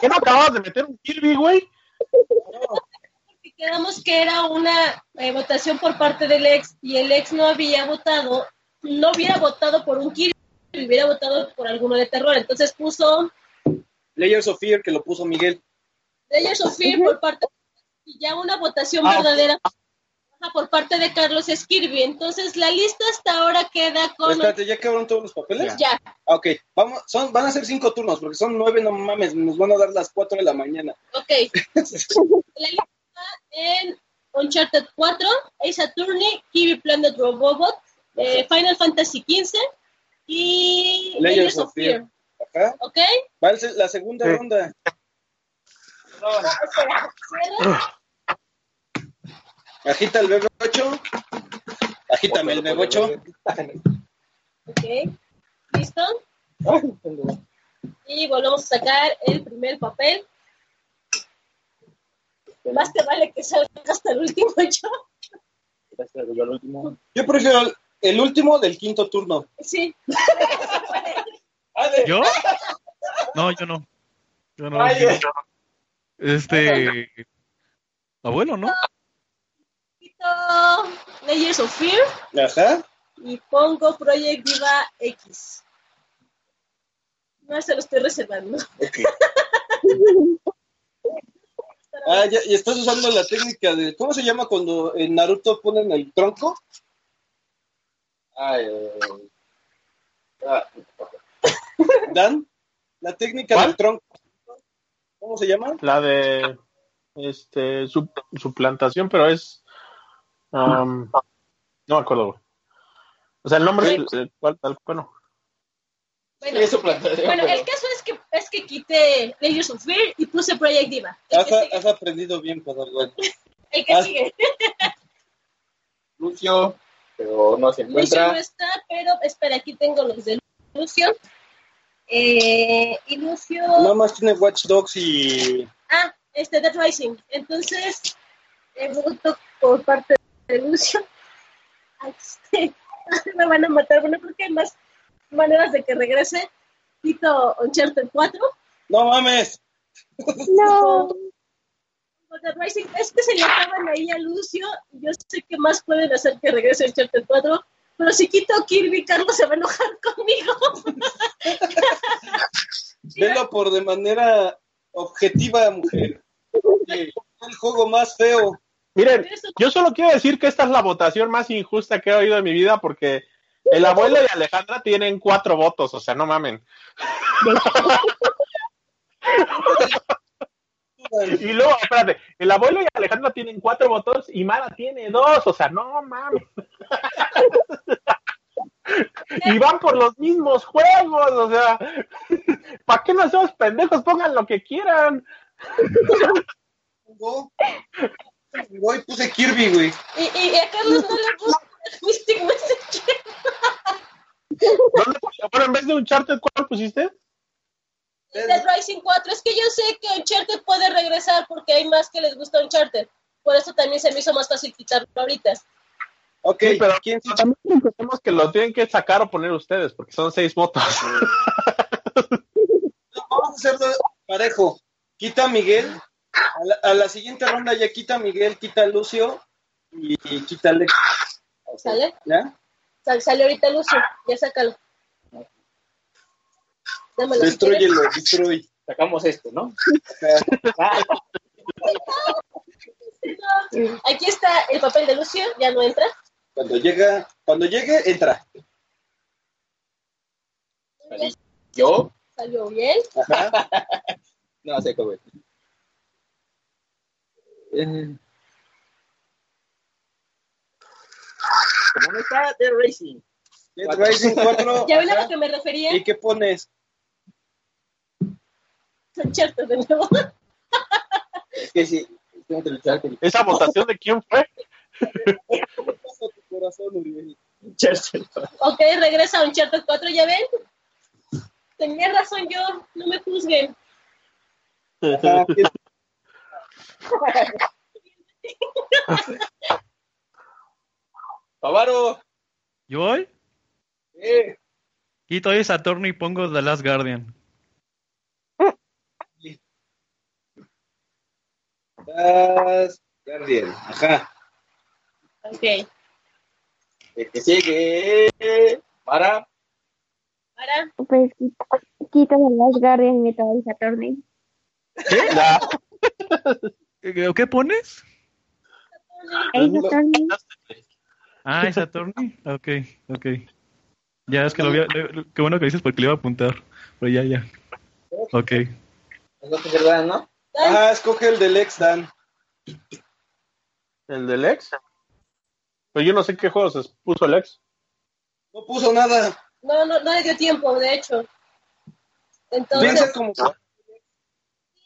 ¿Qué no acabas de meter un Kirby, güey? Porque quedamos que era una eh, votación por parte del ex y el ex no había votado, no hubiera votado por un Kirby, hubiera votado por alguno de terror. Entonces puso Layers of Fear, que lo puso Miguel. Layers of Fear por parte y ya una votación Ah, verdadera por parte de Carlos es Kirby. Entonces la lista hasta ahora queda con Espérate, ¿ya quedaron todos los papeles? ya. Ok, vamos, son, van a ser cinco turnos, porque son nueve, no mames, nos van a dar las cuatro de la mañana. Ok. la lista en Uncharted 4, Ace Attorney, Kirby Planet Robobot, eh, Final Fantasy XV y Layers of Fear. Ajá. ¿Ok? Va la segunda Sí. ronda. Espera, cierra. Agita el B8. Agítame el B8. Ok. ¿Listo? Y volvemos a sacar el primer papel. Más te vale que salga hasta el último yo. Yo el último. Yo prefiero el- el último del quinto turno. Sí. ¿Yo? No, yo no. Yo no. Ay, yo eh. no. Este. Abuelo, ¿no? Quito Layers of Fear Ajá. y pongo Project Diva X. No se lo estoy reservando. Ah, ya, y estás usando la técnica de. ¿Cómo se llama cuando en Naruto ponen el tronco? Ay, eh, ah, Dan, la técnica ¿Cuál? del tronco. ¿Cómo se llama? La de este su, suplantación, pero es no me acuerdo. güey. O sea, el nombre es el cual tal bueno. Bueno, bueno, el caso es que es que quité Layers of Fear y puse Project Diva. El Has, que sigue. has aprendido bien, Padawan. El que has- sigue. Lucio, pero no se Lucio no encuentra. está, pero espera, aquí tengo los de Lucio. Eh, y Lucio. Nada más tiene Watch Dogs y. Ah, este, Dead Rising. Entonces, he voto por parte de Lucio. Este, me van a matar. Bueno, creo que hay más maneras de que regrese. Quito Uncharted 4. ¡No mames! No. Dead Rising. Es que se le acaban ahí a Lucio. Yo sé que más pueden hacer que regrese Uncharted 4. Pero si quito Kirby, Carlos se va a enojar Por de manera objetiva, mujer. El juego más feo. Miren, yo solo quiero decir que esta es la votación más injusta que he oído en mi vida porque el abuelo y Alejandra tienen cuatro votos, o sea, no mamen. Y luego, espérate, el abuelo y Alejandra tienen cuatro votos y Mara tiene dos, o sea, no mames. Y van por los mismos juegos, o sea, ¿para qué no somos pendejos? Pongan lo que quieran. Y puse Kirby, güey. Y, y a Carlos no le gusta Mystic Messenger. ¿Dónde pusiste? Bueno, en vez de un charter, ¿cuál pusiste? Dead Rising 4. Es que yo sé que Uncharted puede regresar porque hay más que les gusta Uncharted. Por eso también se me hizo más fácil quitarlo ahorita. Ok, Sí, pero ¿quién se- también recordemos que lo tienen que sacar o poner ustedes, porque son seis votos. Vamos a hacerlo parejo. Quita a Miguel. A la, a la siguiente ronda ya quita a Miguel, quita a Lucio y, y quita a Alex. ¿Sale? ¿Ya? Sal- sale ahorita Lucio. Ya sácalo. Dámelo. si. Destruyelo, destruy. Sacamos esto, ¿no? Aquí está el papel de Lucio. Ya no entra. Cuando llega, cuando llegue, entra. Yo, Salió bien. Ajá. no sé cómo es. Eh, ¿Cómo no está The Racing? Dead Rising 4. ¿Ya ven a lo que me refería? ¿Y qué pones? Uncharted de nuevo. Es que sí, tengo que luchar con ¿Esa votación de quién fue? Corazón, Uriel. Churchill. Ok, regresa a Uncharted 4. ¿Ya ven? Tenía razón yo. No me juzguen. Pavaro, ¿Yo voy? eh, Quito ahí Saturno y pongo The Last Guardian. Last Guardian. Ajá. Ok. El que sigue, para, Ahora, Pues quito, de Last Guardian y meto a Saturni. Ya. ¿Qué, qué pones? Ah, es Saturni. Ok, ok. Ya, es que lo voy a... lo- Qué bueno que dices porque le iba a apuntar. Pero ya, ya. Ok. no Ah, escoge el del ex, Dan. ¿El del ex? Pero yo no sé qué juegos puso el ex. No puso nada. no, no, no le dio tiempo, de hecho. Entonces, Piensa como.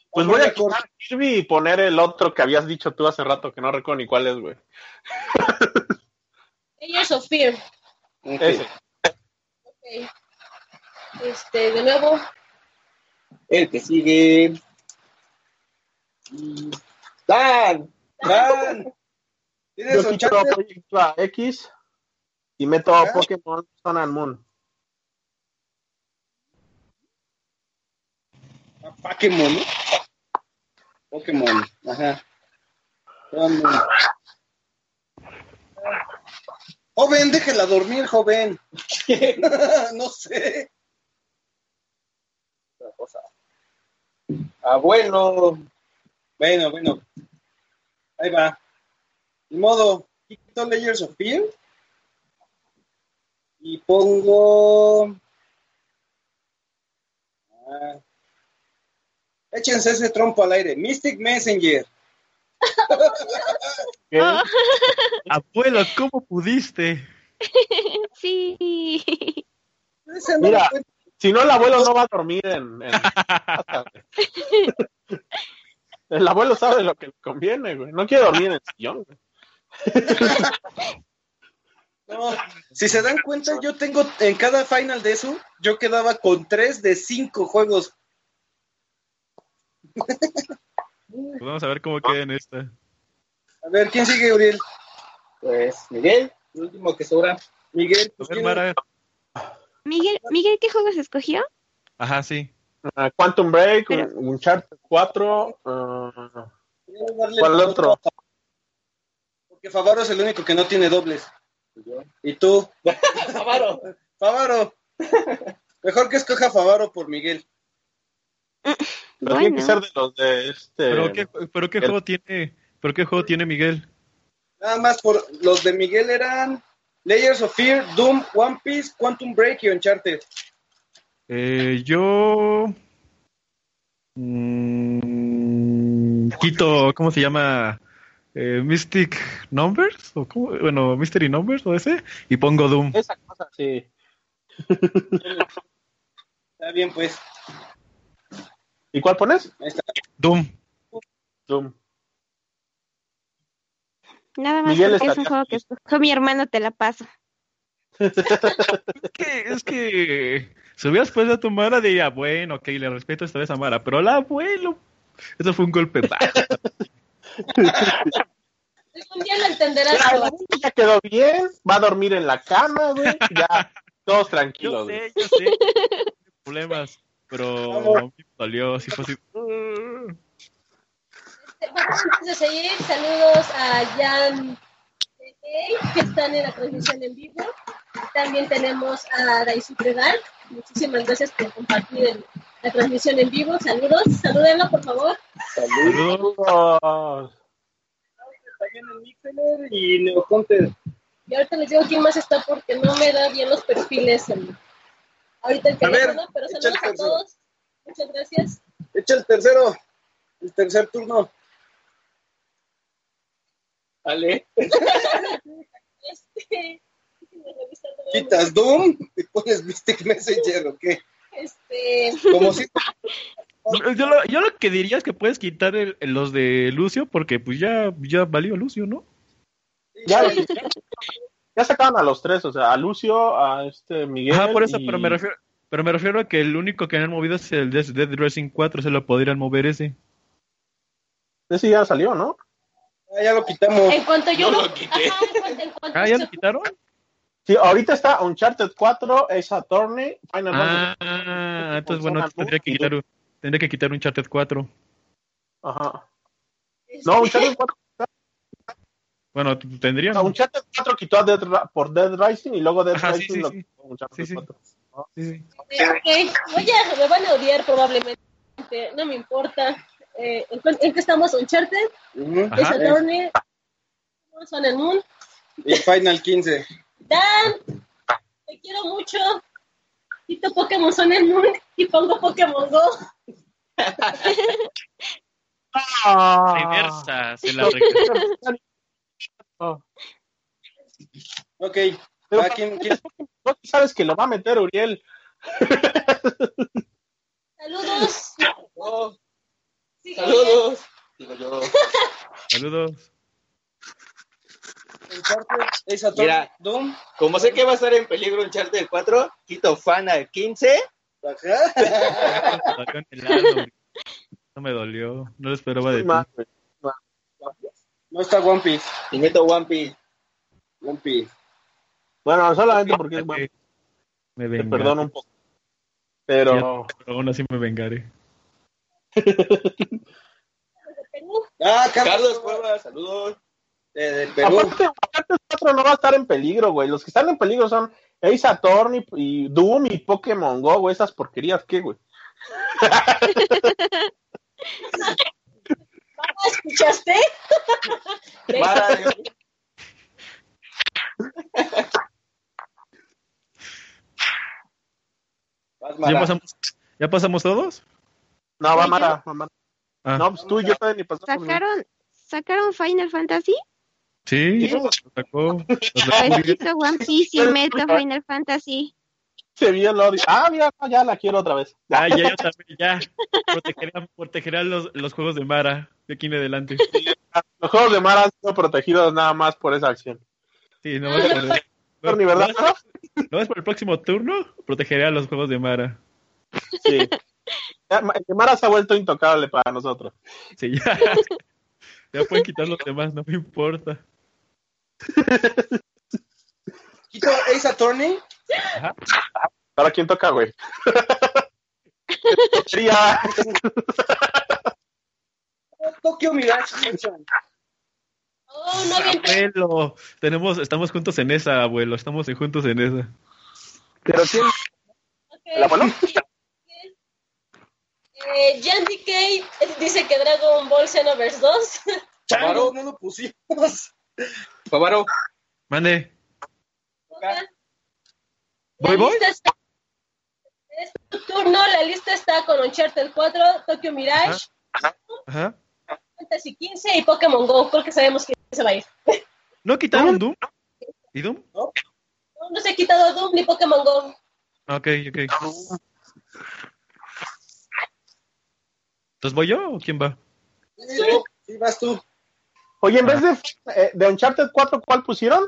Pues voy a quitar Kirby y poner el otro que habías dicho tú hace rato, que no recuerdo ni cuál es, güey. Layers of Fear. Ese. Ok. Este, de nuevo, El que sigue. mm, Dan. Dan. ¿Tienes Yo quito? Proyecto a X y meto Ajá. Pokémon Sun and Moon. Ah, Pokémon. Pokémon, ajá. Joven, déjela dormir, joven. no sé. Otra cosa. Abuelo. Bueno, bueno. Ahí va. Modo, quito Layers of Fear. Y pongo. Ah. Échense ese trompo al aire. Mystic Messenger. ¿Qué? Abuelo, ¿cómo pudiste? Sí. Mira, si no, el abuelo no va a dormir en. en- el abuelo sabe lo que le conviene, güey. No quiere dormir en el sillón, güey. No, si se dan cuenta, yo tengo en cada final de eso, yo quedaba con tres de cinco juegos. Pues vamos a ver cómo queda en esta. A ver, ¿quién sigue, Uriel? Pues Miguel, el último que sobra. Miguel. Pues, ver, ¿quién- Mara. Miguel, Miguel, ¿qué juegos escogió? Ajá, sí. Ah, Quantum Break, Pero- un Uncharted 4. ah, quiero darle ¿Cuál otro? Favaro es el único que no tiene dobles. ¿Y tú? Favaro. Favaro. Mejor que escoja Favaro por Miguel. pero tiene que Bueno. ser de los de este. ¿Pero qué, pero qué el- juego tiene? ¿Pero qué juego tiene Miguel? Nada más por los de Miguel eran Layers of Fear, Doom, One Piece, Quantum Break y Uncharted. Eh, yo mm, quito, ¿cómo se llama? Eh, Mystic Numbers o cómo? bueno, Mystery Numbers o ese y pongo Doom. Esa cosa, sí. Está bien, pues. ¿Y cuál pones? Ahí está. Doom. Doom. Nada más Miguel porque es un juego que escogió mi hermano, te la paso. Es que, es que si hubieras puesto a tu Mara diría, bueno, ok, le respeto esta vez a Mara, pero al abuelo, eso fue un golpe bajo. Un día lo entenderás. Ya, quedó bien, va a dormir en la cama, güey. Ya, todos Yo tranquilos. güey. sé, yo sé, no hay problemas, pero me dolió, así. "Uh". Bueno, antes de seguir, saludos a Jan que están en la transmisión en vivo. También tenemos a Daisy Dark. Muchísimas gracias por compartir el- la transmisión en vivo. Saludos, salúdenlo por favor. Saludos. Y Neoconter. Y ahorita les digo quién más está porque no me da bien los perfiles. en- ahorita el A ver, teléfono, pero saludos a todos. Muchas gracias. Echa el tercero. El tercer turno. Vale. Este. Quitas Doom y pones Mystic Messenger, ¿o qué? Este, Como si Yo lo, yo lo que diría es que puedes quitar el- el- los de Lucio porque pues ya, ya valió Lucio, ¿no? Ya, ya sacaban a los tres, o sea, a Lucio, a este Miguel. Ajá, por eso, y- pero me refiero, pero me refiero a que el único que han movido es el de Dead Racing 4, se lo podrían mover ese. Ese ya salió, ¿no? Ah, ya lo quitamos. en cuanto yo Yo lo, lo quité. Ajá, en cuanto- en cuanto Ah, ¿ya se- lo quitaron? Sí, ahorita está Uncharted 4, Ace Attorney, Final Ah, Fantasy. entonces bueno, tendría que quitar, un- tendría que quitar un Uncharted 4. Ajá. No, Uncharted 4, Bueno, tendría. no, Uncharted 4 quitó a Dead por Dead Rising y luego Dead Ajá, Rising sí, lo sí. quitó Uncharted Sí, sí. 4. Sí, sí. Ok, voy a, me van a odiar probablemente, no me importa. Eh, ¿en, qué estamos? ¿Uncharted? Ajá. ¿Es Attorney? ¿Son el Moon? Y Final 15. Dan, te quiero mucho. Quito Pokémon Sun and Moon y pongo Pokémon Go. Ah. Reversa, se la regresa. Ok. Pero ¿a quién- quién- no sabes que lo va a meter Uriel. Saludos. Oh, Sí, saludos. Digo yo. Saludos. Uncharted, Ace Attorney, Mira. Doom. Como sé que va a estar en peligro Uncharted 4, quito 15. El alma, güey. No me dolió, no lo esperaba de ti. No está One Piece. Y meto One Piece. One Piece. Bueno, solamente porque es bueno. Me Te vengaré. perdono un poco. Pero. Pero aún así me vengaré. Ah, Carlos, Carlos Cuevas, saludos. De, de Perú. Aparte, aparte, el otro no va a estar en peligro, güey. Los que están en peligro son Ace Attorney y Doom y Pokémon Go, güey. Esas porquerías, ¿qué, güey? ¿Escuchaste? ¿Ya pasamos, ¿Ya pasamos todos? No, va Mara. va Mara. Ah, No, pues tú y yo todavía ni pasamos. ¿Sacaron, ¿Sacaron Final Fantasy? Sí, lo sacó. One Piece y meto Final Fantasy. Se vio el odio. Ah, mira, no, ya la quiero otra vez. Ah, ya, yo también, ya. Protegerán, protegerán los, los juegos de Mara de aquí en adelante. Los juegos de Mara han sido protegidos nada más por esa acción. Sí, no vas por, Ni verdad, Mara? no vas por el próximo turno, protegeré a los juegos de Mara. Sí. Mara se ha vuelto intocable para nosotros. Sí, ya. Ya pueden quitar los demás, no me importa. Quito Ace Attorney. ¿Para quién toca, güey? Sería. Tokyo Mirage. Oh, no. Abuelo, tenemos, estamos juntos en esa, abuelo, estamos juntos en esa. ¿Pero quién? ¿El abuelo? Eh, Jan DK dice que Dragon Ball Xenoverse 2. Charo, no lo pusimos. Favaro. Mande. ¿Voy, voy? está- Es tu turno, la lista está con Uncharted 4, Tokyo Mirage, Ajá. Fantasy 15 y Pokémon Go, porque sabemos que se va a ir. ¿No quitaron Doom? ¿Y Doom? No, no se ha quitado Doom ni Pokémon Go. Ok, ok. ¿Entonces voy yo o quién va? Sí, sí, vas tú. Oye, en vez de, eh, de Uncharted 4, ¿cuál pusieron?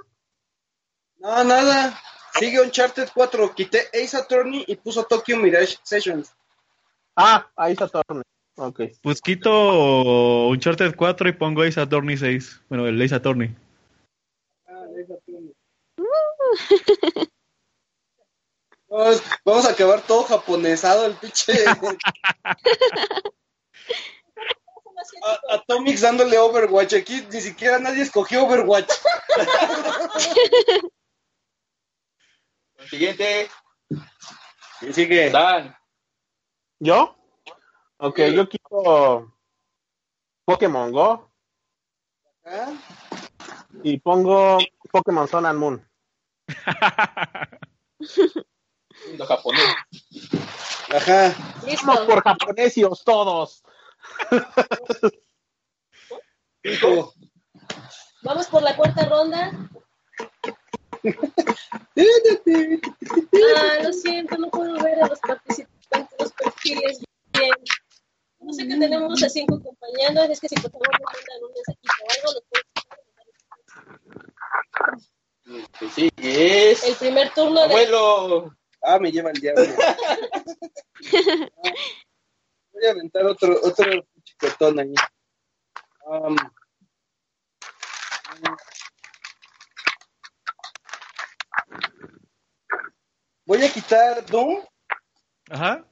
No, nada. Sigue Uncharted 4. Quité Ace Attorney y puso Tokyo Mirage Sessions. Ah, ahí está Torne. Ok. Pues quito Uncharted 4 y pongo Ace Attorney 6. Bueno, el Ace Attorney. Ah, Ace Attorney. Vamos, vamos a acabar todo japonesado el pinche. A- Atomics dándole Overwatch. Aquí ni siquiera nadie escogió Overwatch. Siguiente. Y sigue. Dan. ¿Yo? Ok, yo quito Pokémon Go ¿Ah? y pongo Pokémon Sun and Moon. Mundo japonés. Ajá. Listo. Vamos por japonesios todos. Vamos por la cuarta ronda. Ah, lo siento, no puedo ver a los participantes, los perfiles bien. No sé que tenemos a cinco acompañando, es que si por favor mandan un mensajito o algo, los puedes Que sigue es. El primer turno de Abuelo. Ah, me lleva el diablo. Voy a aventar otro, otro chiquetón ahí. Um, voy a quitar Doom Ajá.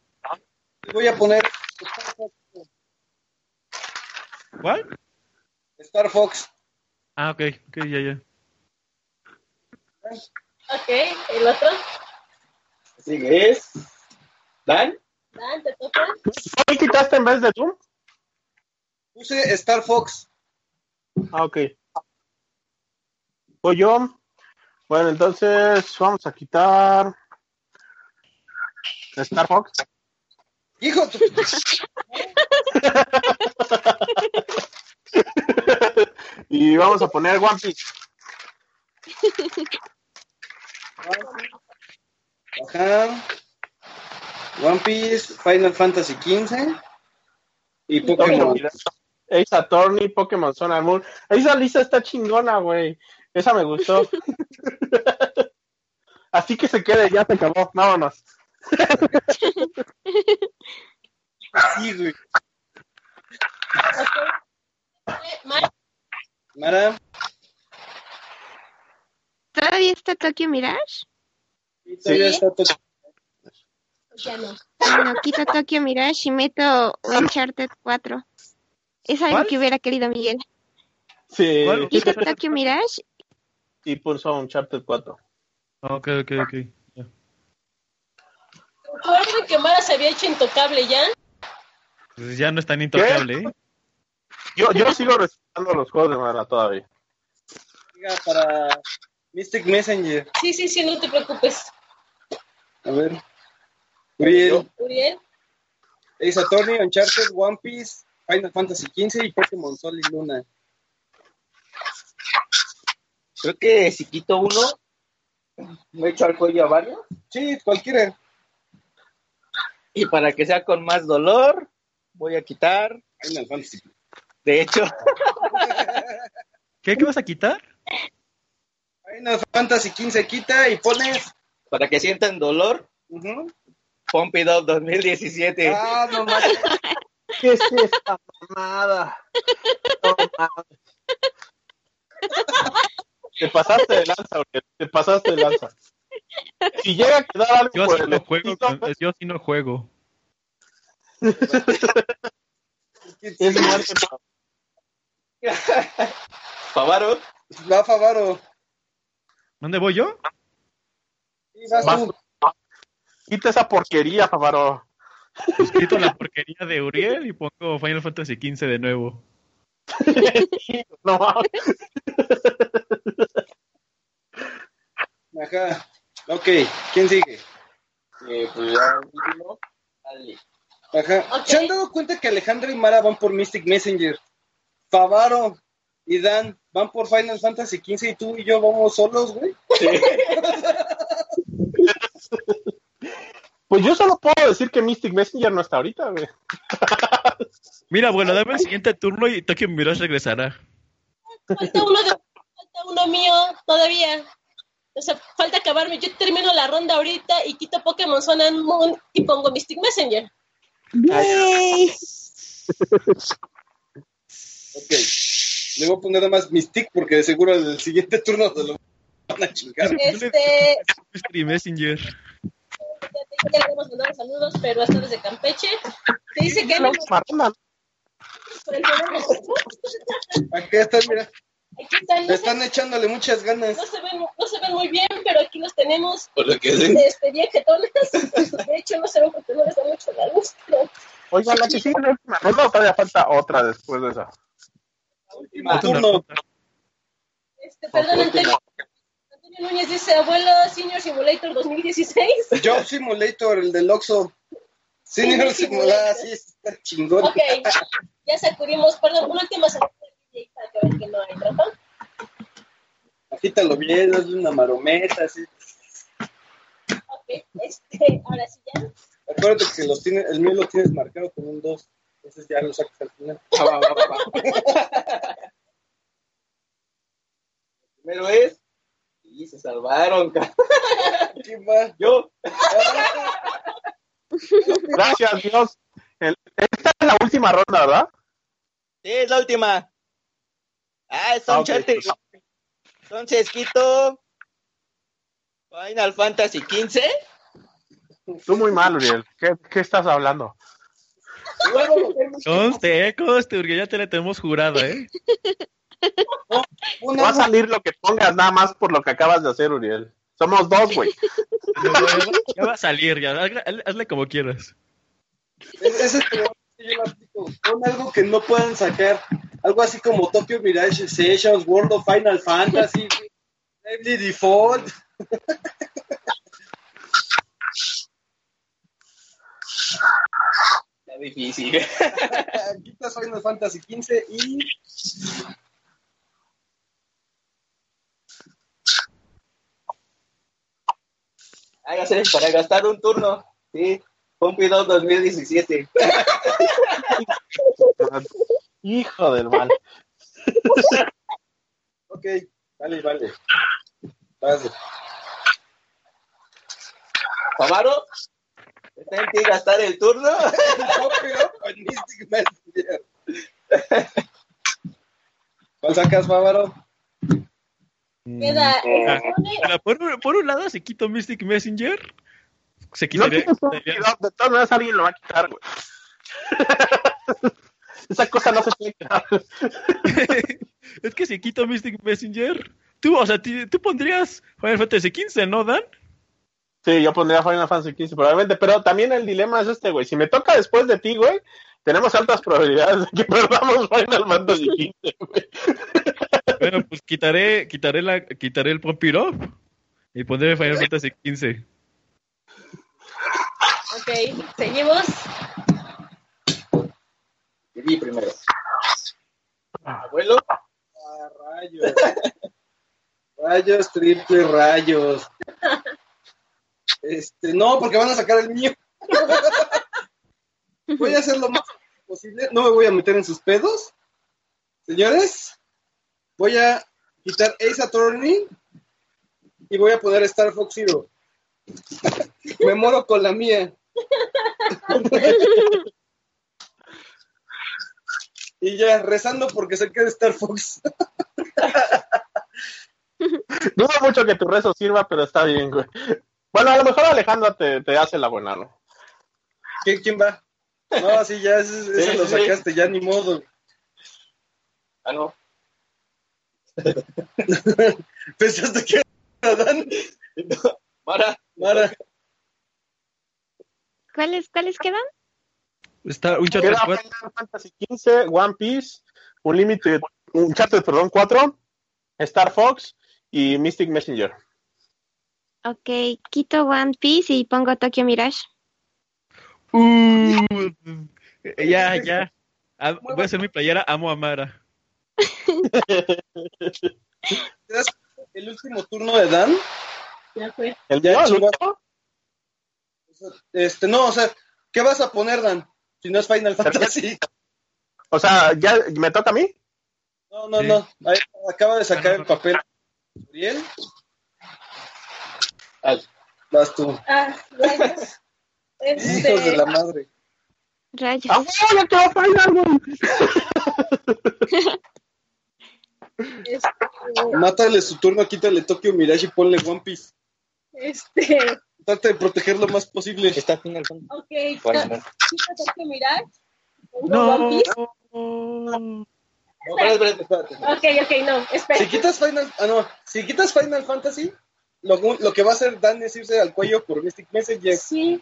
y voy a poner Star Fox. ¿Cuál? Star Fox. Ah, ok, ok, ya, ya. Ok, el otro. Sigue es. Dan. Dan, te toca. ¿Cuál quitaste en vez de Doom? Puse Star Fox. Ah, ok. Voy yo. Bueno, entonces vamos a quitar Star Fox. Hijo, tu- y vamos a poner One Piece. Ajá. One Piece, Final Fantasy XV y Pokémon. Ace Attorney, Pokémon Sun and Moon. Esa lista está chingona, güey. Esa me gustó. Así que se quede, ya se acabó. Vámonos. Sí, güey. Mara, ¿Todavía está Tokyo Mirage? todavía está Ya no. Bueno, quito Tokyo Mirage y meto Uncharted 4. Es algo ¿Cuál? que hubiera querido Miguel. Sí, ¿Cuál? Quito Tokyo Mirage y puso un Chapter 4. Ok, ok, ok. ya. Recuerden que Mara se había hecho intocable ya. Pues ya no es tan intocable, ¿eh? Yo, yo sigo respetando los juegos de Mara todavía. diga para Mystic Messenger. Sí, sí, sí, no te preocupes. A ver. Uriel, Uriel. Ace Attorney, Uncharted, One Piece, Final Fantasy XV y Pokémon Sol y Luna. Creo que si quito uno, me echo al cuello a varios. Sí, cualquiera. Y para que sea con más dolor, voy a quitar. Final Fantasy. De hecho, ¿Qué, ¿Qué vas a quitar? Final Fantasy XV quita y pones. para que sientan dolor, ujú. Pumpy Dog 2017. Ah, no mames. ¿Qué es esta mamada? No mames. Te pasaste de lanza, Uriel, te pasaste de lanza. Si llega a quedar algo Yo por sí el no juego. con- Yo sí no juego. es muerte. Favaro, Va Favaro. ¿Dónde voy yo? Sí, vas Vas tú. Quita esa porquería, Favaro. Pues quito la porquería de Uriel y pongo Final Fantasy XV de nuevo. No. Ajá. Ok, ¿quién sigue? eh, pues ya último, Ali. Ajá. ¿Se han dado cuenta que Alejandra y Mara van por Mystic Messenger? Favaro y Dan van por Final Fantasy XV y tú y yo vamos solos, güey. Pues yo solo puedo decir que Mystic Messenger no está ahorita, güey. Mira, bueno, dame el siguiente turno y Tokyo Mirage regresará. Falta uno de falta uno mío todavía. O sea, falta acabarme. Yo termino la ronda ahorita y quito Pokémon Sun and Moon y pongo Mystic Messenger. Ok. Le voy a poner nada más Mystic porque de seguro el siguiente turno se lo van a chingar. Este, Mystery Messenger. Ya le hemos mandado saludos, pero hasta desde Campeche. Te dice que La no última ronda. por el programa. Aquí están, mira. Aquí están, no, Están echándole muchas ganas. no se ven, no se ven muy bien, pero aquí los tenemos Por lo que ven. este, bien jetones. De hecho, no se ven porque no les da mucho la luz. pero Oigan, la que sigue la última ronda o todavía falta otra después de esa. Último Otra turno. ronda. Este, perdón, Antonio Núñez dice, abuelo Senior Simulator 2016. Job Simulator, el del Oxxo. Senior Simulator, sí, está chingón. Ok, ya sacudimos, perdón, una última DJ para que vean que no hay. Agítalo bien, hazle una marometa, así. Ok, este, ahora sí ya. Acuérdate que los tiene, el mío lo tienes marcado con un 2. Entonces ya lo sacas al final. Va, va, va, va. Primero es. Y se salvaron, ¿Quién va? Yo. Gracias, Dios. El- esta es la última ronda, ¿verdad? Sí, es la última. Ah, es Ah, ok. Uncharted. Entonces quito. Final Fantasy XV. Tú muy mal, Uriel. ¿Qué, qué estás hablando? Conste, conste, porque ya te la tenemos jurada, ¿eh? Una, Va a salir lo que pongas nada más por lo que acabas de hacer, Uriel. Somos dos, güey. Ya va- ya va a salir, ya. Hazle, hazle como quieras. Ese es el que yo lo aplico. Pon algo que no puedan sacar. Algo así como Tokyo Mirage Sessions, World of Final Fantasy, Bravely Default. Está difícil. Quitas Final Fantasy 15 y. Hágase para gastar un turno. Sí. Pumpy Dog 2017. Hijo del mal. Ok, vale, vale. Vas. Favaro. Está en ti gastar el turno. ¿Cuál sacas, Bávaro? Queda. Mira, por, un- por un lado se quitó Mystic Messenger. Se quitaría. de todas maneras alguien lo va a quitar, güey. Esa cosa no se puede es que si quito Mystic Messenger. Tú, o sea, tú pondrías Final Fantasy XV, ¿no, Dan? Sí, yo pondría Final Fantasy XV probablemente, pero también el dilema es este, güey. Si me toca después de ti, güey, tenemos altas probabilidades de que perdamos Final Fantasy XV, güey. Bueno, pues quitaré, quitaré, la, quitaré el Pump It Up y pondré Final Fantasy XV. Ok, seguimos. Di primero. Abuelo. Ah, rayos. rayos, triple rayos. Este, no, porque van a sacar el mío. voy a hacer lo más posible. No me voy a meter en sus pedos. Señores, voy a quitar Ace Attorney y voy a poner Star Fox Zero. me moro con la mía. y ya, rezando porque se quede Star Fox. Dudo mucho que tu rezo sirva, pero está bien, güey. Bueno, a lo mejor Alejandro te, te hace la buena, ¿no? ¿Quién, quién va? No, sí, ya ese, ese Sí, lo sí. sacaste, ya ni modo. Ah, no. Pensaste que era Dan. Mara. Mara. ¿Cuáles, ¿Cuáles quedan? Está un Charter Queda 4. Final Fantasy XV, One Piece, Unlimited, Uncharted, perdón, 4, Star Fox y Mystic Messenger. Ok, quito One Piece y pongo Tokyo Mirage. Uh, ya, ya. Voy a hacer mi playera Amo a Mara. ¿Es el último turno de Dan? Ya fue. ¿El Ya? Este, no, o sea, ¿qué vas a poner, Dan? Si no es Final Fantasy. O sea, ¿ya me toca a mí? No, no, Sí. no. Ahí acaba de sacar el papel. Uriel, Al. vas tú. Ah, rayos. Hijos de Este, la madre. Rayos. ¡Ah, güey, ya quedó Final, güey! este, Mátale su turno, quítale Tokyo Mirage y ponle One Piece. este, Trata de proteger lo más posible. Está Final Fantasy. ok, quita Tokyo Mirage. No. One Piece. No, espérate, espérate, espérate. Ok, ok, no, espera. Si quitas Final, ah, no, si quitas Final Fantasy, lo, lo que va a hacer Dan es irse al cuello por Mystic Messenger. Sí,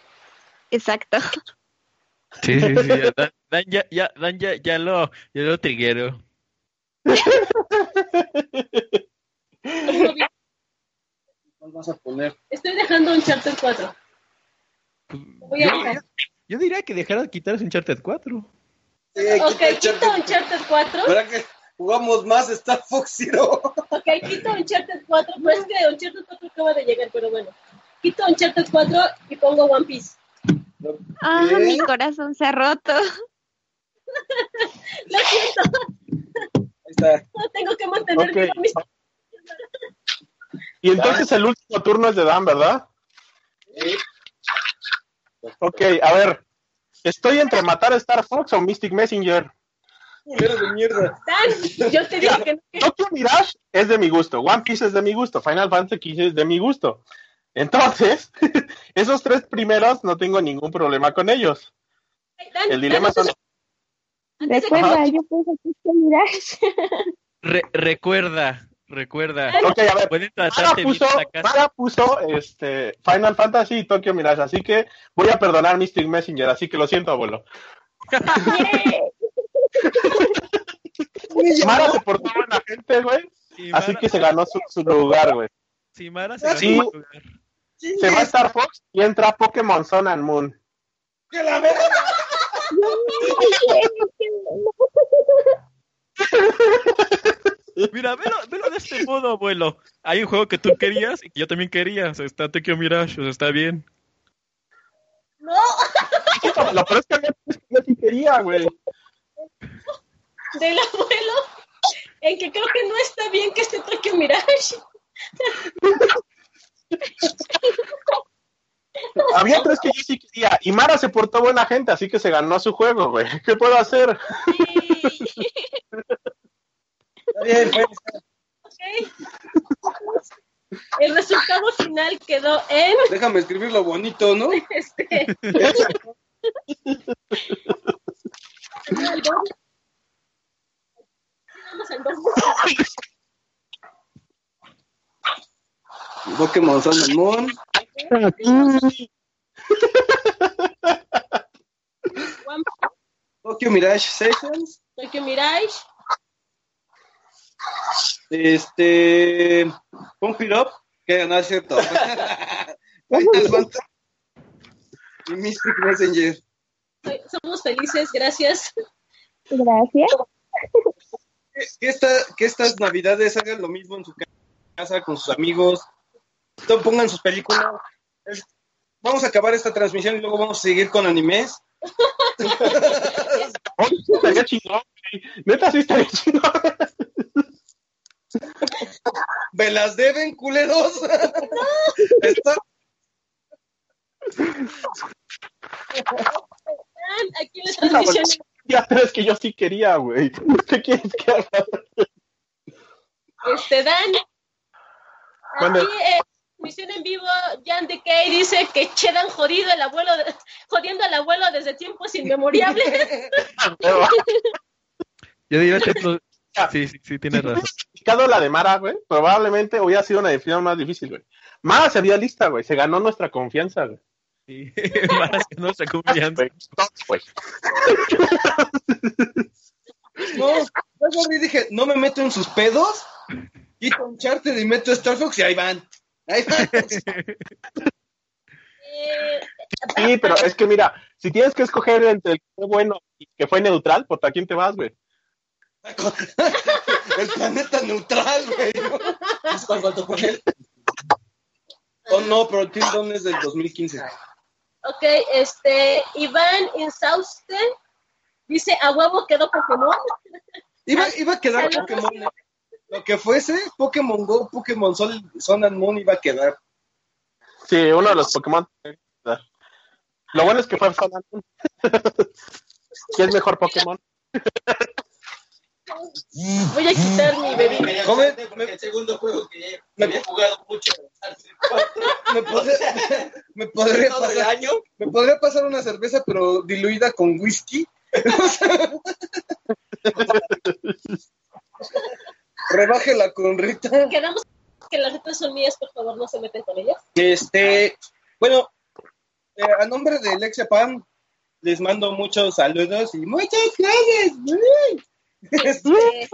Exacto. Sí, sí, sí. ya, Dan, Dan ya, ya, Dan ya, ya lo, ya lo triguero. ¿Cuál vas a poner? estoy dejando un Charter 4. Voy a Yo, yo- yo diría que dejara de quitar ese Uncharted 4. Sí, Ok, quita quito Uncharted. un Charter 4. ¿Verdad que jugamos más Star Fox Zero? Ok, quito Uncharted 4. Pues es que Uncharted 4 acaba de llegar, pero bueno. Quito Uncharted 4 y pongo One Piece. Ah, mi corazón se ha roto. Lo siento, Está. tengo que mantener Ok. viva mis... Y entonces el último turno es de Dan, ¿verdad? Sí. Ok, a ver. Estoy entre matar a Star Fox o Mystic Messenger. Culero de mierda. Dan, yo te dije que no. Tokyo Mirage es de mi gusto, One Piece es de mi gusto, Final Fantasy XV es de mi gusto. Entonces, esos tres primeros no tengo ningún problema con ellos. Dan, El dilema Dan, son... antes de que- Recuerda, yo puse Mirage. Re- recuerda, recuerda. Ok, a ver, Pueden Mara puso, en la casa. Mara puso este, Final Fantasy y Tokyo Mirage, así que voy a perdonar Mystic Messenger, así que lo siento, abuelo. Mara se portó buena gente, güey, así Mara- que se ganó su, su lugar, güey. Si Mara se Sí. ganó su lugar. Se va Star Fox y entra Pokémon Sun and Moon. ¡Que la verga! Mira, velo, velo de este modo, abuelo. Hay un juego que tú querías y que yo también quería. O sea, está Tokyo Mirage, o sea, está bien. No, Lo peor es que yo sí quería, güey. del abuelo, en que creo que no está bien que esté Tokyo Mirage. Había tres que yo sí quería. Y Mara se portó buena gente, así que se ganó su juego, güey. ¿Qué puedo hacer? Está bien, pues. Ok. El resultado final quedó en. Déjame escribirlo bonito, ¿no? Este. Pokémon Sun and Moon. Tokyo Mirage Sessions. Tokyo Mirage. Este. Pump It Up. Que no es cierto. Final Fantasy. Y Mystic Messenger. Somos felices, gracias. Gracias. Que, que esta- que estas navidades hagan lo mismo en su casa con sus amigos. Pongan sus películas. Vamos a acabar esta transmisión y luego vamos a seguir con animes. Oye, sí estaría chingón. Neta, sí estaría chingón. ¡Me las deben, culeros! Está- Dan, Aquí la transmisión. Ya sabes que yo sí quería, güey. ¿Qué quieres que haga? Este, Dan. Mande. Aquí, eh, transmisión en vivo, Jan de Kay dice que Chedan jodido el abuelo, jodiendo al abuelo desde tiempos inmemoriales. Yo diría que Sí, sí, sí, tienes razón. Explicado la de Mara, güey, probablemente hubiera sido una definición más difícil, güey. Mara se vio lista, güey. Se ganó nuestra confianza, güey. Sí, más que nuestra confianza. Güey, todos, güey. No, luego vi y dije, no me meto en sus pedos. Quito un charter y meto Star Fox y ahí van. Ahí van. Eh, Sí, pero es que mira, si tienes que escoger entre el que fue bueno y que fue neutral, ¿por a quién te vas, güey? El planeta neutral, güey. ¿Es cuál faltó con él? Oh, no, pero Till Dawn es del 2015. ok, este, Iván Insausten dice, a huevo quedó Pokémon. Iba, iba a quedar Pokémon. Lo que fuese, Pokémon Go, Pokémon Sol, Sun and Moon iba a quedar. Sí, uno de los Pokémon. Lo bueno es que fue Sun and Moon. ¿Quién es mejor Pokémon? Voy a quitar mi bebida. Porque el segundo juego que ya había jugado mucho. ¿Me, podría, me, el pasar, año. me podría pasar una cerveza, pero diluida con whisky. Rebájela con Rita. Quedamos que las letras son mías, por favor, no se meten con ellas. Este, bueno, eh, a nombre de Lexia Pam, les mando muchos saludos y muchas gracias. Este,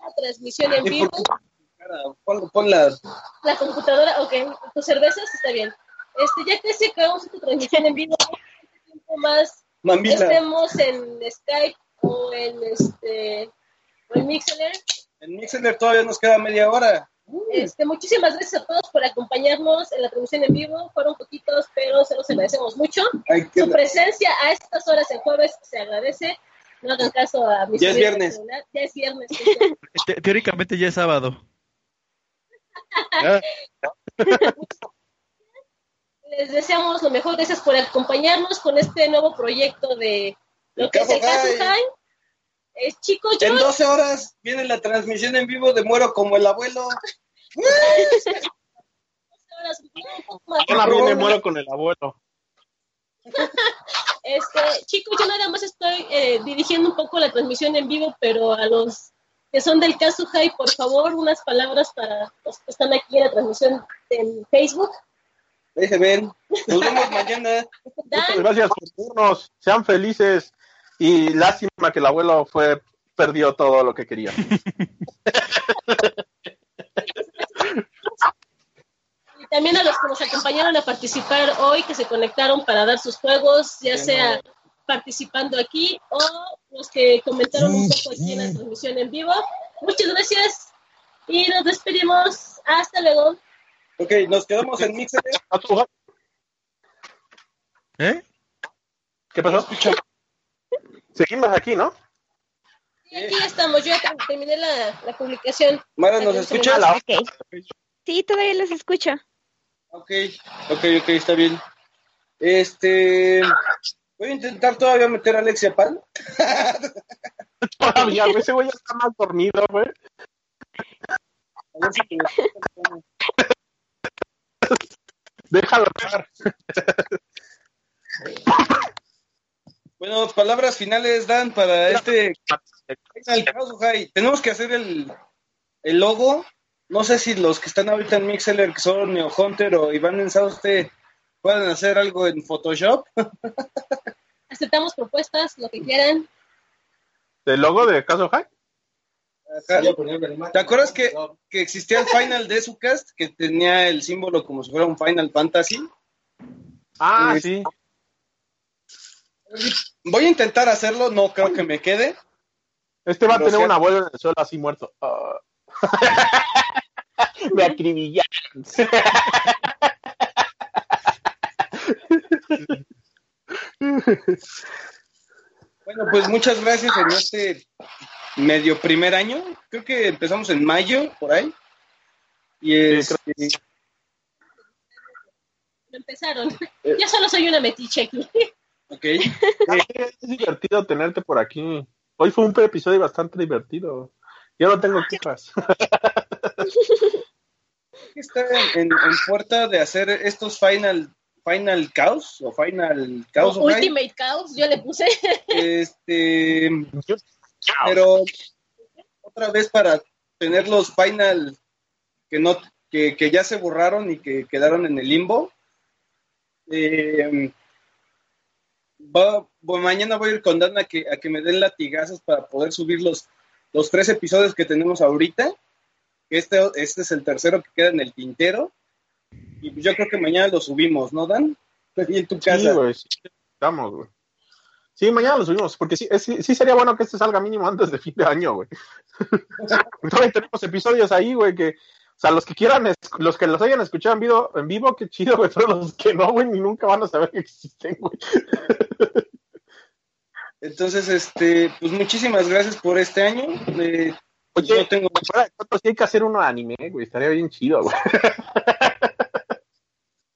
la transmisión en vivo, Pon, pon las. la computadora, ok, tus cervezas, está bien. Este, ya que se acabamos esta transmisión en vivo, ¿cuánto tiempo más Mambila. estemos en Skype o en este en Mixler. En Mixler todavía nos queda media hora. Este, muchísimas gracias a todos por acompañarnos en la transmisión en vivo. Fueron poquitos, pero se los agradecemos mucho. Que- Su presencia a estas horas el jueves se agradece. No hagan caso a mis Ya es viernes. Ya es viernes. Te- teóricamente ya es sábado. Les deseamos lo mejor. Gracias por acompañarnos con este nuevo proyecto de lo El que es el Caso caso High. High. Yo En 12 horas viene la transmisión en vivo de Muero como el abuelo. horas, no, un poco más. Ahora viene muero con el abuelo. Este, chicos, yo nada más estoy eh, dirigiendo un poco la transmisión en vivo, pero a los que son del caso High, por favor, unas palabras para los que están aquí en la transmisión en Facebook. Se ven. Nos vemos mañana. Muchas gracias por vernos. Sean felices. Y lástima que el abuelo fue perdió todo lo que quería. y también a los que nos acompañaron a participar hoy, que se conectaron para dar sus juegos, ya sea participando aquí o los que comentaron un poco aquí en la transmisión en vivo. Muchas gracias y nos despedimos. Hasta luego. Ok, nos quedamos en Mixler. ¿Eh? ¿Qué pasó? Seguimos aquí, ¿no? Y aquí estamos. Yo ya terminé la, la publicación. Mara, ¿nos escuchas? Ok. Sí, todavía los escucho. Ok, ok, ok, está bien. Este. Voy a intentar todavía meter a Alexia Pan. todavía, güey. Ese güey ya está más dormido, güey. Déjalo hablar. Bueno, palabras finales, Dan, para este Final. Tenemos que hacer el, el logo. No sé si los que están ahorita en Mixler, que son Neo Hunter o Iván en Sauste, pueden hacer algo en Photoshop. Aceptamos propuestas, lo que quieran. ¿El logo de Caso High? ¿Te acuerdas que, que existía el Final de Sucast que tenía el símbolo como si fuera un Final Fantasy? Ah, Eh, sí. Voy a intentar hacerlo, no creo que me quede. Este va a tener un abuelo en el suelo así muerto. Ah. Me acribillaron. Bueno, pues muchas gracias en este medio primer año. Creo que empezamos en mayo, por ahí. Y este, Empezaron. Eh. Yo solo soy una metiche aquí. Ok. Es divertido tenerte por aquí. Hoy fue un episodio bastante divertido. Yo no tengo quejas. Está en, en puerta de hacer estos Final Final Chaos o Final Chaos. Ultimate Chaos, yo le puse. Este, pero otra vez para tener los Final que no que, que ya se borraron y que quedaron en el limbo. Eh, va- bueno, mañana voy a ir con Dan a que, a que me den latigazos para poder subir los, los tres episodios que tenemos ahorita. Este, este es el tercero que queda en el tintero. Y pues yo creo que mañana lo subimos, ¿no, Dan? Ahí en tu Sí, casa. güey. Sí, estamos, güey. Sí, mañana lo subimos, porque sí, es- sí, sí sería bueno que este salga mínimo antes de fin de año, güey. Todavía tenemos episodios ahí, güey, que, sea, los que quieran, los que los hayan escuchado en vivo, en vivo qué chido, güey, pero los que no, güey, ni nunca van a saber que existen, güey. Entonces, este, pues muchísimas gracias por este año. Eh, Oye, no tengo fuera sí hay que hacer uno de anime, güey, estaría bien chido, güey.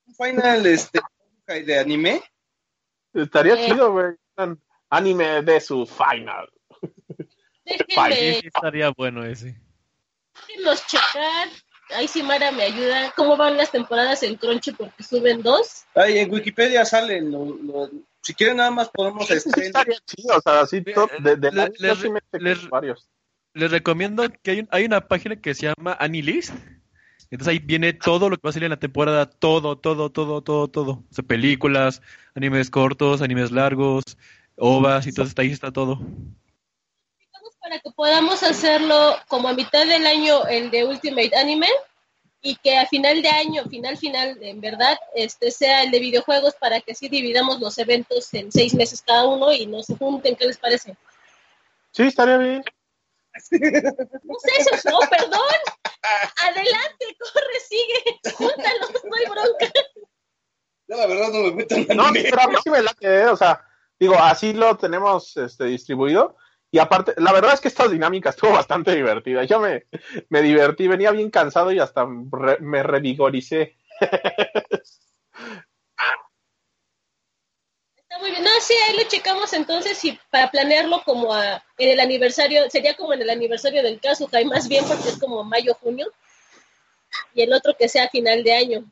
un final este, de anime. Estaría Eh. chido, güey. Anime de su final. Déjenme, Sí, estaría bueno ese. déjenos checar. Ahí sí Mara me ayuda. ¿Cómo van las temporadas en Crunchy? Porque suben dos. Ay, en Wikipedia salen. lo- lo- si quieren, nada más podemos. Sí, estaría chido, o sea, así top de, de Le- anime, les- sí les- varios. Les recomiendo que hay, un- hay una página que se llama Anilist. Entonces ahí viene todo lo que va a salir en la temporada, todo, todo, todo, todo, todo. O sea, películas, animes cortos, animes largos, ovas y todo, está ahí está todo. Para que podamos hacerlo como a mitad del año el de Ultimate Anime y que a final de año, final, final, en verdad, este sea el de videojuegos para que así dividamos los eventos en seis meses cada uno y no se junten. ¿Qué les parece? Sí, estaría bien. No sé, eso no, perdón. Adelante, corre, sigue. Júntalos, no hay bronca. yo la verdad no me meto en No, pero a mí sí me late, ¿eh? o sea, digo, así lo tenemos este, distribuido. Y aparte, la verdad es que esta dinámica estuvo bastante divertida. Yo me, me divertí, venía bien cansado y hasta re- me revigoricé. Está muy bien. No, sí, ahí lo checamos entonces y para planearlo como a- en el aniversario, sería como en el aniversario del caso, Jai, más bien porque es como mayo, junio. Y el otro que sea a final de año.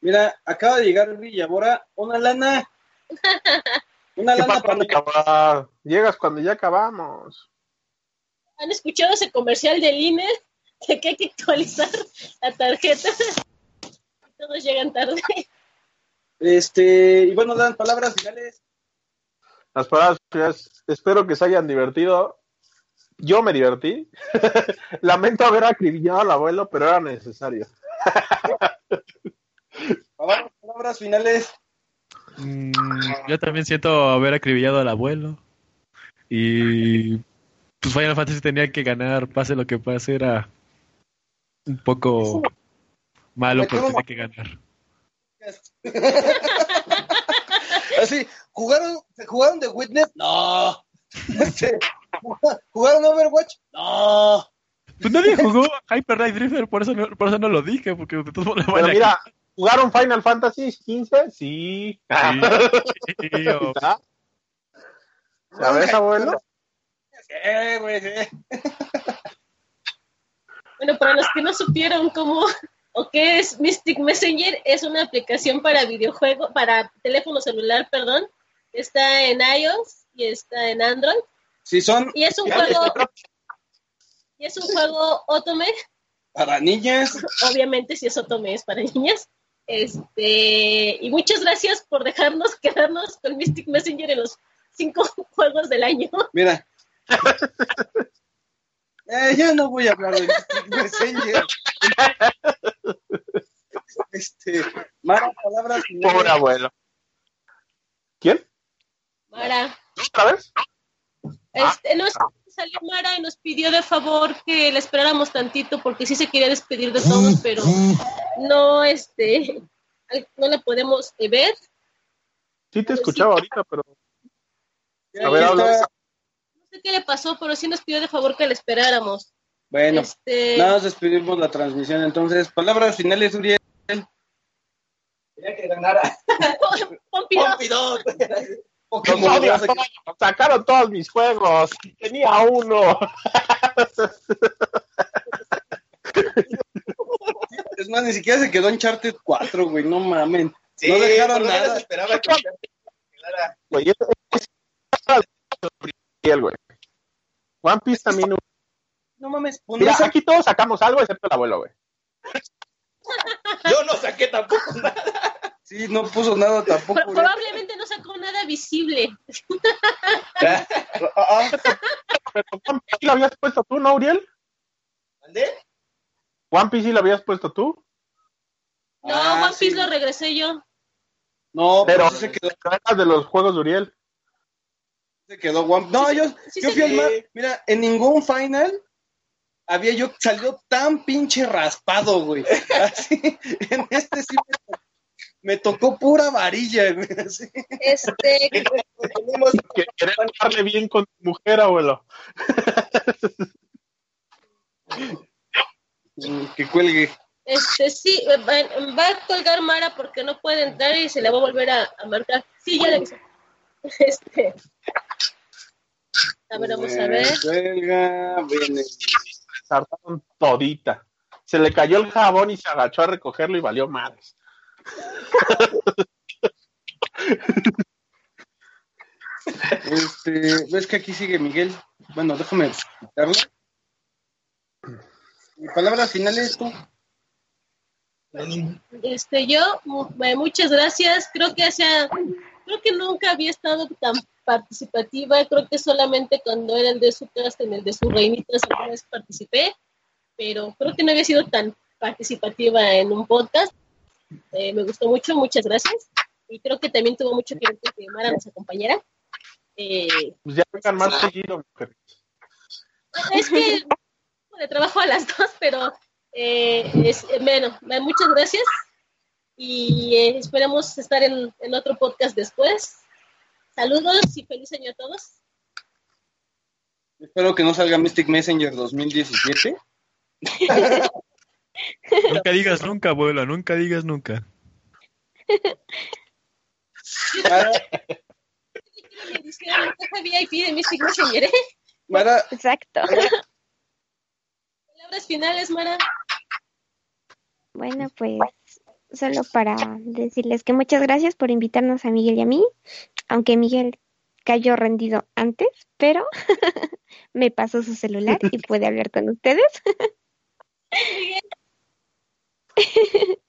Mira, acaba de llegar Villabora. Una lana. Una ¿Qué lana para? Llegas cuando ya acabamos. ¿Han escuchado ese comercial del INE? De que hay que actualizar la tarjeta. Todos llegan tarde. Este, y bueno, dan palabras finales. Las palabras finales, espero que se hayan divertido. Yo me divertí. Lamento haber acribillado al abuelo, pero era necesario. Palabras finales. Mm, yo también siento haber acribillado al abuelo. Y pues Final Fantasy tenía que ganar, pase lo que pase, era un poco malo, pero tenía que ganar. Así, ¿jugaron, ¿jugaron The Witness? No. Este, ¿Jugaron Overwatch? No. Pues nadie jugó Hyper Light Drifter, por eso no, por eso no lo dije, porque de todos modos le van Pero a- mira, ¿jugaron Final Fantasy 15? Sí. Sí, o- ¿Sabes, abuelo? Güey. Bueno, para los que no supieron cómo o qué es Mystic Messenger, es una aplicación para videojuego, para teléfono celular, perdón. Está en iOS y está en Android. Sí, son Y es un juego, y es un juego Otome, para niñas. obviamente si es Otome es para niñas. Este, y muchas gracias por dejarnos quedarnos con Mystic Messenger en los cinco juegos del año. Mira. Eh, ya no voy a hablar de Mystic Messenger. Este, Mara, palabras Pobre abuelo. ¿Quién? Mara. ¿Otra vez? Este, no, es que salió Mara y nos pidió de favor que le esperáramos tantito porque sí se quería despedir de todos, pero no, este, no la podemos eh, ver. Sí te escuchaba ahorita, pero... A ver, habla. No sé qué le pasó, pero sí nos pidió de favor que le esperáramos. Bueno, Este, nada más despedimos la transmisión. Entonces, palabras finales, Uriel. Quería que ganara. Pompi, no. Pompidou. Pokémon, Los odio a vas a- todos, sacaron todos mis juegos. Tenía uno. Es más, ni siquiera se quedó en Charted 4, güey. No mamen. Sí, no dejaron menos nada. esperaba que. Güey, es- es- es- güey. One Piece también. No mames. pues, Mira, no aquí todos sacamos algo excepto el abuelo, güey. Yo no saqué tampoco nada. Sí, no puso nada tampoco. Uriel. probablemente no sacó nada visible. Ah, ah, Pero Piece sí lo habías puesto tú, ¿no, Uriel? ¿Mandé? One Piece sí lo habías puesto tú. No, Ah, One Piece sí. lo regresé yo. No, Pero se quedó, pero eras de los juegos de Uriel. se quedó One- No, Sí, yo, sí yo fui al quedó. mar. Mira, en ningún final había yo salió tan pinche raspado, güey. Así, en este sí me, to- me tocó pura varilla, güey. así. Este, Tenemos Que querer darle bien con tu mujer, abuelo. Que cuelgue. este, sí, eh, va, va a colgar Mara porque no puede entrar y se le va a volver a, a marcar. Sí, ya le avisé. Este. A ver, vamos a ver. Cuelga, viene. Sartaron todita. Se le cayó el jabón y se agachó a recogerlo y valió madres. Este, ves que aquí sigue Miguel. Bueno, déjame quitarlo. Palabras finales, tú. Este, yo, eh, muchas gracias. Creo que hace, creo que nunca había estado tan participativa. Creo que solamente cuando era el de su cast, en el de sus reinitas, alguna vez participé. Pero creo que no había sido tan participativa en un podcast. Eh, me gustó mucho, muchas gracias. Y creo que también tuvo mucho que ver con que Mara nos acompañara. Eh, Pues ya vengan más seguido, mujer. es que de trabajo a las dos, pero eh, es, bueno, muchas gracias y eh, esperemos estar en, en otro podcast después. Saludos y feliz año a todos. Espero que no salga Mystic Messenger 2017. Nunca digas nunca, abuela, nunca digas nunca. Mara, Me dijeron la caja VIP de Mystic Messenger, ¿eh? Mara, Finales, Mara. Bueno, pues solo para decirles que muchas gracias por invitarnos a Miguel y a mí, aunque Miguel cayó rendido antes, pero me pasó su celular y puede hablar con ustedes.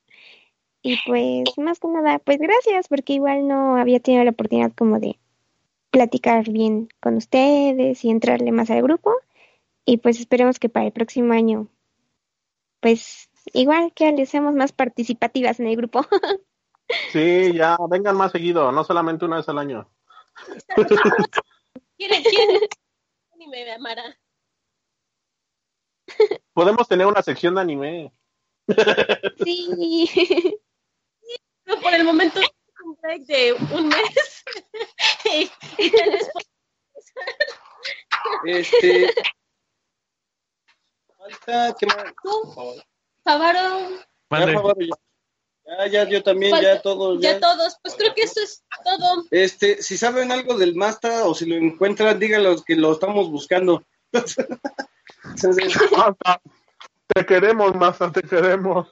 y pues más que nada, pues gracias, porque igual no había tenido la oportunidad como de platicar bien con ustedes y entrarle más al grupo. Y pues esperemos que para el próximo año, pues igual que le seamos más participativas en el grupo. Sí, ya, vengan más seguido, no solamente una vez al año. ¿Quieren, quieren? Anime, Mara. Podemos tener una sección de anime. sí. Pero por el momento un break de un mes. y, y tal vez este. Falta, ¿qué más? tú, Favaro, Ya, favor, ya. Ya, ya, yo también, Falta- ya todos. ya Ya. todos. Pues creo que eso es todo. Este, si saben algo del Masta o si lo encuentran, díganlos que lo estamos buscando. Entonces, te queremos, Masta, te queremos.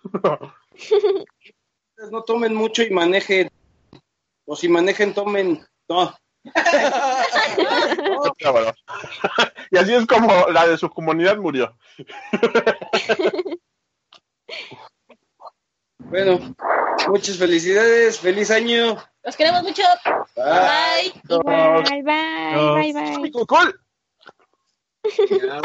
no tomen mucho y manejen. O si manejen, tomen. No. Y así es como la de su comunidad murió. Bueno, muchas felicidades, feliz año. Los queremos mucho. Bye. Bye. Bye, bye, bye. Cool. Ya.